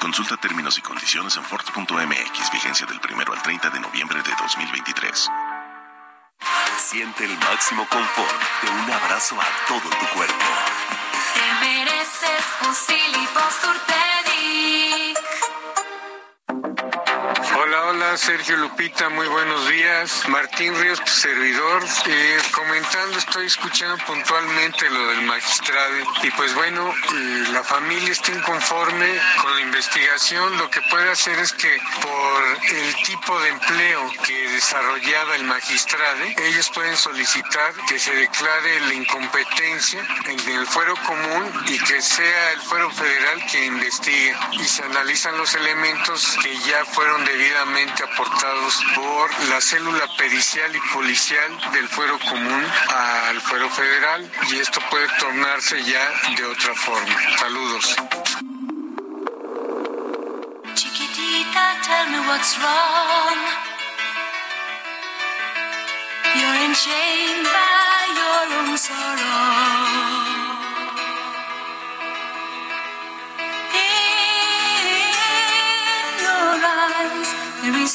Consulta términos y condiciones en Ford.mx, vigencia del primero al 30 de noviembre de 2023. Siente el máximo confort de un abrazo a todo tu cuerpo. Te mereces un Sergio Lupita, muy buenos días. Martín Ríos, tu servidor. Eh, comentando, estoy escuchando puntualmente lo del magistrado. Y pues bueno, eh, la familia está inconforme con la investigación. Lo que puede hacer es que por el tipo de empleo que desarrollaba el magistrado, ellos pueden solicitar que se declare la incompetencia en el fuero común y que sea el fuero federal que investigue. Y se analizan los elementos que ya fueron debidamente aportados por la célula pericial y policial del fuero común al fuero federal y esto puede tornarse ya de otra forma. Saludos. Chiquitita, tell me by your own sorrow.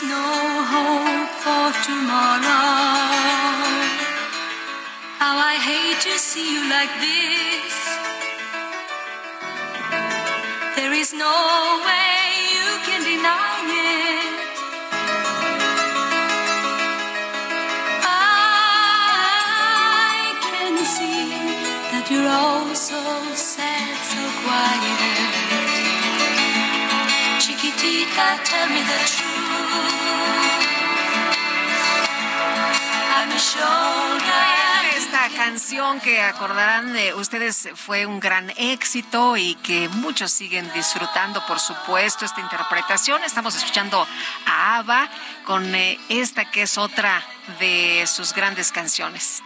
No hope for tomorrow. How I hate to see you like this. There is no way you can deny it. I can see that you're all so sad, so quiet. Chiquitita, tell me the truth. Esta canción que acordarán de ustedes fue un gran éxito y que muchos siguen disfrutando, por supuesto, esta interpretación. Estamos escuchando a Ava con eh, esta que es otra de sus grandes canciones.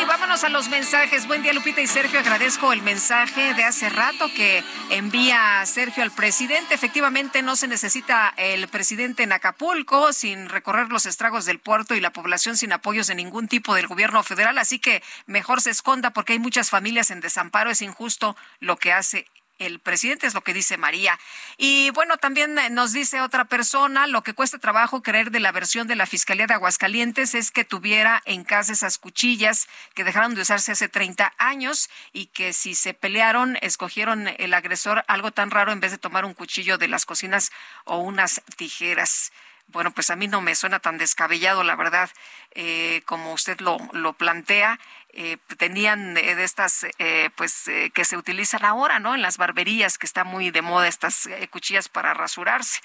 Y vámonos a los mensajes. Buen día, Lupita y Sergio. Agradezco el mensaje de hace rato que envía Sergio al presidente. Efectivamente, no se necesita el presidente en Acapulco sin recorrer los estragos del puerto y la población sin apoyos de ningún tipo del gobierno federal. Así que mejor se esconda porque hay muchas familias en desamparo. Es injusto lo que hace el presidente, es lo que dice María. Y bueno, también eh, nos dice otra persona, lo que cuesta trabajo creer de la versión de la Fiscalía de Aguascalientes es que tuviera en casa esas cuchillas que dejaron de usarse hace 30 años y que si se pelearon, escogieron el agresor algo tan raro en vez de tomar un cuchillo de las cocinas o unas tijeras. Bueno, pues a mí no me suena tan descabellado, la verdad, eh, como usted lo, lo plantea. Eh, tenían de estas, eh, pues, eh, que se utilizan ahora, ¿no? En las barberías, que está muy de moda estas cuchillas para rasurarse.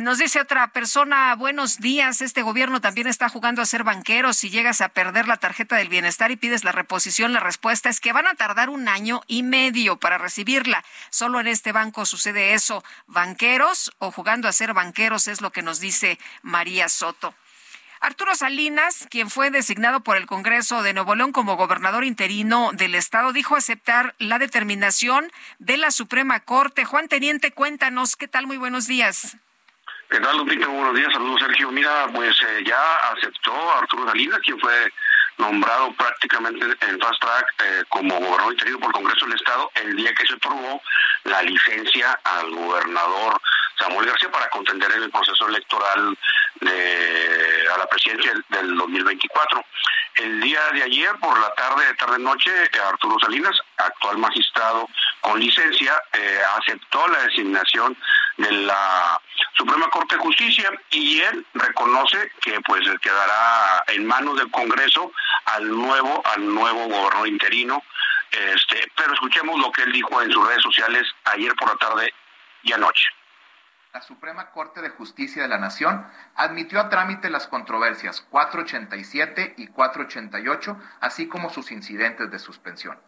nos dice otra persona, buenos días, este gobierno también está jugando a ser banquero. Si llegas a perder la tarjeta del bienestar y pides la reposición, la respuesta es que van a tardar un año y medio para recibirla. Solo en este banco sucede eso. Banqueros o jugando a ser banqueros es lo que nos dice María Soto. Arturo Salinas, quien fue designado por el Congreso de Nuevo León como gobernador interino del estado, dijo aceptar la determinación de la Suprema Corte. Juan Teniente, cuéntanos, ¿qué tal? Muy buenos días. ¿Qué tal? Buenos días, saludos, Sergio. Mira, pues eh, ya aceptó Arturo Salinas, quien fue nombrado prácticamente en fast track eh, como gobernador interino por el Congreso del Estado el día que se aprobó la licencia al gobernador Samuel García para contender en el proceso electoral a la presidencia del, 2024. El día de ayer, por la tarde, de tarde-noche, Arturo Salinas, actual magistrado con licencia, eh, aceptó la designación de la Suprema Corte de Justicia y él reconoce que pues quedará en manos del Congreso al nuevo al nuevo gobernador interino este pero escuchemos lo que él dijo en sus redes sociales ayer por la tarde y anoche la Suprema Corte de Justicia de la Nación admitió a trámite las controversias 487 y 488, así como sus incidentes de suspensión.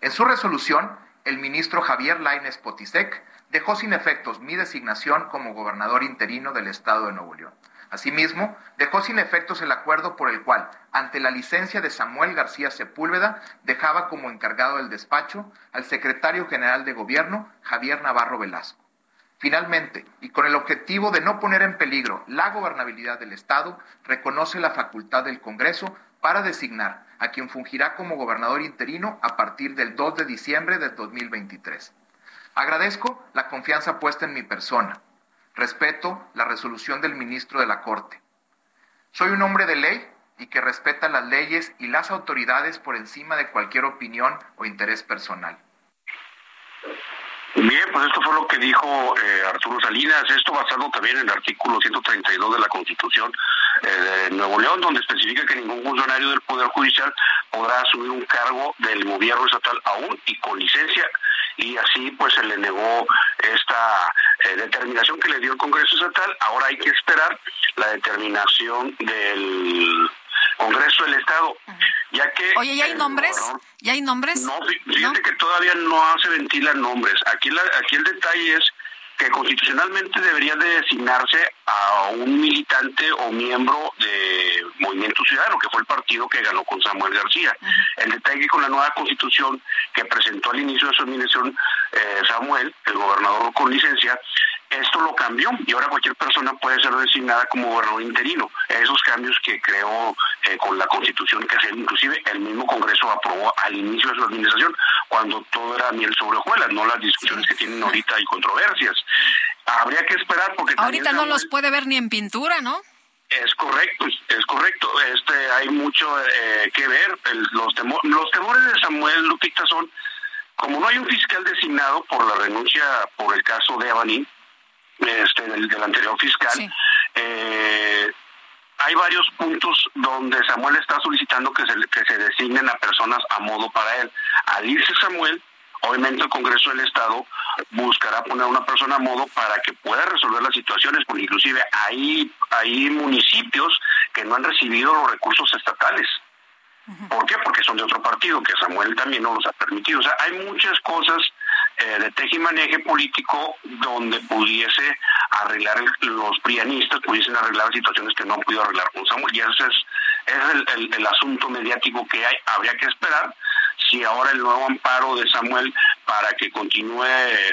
En su resolución, el ministro Javier Laines Potisek dejó sin efectos mi designación como gobernador interino del Estado de Nuevo León. Asimismo, dejó sin efectos el acuerdo por el cual, ante la licencia de Samuel García Sepúlveda, dejaba como encargado del despacho al secretario general de Gobierno, Javier Navarro Velasco. Finalmente, y con el objetivo de no poner en peligro la gobernabilidad del Estado, reconoce la facultad del Congreso para designar a quien fungirá como gobernador interino a partir del 2 de diciembre de 2023. Agradezco la confianza puesta en mi persona. Respeto la resolución del ministro de la Corte. Soy un hombre de ley y que respeta las leyes y las autoridades por encima de cualquier opinión o interés personal. Bien, pues esto fue lo que dijo eh, Arturo Salinas, esto basado también en el artículo 132 de la Constitución eh, de Nuevo León, donde especifica que ningún funcionario del Poder Judicial podrá asumir un cargo del gobierno estatal aún y con licencia y así pues se le negó esta eh, determinación que le dio el Congreso Estatal. Ahora hay que esperar la determinación del Congreso del Estado, ya que... Oye, ¿ya hay nombres? ¿Ya hay nombres? No, fíjate que todavía no se ventilan nombres. Aquí, la, aquí el detalle es que constitucionalmente debería de designarse a un militante o miembro de Movimiento Ciudadano, que fue el partido que ganó con Samuel García. El detalle que con la nueva constitución que presentó al inicio de su administración eh, Samuel, el gobernador con licencia, esto lo cambió y ahora cualquier persona puede ser designada como gobernador interino. Esos cambios que creó eh, con la constitución que hace, inclusive el mismo Congreso aprobó al inicio de su administración, cuando todo era miel sobre hojuelas, no las discusiones que tienen ahorita y controversias. Habría que esperar porque... Ahorita no los puede ver ni en pintura, ¿no? Es correcto, es correcto. Este, hay mucho eh, que ver. los, los temores de Samuel Lupita son, como no hay un fiscal designado por la renuncia por el caso de Abanín, este, del, anterior fiscal. Eh, hay varios puntos donde Samuel está solicitando que se, que se designen a personas a modo para él. Al irse Samuel, obviamente el Congreso del Estado buscará poner a una persona a modo para que pueda resolver las situaciones, porque inclusive hay, hay municipios que no han recibido los recursos estatales. ¿Por qué? Porque son de otro partido, que Samuel también no los ha permitido. O sea, hay muchas cosas eh, de tejimaneje político donde pudiese arreglar los prianistas, pudiesen arreglar situaciones que no han podido arreglar con Samuel. Y ese es es el, el asunto mediático que hay. Habría que esperar si ahora el nuevo amparo de Samuel para que continúe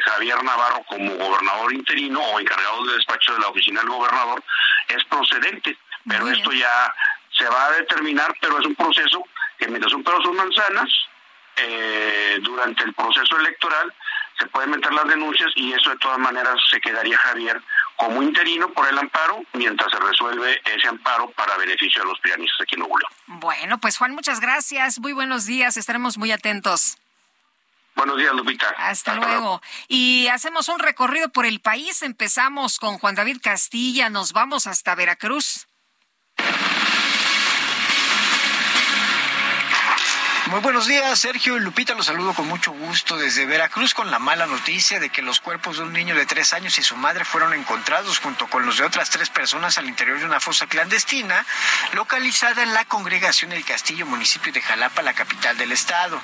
Javier Navarro como gobernador interino o encargado de despacho de la oficina del gobernador es procedente. Pero esto ya se va a determinar, pero es un proceso que mientras un perro son manzanas, eh, durante el proceso electoral se pueden meter las denuncias y eso de todas maneras se quedaría Javier como interino por el amparo mientras se resuelve ese amparo para beneficio de los pianistas aquí en Nuevo Bueno, pues Juan, muchas gracias. Muy buenos días. Estaremos muy atentos. Buenos días, Lupita. Hasta, luego. Y hacemos un recorrido por el país. Empezamos con Juan David Castilla. Nos vamos hasta Veracruz. Muy buenos días, Sergio y Lupita. Los saludo con mucho gusto desde Veracruz con la mala noticia de que los cuerpos de un niño de tres años y su madre fueron encontrados junto con los de otras tres personas al interior de una fosa clandestina localizada en la congregación El Castillo, municipio de Jalapa, la capital del estado.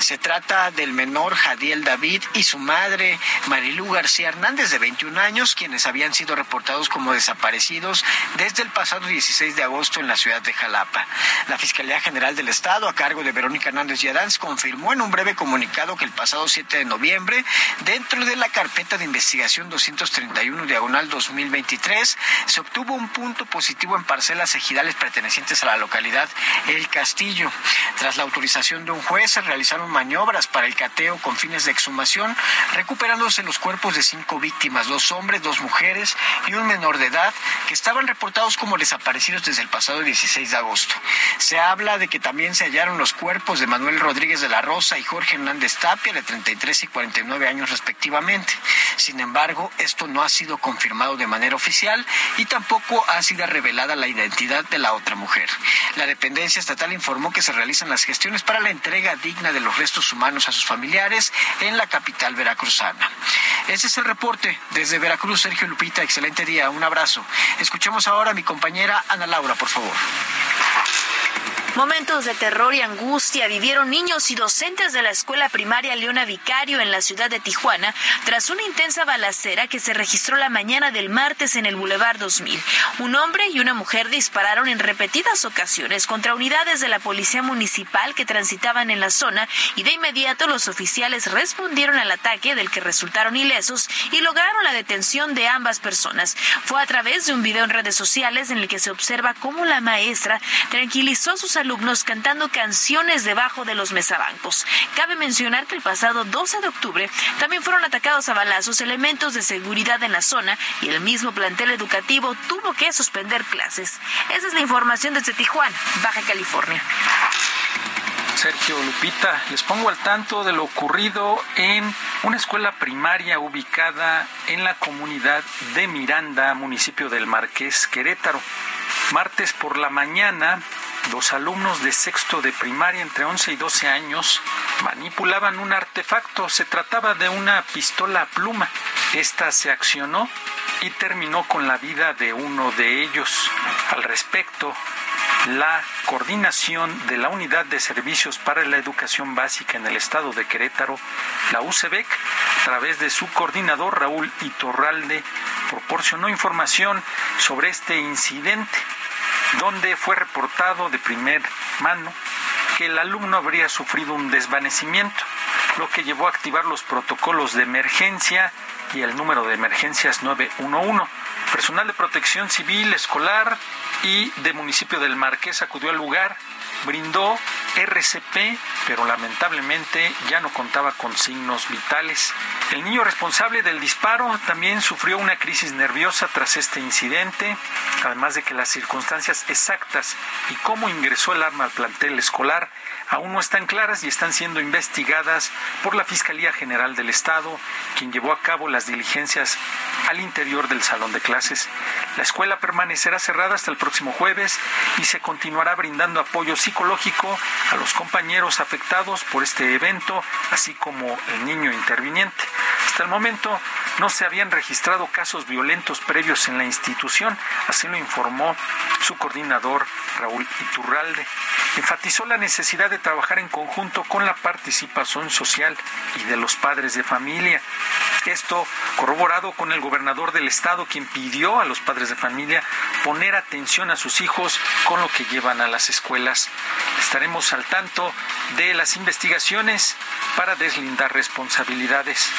Se trata del menor Jadiel David y su madre Marilú García Hernández, de 21 años, quienes habían sido reportados como desaparecidos desde el pasado 16 de agosto en la ciudad de Jalapa. La Fiscalía General del Estado, a cargo de Verónica Hernández Yadanz confirmó en un breve comunicado que el pasado 7 de noviembre, dentro de la carpeta de investigación 231 diagonal 2023, se obtuvo un punto positivo en parcelas ejidales pertenecientes a la localidad El Castillo. Tras la autorización de un juez, se realizaron maniobras para el cateo con fines de exhumación, recuperándose los cuerpos de cinco víctimas, dos hombres, dos mujeres y un menor de edad, que estaban reportados como desaparecidos desde el pasado 16 de agosto. Se habla de que también se hallaron los cuerpos de Manuel Rodríguez de la Rosa y Jorge Hernández Tapia, de 33 y 49 años respectivamente. Sin embargo, esto no ha sido confirmado de manera oficial y tampoco ha sido revelada la identidad de la otra mujer. La dependencia estatal informó que se realizan las gestiones para la entrega digna de los restos humanos a sus familiares en la capital veracruzana. Ese es el reporte desde Veracruz, Sergio Lupita. Excelente día, un abrazo. Escuchemos ahora a mi compañera Ana Laura, por favor. Momentos de terror y angustia vivieron niños y docentes de la escuela primaria Leona Vicario en la ciudad de Tijuana tras una intensa balacera que se registró la mañana del martes en el Boulevard 2000. Un hombre y una mujer dispararon en repetidas ocasiones contra unidades de la policía municipal que transitaban en la zona y de inmediato los oficiales respondieron al ataque del que resultaron ilesos y lograron la detención de ambas personas. Fue a través de un video en redes sociales en el que se observa cómo la maestra tranquilizó a sus alumnos cantando canciones debajo de los mesabancos. Cabe mencionar que el pasado 12 de octubre también fueron atacados a balazos elementos de seguridad en la zona y el mismo plantel educativo tuvo que suspender clases. Esa es la información desde Tijuana, Baja California. Sergio Lupita, les pongo al tanto de lo ocurrido en una escuela primaria ubicada en la comunidad de Miranda, municipio del Marqués, Querétaro. Martes por la mañana, los alumnos de sexto de primaria entre 11 y 12 años manipulaban un artefacto. Se trataba de una pistola pluma. Esta se accionó y terminó con la vida de uno de ellos. Al respecto, la coordinación de la Unidad de Servicios para la Educación Básica en el Estado de Querétaro, la UCEBEC, a través de su coordinador Raúl Itorralde, proporcionó información sobre este incidente donde fue reportado de primer mano que el alumno habría sufrido un desvanecimiento, lo que llevó a activar los protocolos de emergencia y el número de emergencias 911. Personal de protección civil, escolar y de municipio del Marqués acudió al lugar, brindó RCP, pero lamentablemente ya no contaba con signos vitales. El niño responsable del disparo también sufrió una crisis nerviosa tras este incidente, además de que las circunstancias exactas y cómo ingresó el arma al plantel escolar aún no están claras y están siendo investigadas por la Fiscalía General del Estado, quien llevó a cabo las diligencias al interior del salón de clases. La escuela permanecerá cerrada hasta el próximo jueves y se continuará brindando apoyo psicológico a los compañeros afectados por este evento, así como el niño interviniente. Hasta el momento no se habían registrado casos violentos previos en la institución, así lo informó su coordinador Raúl Iturralde. Enfatizó la necesidad de trabajar en conjunto con la participación social y de los padres de familia. Esto corroborado con el gobernador del estado, quien pidió a los padres de familia poner atención a sus hijos con lo que llevan a las escuelas. Estaremos al tanto de las investigaciones para deslindar responsabilidades.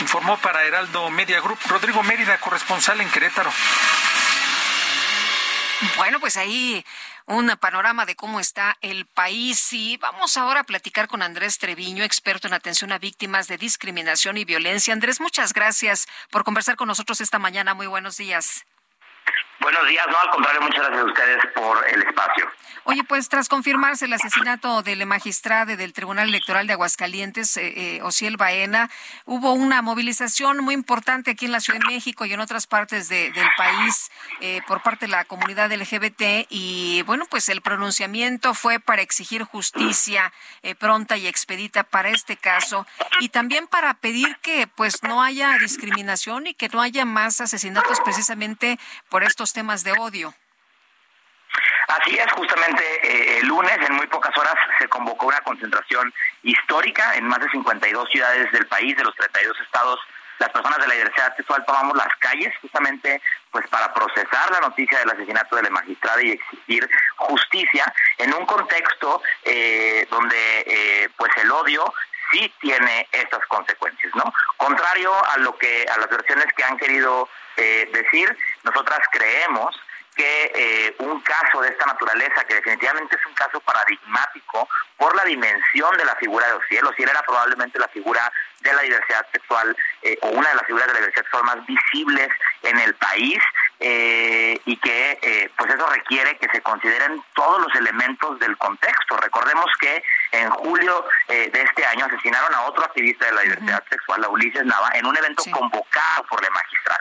Informó para Heraldo Media Group Rodrigo Mérida, corresponsal en Querétaro. Bueno, pues ahí un panorama de cómo está el país. Y vamos ahora a platicar con Andrés Treviño, experto en atención a víctimas de discriminación y violencia. Andrés, muchas gracias por conversar con nosotros esta mañana. Muy buenos días. Buenos días, no, al contrario, muchas gracias a ustedes por el espacio. Oye, pues tras confirmarse el asesinato del magistrado del Tribunal Electoral de Aguascalientes, eh, eh, Ociel Baena, hubo una movilización muy importante aquí en la Ciudad de México y en otras partes de- del país eh, por parte de la comunidad LGBT y bueno, pues el pronunciamiento fue para exigir justicia eh, pronta y expedita para este caso y también para pedir que pues no haya discriminación y que no haya más asesinatos precisamente por estos temas de odio. Así es, justamente eh, el lunes, en muy pocas horas, se convocó una concentración histórica en más de 52 ciudades del país, de los 32 estados. Las personas de la diversidad sexual tomamos las calles justamente pues para procesar la noticia del asesinato de la magistrada y exigir justicia en un contexto eh, donde eh, pues el odio sí tiene estas consecuencias, ¿no? Contrario a lo que a las versiones que han querido eh, decir, nosotras creemos que eh, un caso de esta naturaleza, que definitivamente es un caso paradigmático por la dimensión de la figura de Ociel, Ociel era probablemente la figura de la diversidad sexual eh, o una de las figuras de la diversidad sexual más visibles en el país eh, y que pues eso requiere que se consideren todos los elementos del contexto. Recordemos que en julio de este año asesinaron a otro activista de la diversidad sexual, a Ulises Nava, en un evento convocado por la magistrada.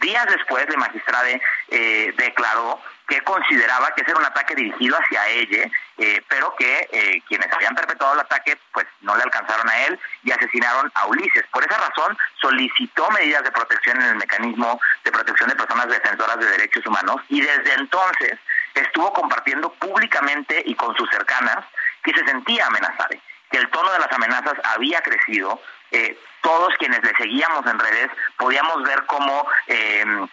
Días después, la magistrada eh, declaró que consideraba que ese era un ataque dirigido hacia ella, eh, pero que eh, quienes habían perpetrado el ataque pues no le alcanzaron a él y asesinaron a Ulises. Por esa razón solicitó medidas de protección en el mecanismo de protección de personas defensoras de derechos humanos y desde entonces estuvo compartiendo públicamente y con sus cercanas que se sentía amenazada, que el tono de las amenazas había crecido. Eh, todos quienes le seguíamos en redes podíamos ver cómo eh,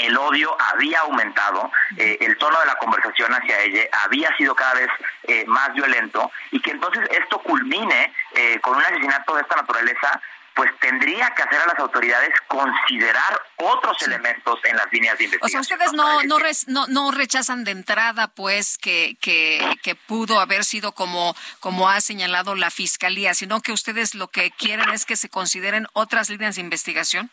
el odio había aumentado, eh, el tono de la conversación hacia ella había sido cada vez eh, más violento y que entonces esto culmine eh, con un asesinato de esta naturaleza, pues tendría que hacer a las autoridades considerar otros elementos en las líneas de O sea, investigación. ustedes no, no, no, no rechazan de entrada, pues, que, que, que pudo haber sido como, como ha señalado la fiscalía, sino que ustedes lo que quieren es que se consideren otras líneas de investigación.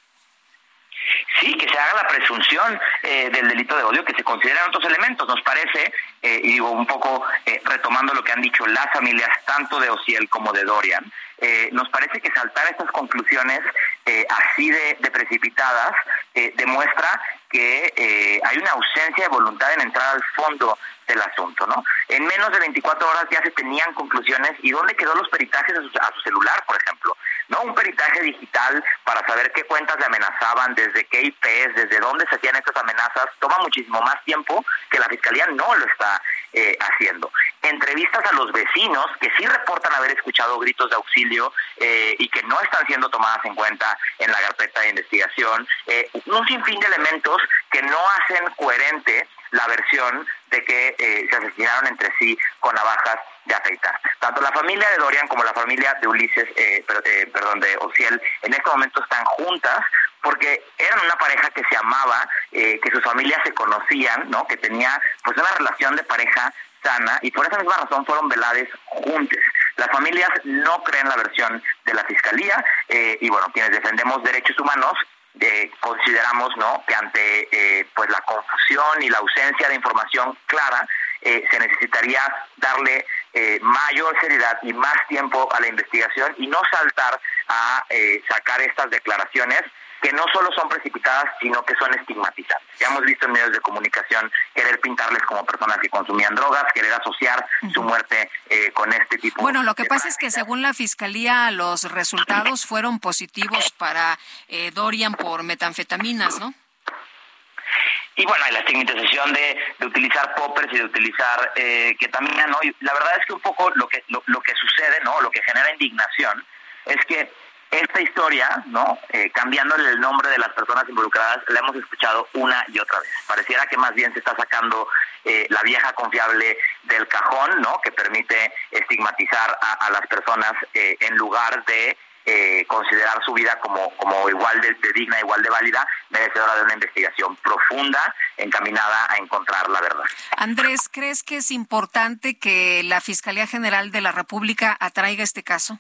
Sí, que se haga la presunción eh, del delito de odio, que se consideren otros elementos. Nos parece, eh, y digo un poco eh, retomando lo que han dicho las familias, tanto de Ociel como de Dorian, eh, nos parece que saltar estas conclusiones eh, así de, precipitadas eh, demuestra que eh, hay una ausencia de voluntad en entrar al fondo del asunto, ¿no? En menos de 24 horas ya se tenían conclusiones. Y dónde quedó los peritajes a su, a su celular, por ejemplo, no un peritaje digital para saber qué cuentas le amenazaban, desde qué IPs, desde dónde se hacían estas amenazas, toma muchísimo más tiempo que la fiscalía no lo está eh, haciendo. Entrevistas a los vecinos que sí reportan haber escuchado gritos de auxilio eh, y que no están siendo tomadas en cuenta en la carpeta de investigación, eh, un sinfín de elementos que no hacen coherente la versión de que eh, se asesinaron entre sí con navajas de afeitar. Tanto la familia de Dorian como la familia de Ulises, eh, per- eh, perdón, de Ociel, en este momento están juntas porque eran una pareja que se amaba, eh, que sus familias se conocían, ¿no? Que tenía pues una relación de pareja sana y por esa misma razón fueron veladas juntas. Las familias no creen la versión de la fiscalía eh, y bueno, quienes defendemos derechos humanos eh, consideramos no que ante eh, pues la confusión y la ausencia de información clara eh, se necesitaría darle eh, mayor seriedad y más tiempo a la investigación y no saltar a eh, sacar estas declaraciones que no solo son precipitadas, sino que son estigmatizantes. Ya hemos visto en medios de comunicación querer pintarles como personas que consumían drogas, querer asociar su muerte eh, con este tipo. Bueno, lo que pasa es que según la fiscalía los resultados fueron positivos para eh, Dorian por metanfetaminas, ¿no? Y bueno, la estigmatización de, de utilizar poppers y de utilizar eh, ketamina, ¿no? Y la verdad es que un poco lo que, lo, lo que sucede, ¿no? Lo que genera indignación es que esta historia, ¿no? Eh, cambiándole el nombre de las personas involucradas, la hemos escuchado una y otra vez. Pareciera que más bien se está sacando eh, la vieja confiable del cajón, ¿no? Que permite estigmatizar a, las personas eh, en lugar de eh, considerar su vida como, como igual de, de digna, igual de válida, merecedora de una investigación profunda encaminada a encontrar la verdad. Andrés, ¿crees que es importante que la Fiscalía General de la República atraiga este caso?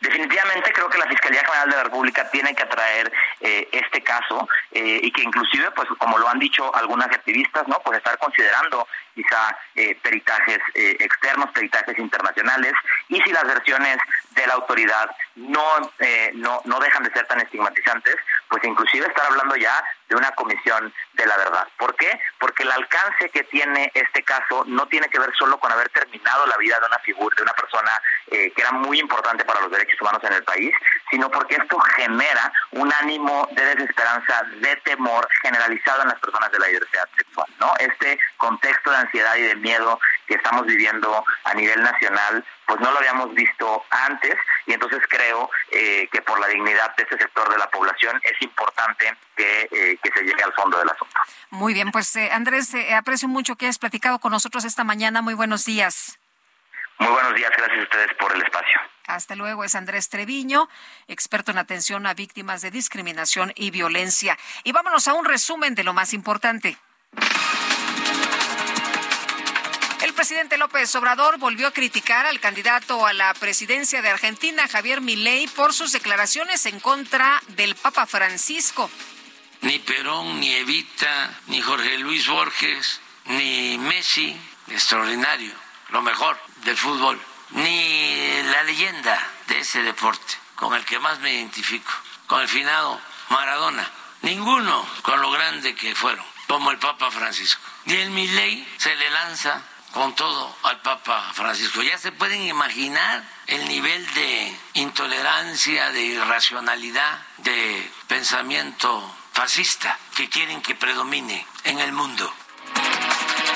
Definitivamente creo que la Fiscalía General de la República tiene que atraer eh, este caso eh, y que inclusive, pues como lo han dicho algunas activistas, no, pues estar considerando quizá eh, peritajes eh, externos, peritajes internacionales y si las versiones de la autoridad no, eh, no no dejan de ser tan estigmatizantes, pues inclusive estar hablando ya de una comisión de la verdad. ¿Por qué? Porque el alcance que tiene este caso no tiene que ver solo con haber terminado la vida de una figura, de una persona que era muy importante para los derechos humanos en el país, sino porque esto genera un ánimo de desesperanza, de temor generalizado en las personas de la diversidad sexual, ¿no? Este contexto de ansiedad y de miedo que estamos viviendo a nivel nacional, pues no lo habíamos visto antes y entonces creo eh, que por la dignidad de este sector de la población es importante que, eh, que se llegue al fondo del asunto. Muy bien, pues eh, Andrés, eh, aprecio mucho que hayas platicado con nosotros esta mañana. Muy buenos días. Muy buenos días, gracias a ustedes por el espacio. Hasta luego, es Andrés Treviño, experto en atención a víctimas de discriminación y violencia. Y vámonos a un resumen de lo más importante. Presidente López Obrador volvió a criticar al candidato a la presidencia de Argentina, Javier Milei, por sus declaraciones en contra del Papa Francisco. Ni Perón, ni Evita, ni Jorge Luis Borges, ni Messi, extraordinario, lo mejor del fútbol, ni la leyenda de ese deporte, con el que más me identifico, con el finado Maradona, ninguno con lo grande que fueron, como el Papa Francisco. Y el Milei se le lanza con todo al Papa Francisco. Ya se pueden imaginar el nivel de intolerancia, de irracionalidad, de pensamiento fascista que quieren que predomine en el mundo.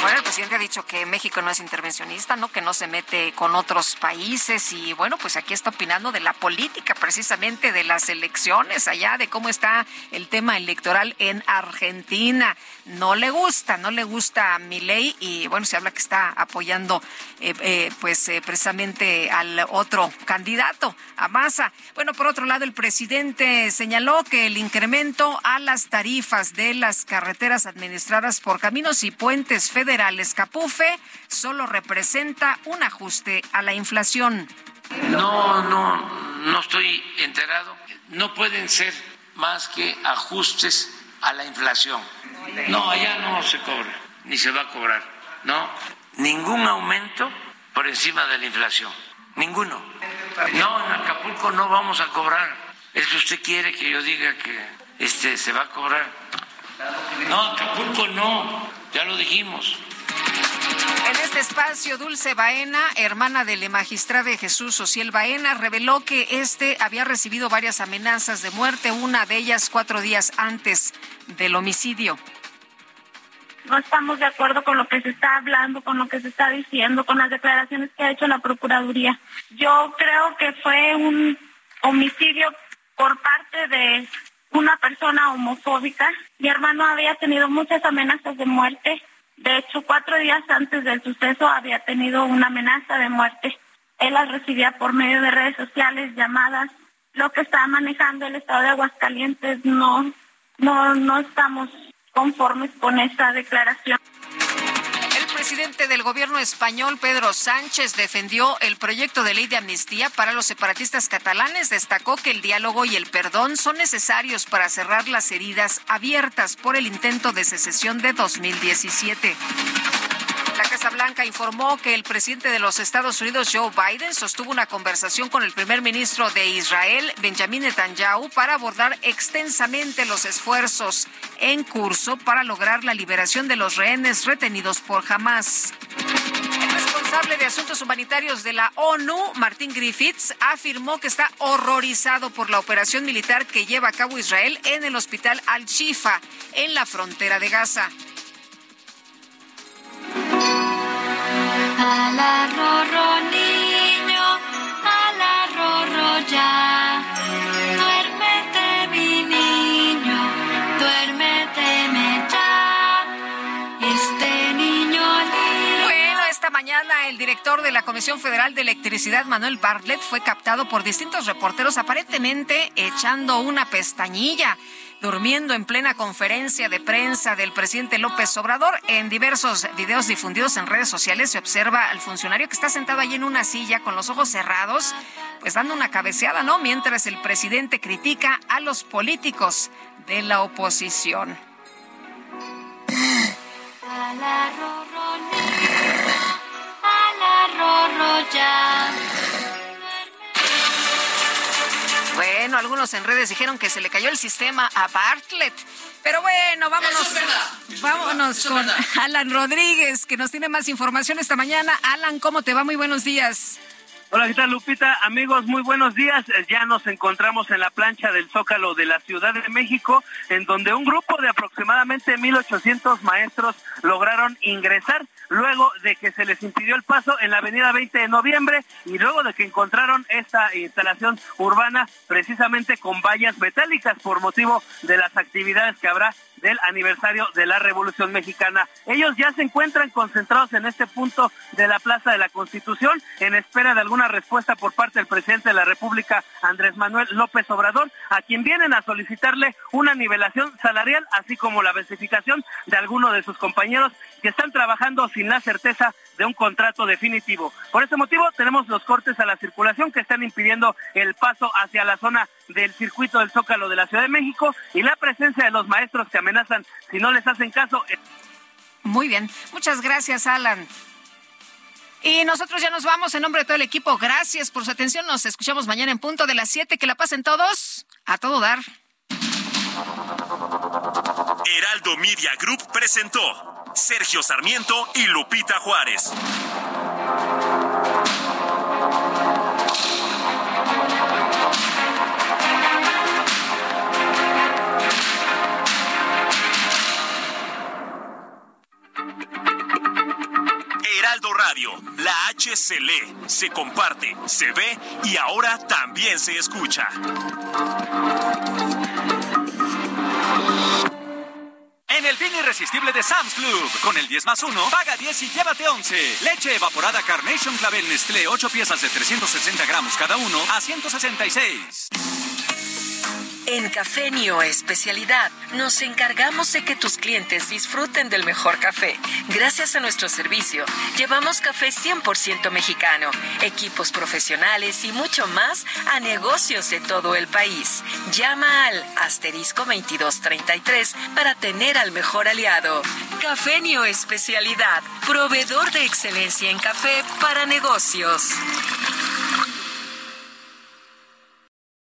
Bueno, el presidente ha dicho que México no es intervencionista, ¿no? Que no se mete con otros países y bueno, pues aquí está opinando de la política precisamente de las elecciones allá, de cómo está el tema electoral en Argentina. No le gusta, no le gusta a Milei y bueno, se habla que está apoyando eh, eh, pues eh, precisamente al otro candidato, a Massa. Bueno, por otro lado, el presidente señaló que el incremento a las tarifas de las carreteras administradas por caminos y puentes federales Capufe solo representa un ajuste a la inflación. No, no, no estoy enterado. No pueden ser más que ajustes a la inflación. No, allá no se cobra, ni se va a cobrar. No, ningún aumento por encima de la inflación. Ninguno. No, en Acapulco no vamos a cobrar. Es que usted quiere que yo diga que este se va a cobrar. No, Acapulco no, ya lo dijimos. En este espacio, Dulce Baena, hermana del magistrado Jesús Ociel Baena, reveló que este había recibido varias amenazas de muerte, una de ellas cuatro días antes del homicidio. No estamos de acuerdo con lo que se está hablando, con lo que se está diciendo, con las declaraciones que ha hecho la Procuraduría. Yo creo que fue un homicidio por parte de una persona homofóbica. Mi hermano había tenido muchas amenazas de muerte. De hecho, cuatro días antes del suceso había tenido una amenaza de muerte. Él las recibía por medio de redes sociales, llamadas. Lo que está manejando el Estado de Aguascalientes no, no, no estamos conformes con esa declaración. El presidente del gobierno español, Pedro Sánchez, defendió el proyecto de ley de amnistía para los separatistas catalanes. Destacó que el diálogo y el perdón son necesarios para cerrar las heridas abiertas por el intento de secesión de 2017. La Casa Blanca informó que el presidente de los Estados Unidos, Joe Biden, sostuvo una conversación con el primer ministro de Israel, Benjamin Netanyahu, para abordar extensamente los esfuerzos en curso para lograr la liberación de los rehenes retenidos por Hamas. El responsable de asuntos humanitarios de la ONU, Martin Griffiths, afirmó que está horrorizado por la operación militar que lleva a cabo Israel en el hospital Al-Shifa, en la frontera de Gaza. Mi niño, ya. Este niño. Bueno, esta mañana el director de la Comisión Federal de Electricidad, Manuel Bartlett, fue captado por distintos reporteros aparentemente echando una pestañilla durmiendo en plena conferencia de prensa del presidente López Obrador. En diversos videos difundidos en redes sociales se observa al funcionario que está sentado ahí en una silla con los ojos cerrados, pues dando una cabeceada, ¿no? Mientras el presidente critica a los políticos de la oposición. Niño, ala rorro ya. Bueno, algunos en redes dijeron que se le cayó el sistema a Bartlett. Pero bueno, vámonos. Eso es verdad. Vámonos Eso es con verdad. [laughs] Alan Rodríguez, que nos tiene más información esta mañana. Alan, ¿cómo te va? Muy buenos días. Hola, ¿qué tal Lupita? Amigos, muy buenos días. Eh, Ya nos encontramos en la plancha del Zócalo de la Ciudad de México, en donde un grupo de aproximadamente 1.800 maestros lograron ingresar luego de que se les impidió el paso en la avenida 20 de noviembre y luego de que encontraron esta instalación urbana precisamente con vallas metálicas por motivo de las actividades que habrá del aniversario de la Revolución Mexicana. Ellos ya se encuentran concentrados en este punto de la Plaza de la Constitución en espera de alguna respuesta por parte del presidente de la República, Andrés Manuel López Obrador, a quien vienen a solicitarle una nivelación salarial, así como la verificación de algunos de sus compañeros que están trabajando sin la certeza de un contrato definitivo. Por este motivo tenemos los cortes a la circulación que están impidiendo el paso hacia la zona del circuito del Zócalo de la Ciudad de México y la presencia de los maestros que amenazan si no les hacen caso. Muy bien. Muchas gracias, Alan. Y nosotros ya nos vamos en nombre de todo el equipo. Gracias por su atención. Nos escuchamos mañana en punto de las 7. Que la pasen todos a todo dar. Heraldo Media Group presentó Sergio Sarmiento y Lupita Juárez. Heraldo Radio, la H se lee, se comparte, se ve y ahora también se escucha. En el fin irresistible de Sam's Club, con el 10 más 1, paga 10 y llévate 11. Leche evaporada Carnation Clavel Nestlé, 8 piezas de 360 gramos cada uno, a 166. En Café Nio Especialidad nos encargamos de que tus clientes disfruten del mejor café. Gracias a nuestro servicio, llevamos café 100% mexicano, equipos profesionales y mucho más a negocios de todo el país. Llama al asterisco 2233 para tener al mejor aliado. Café Nio Especialidad, proveedor de excelencia en café para negocios.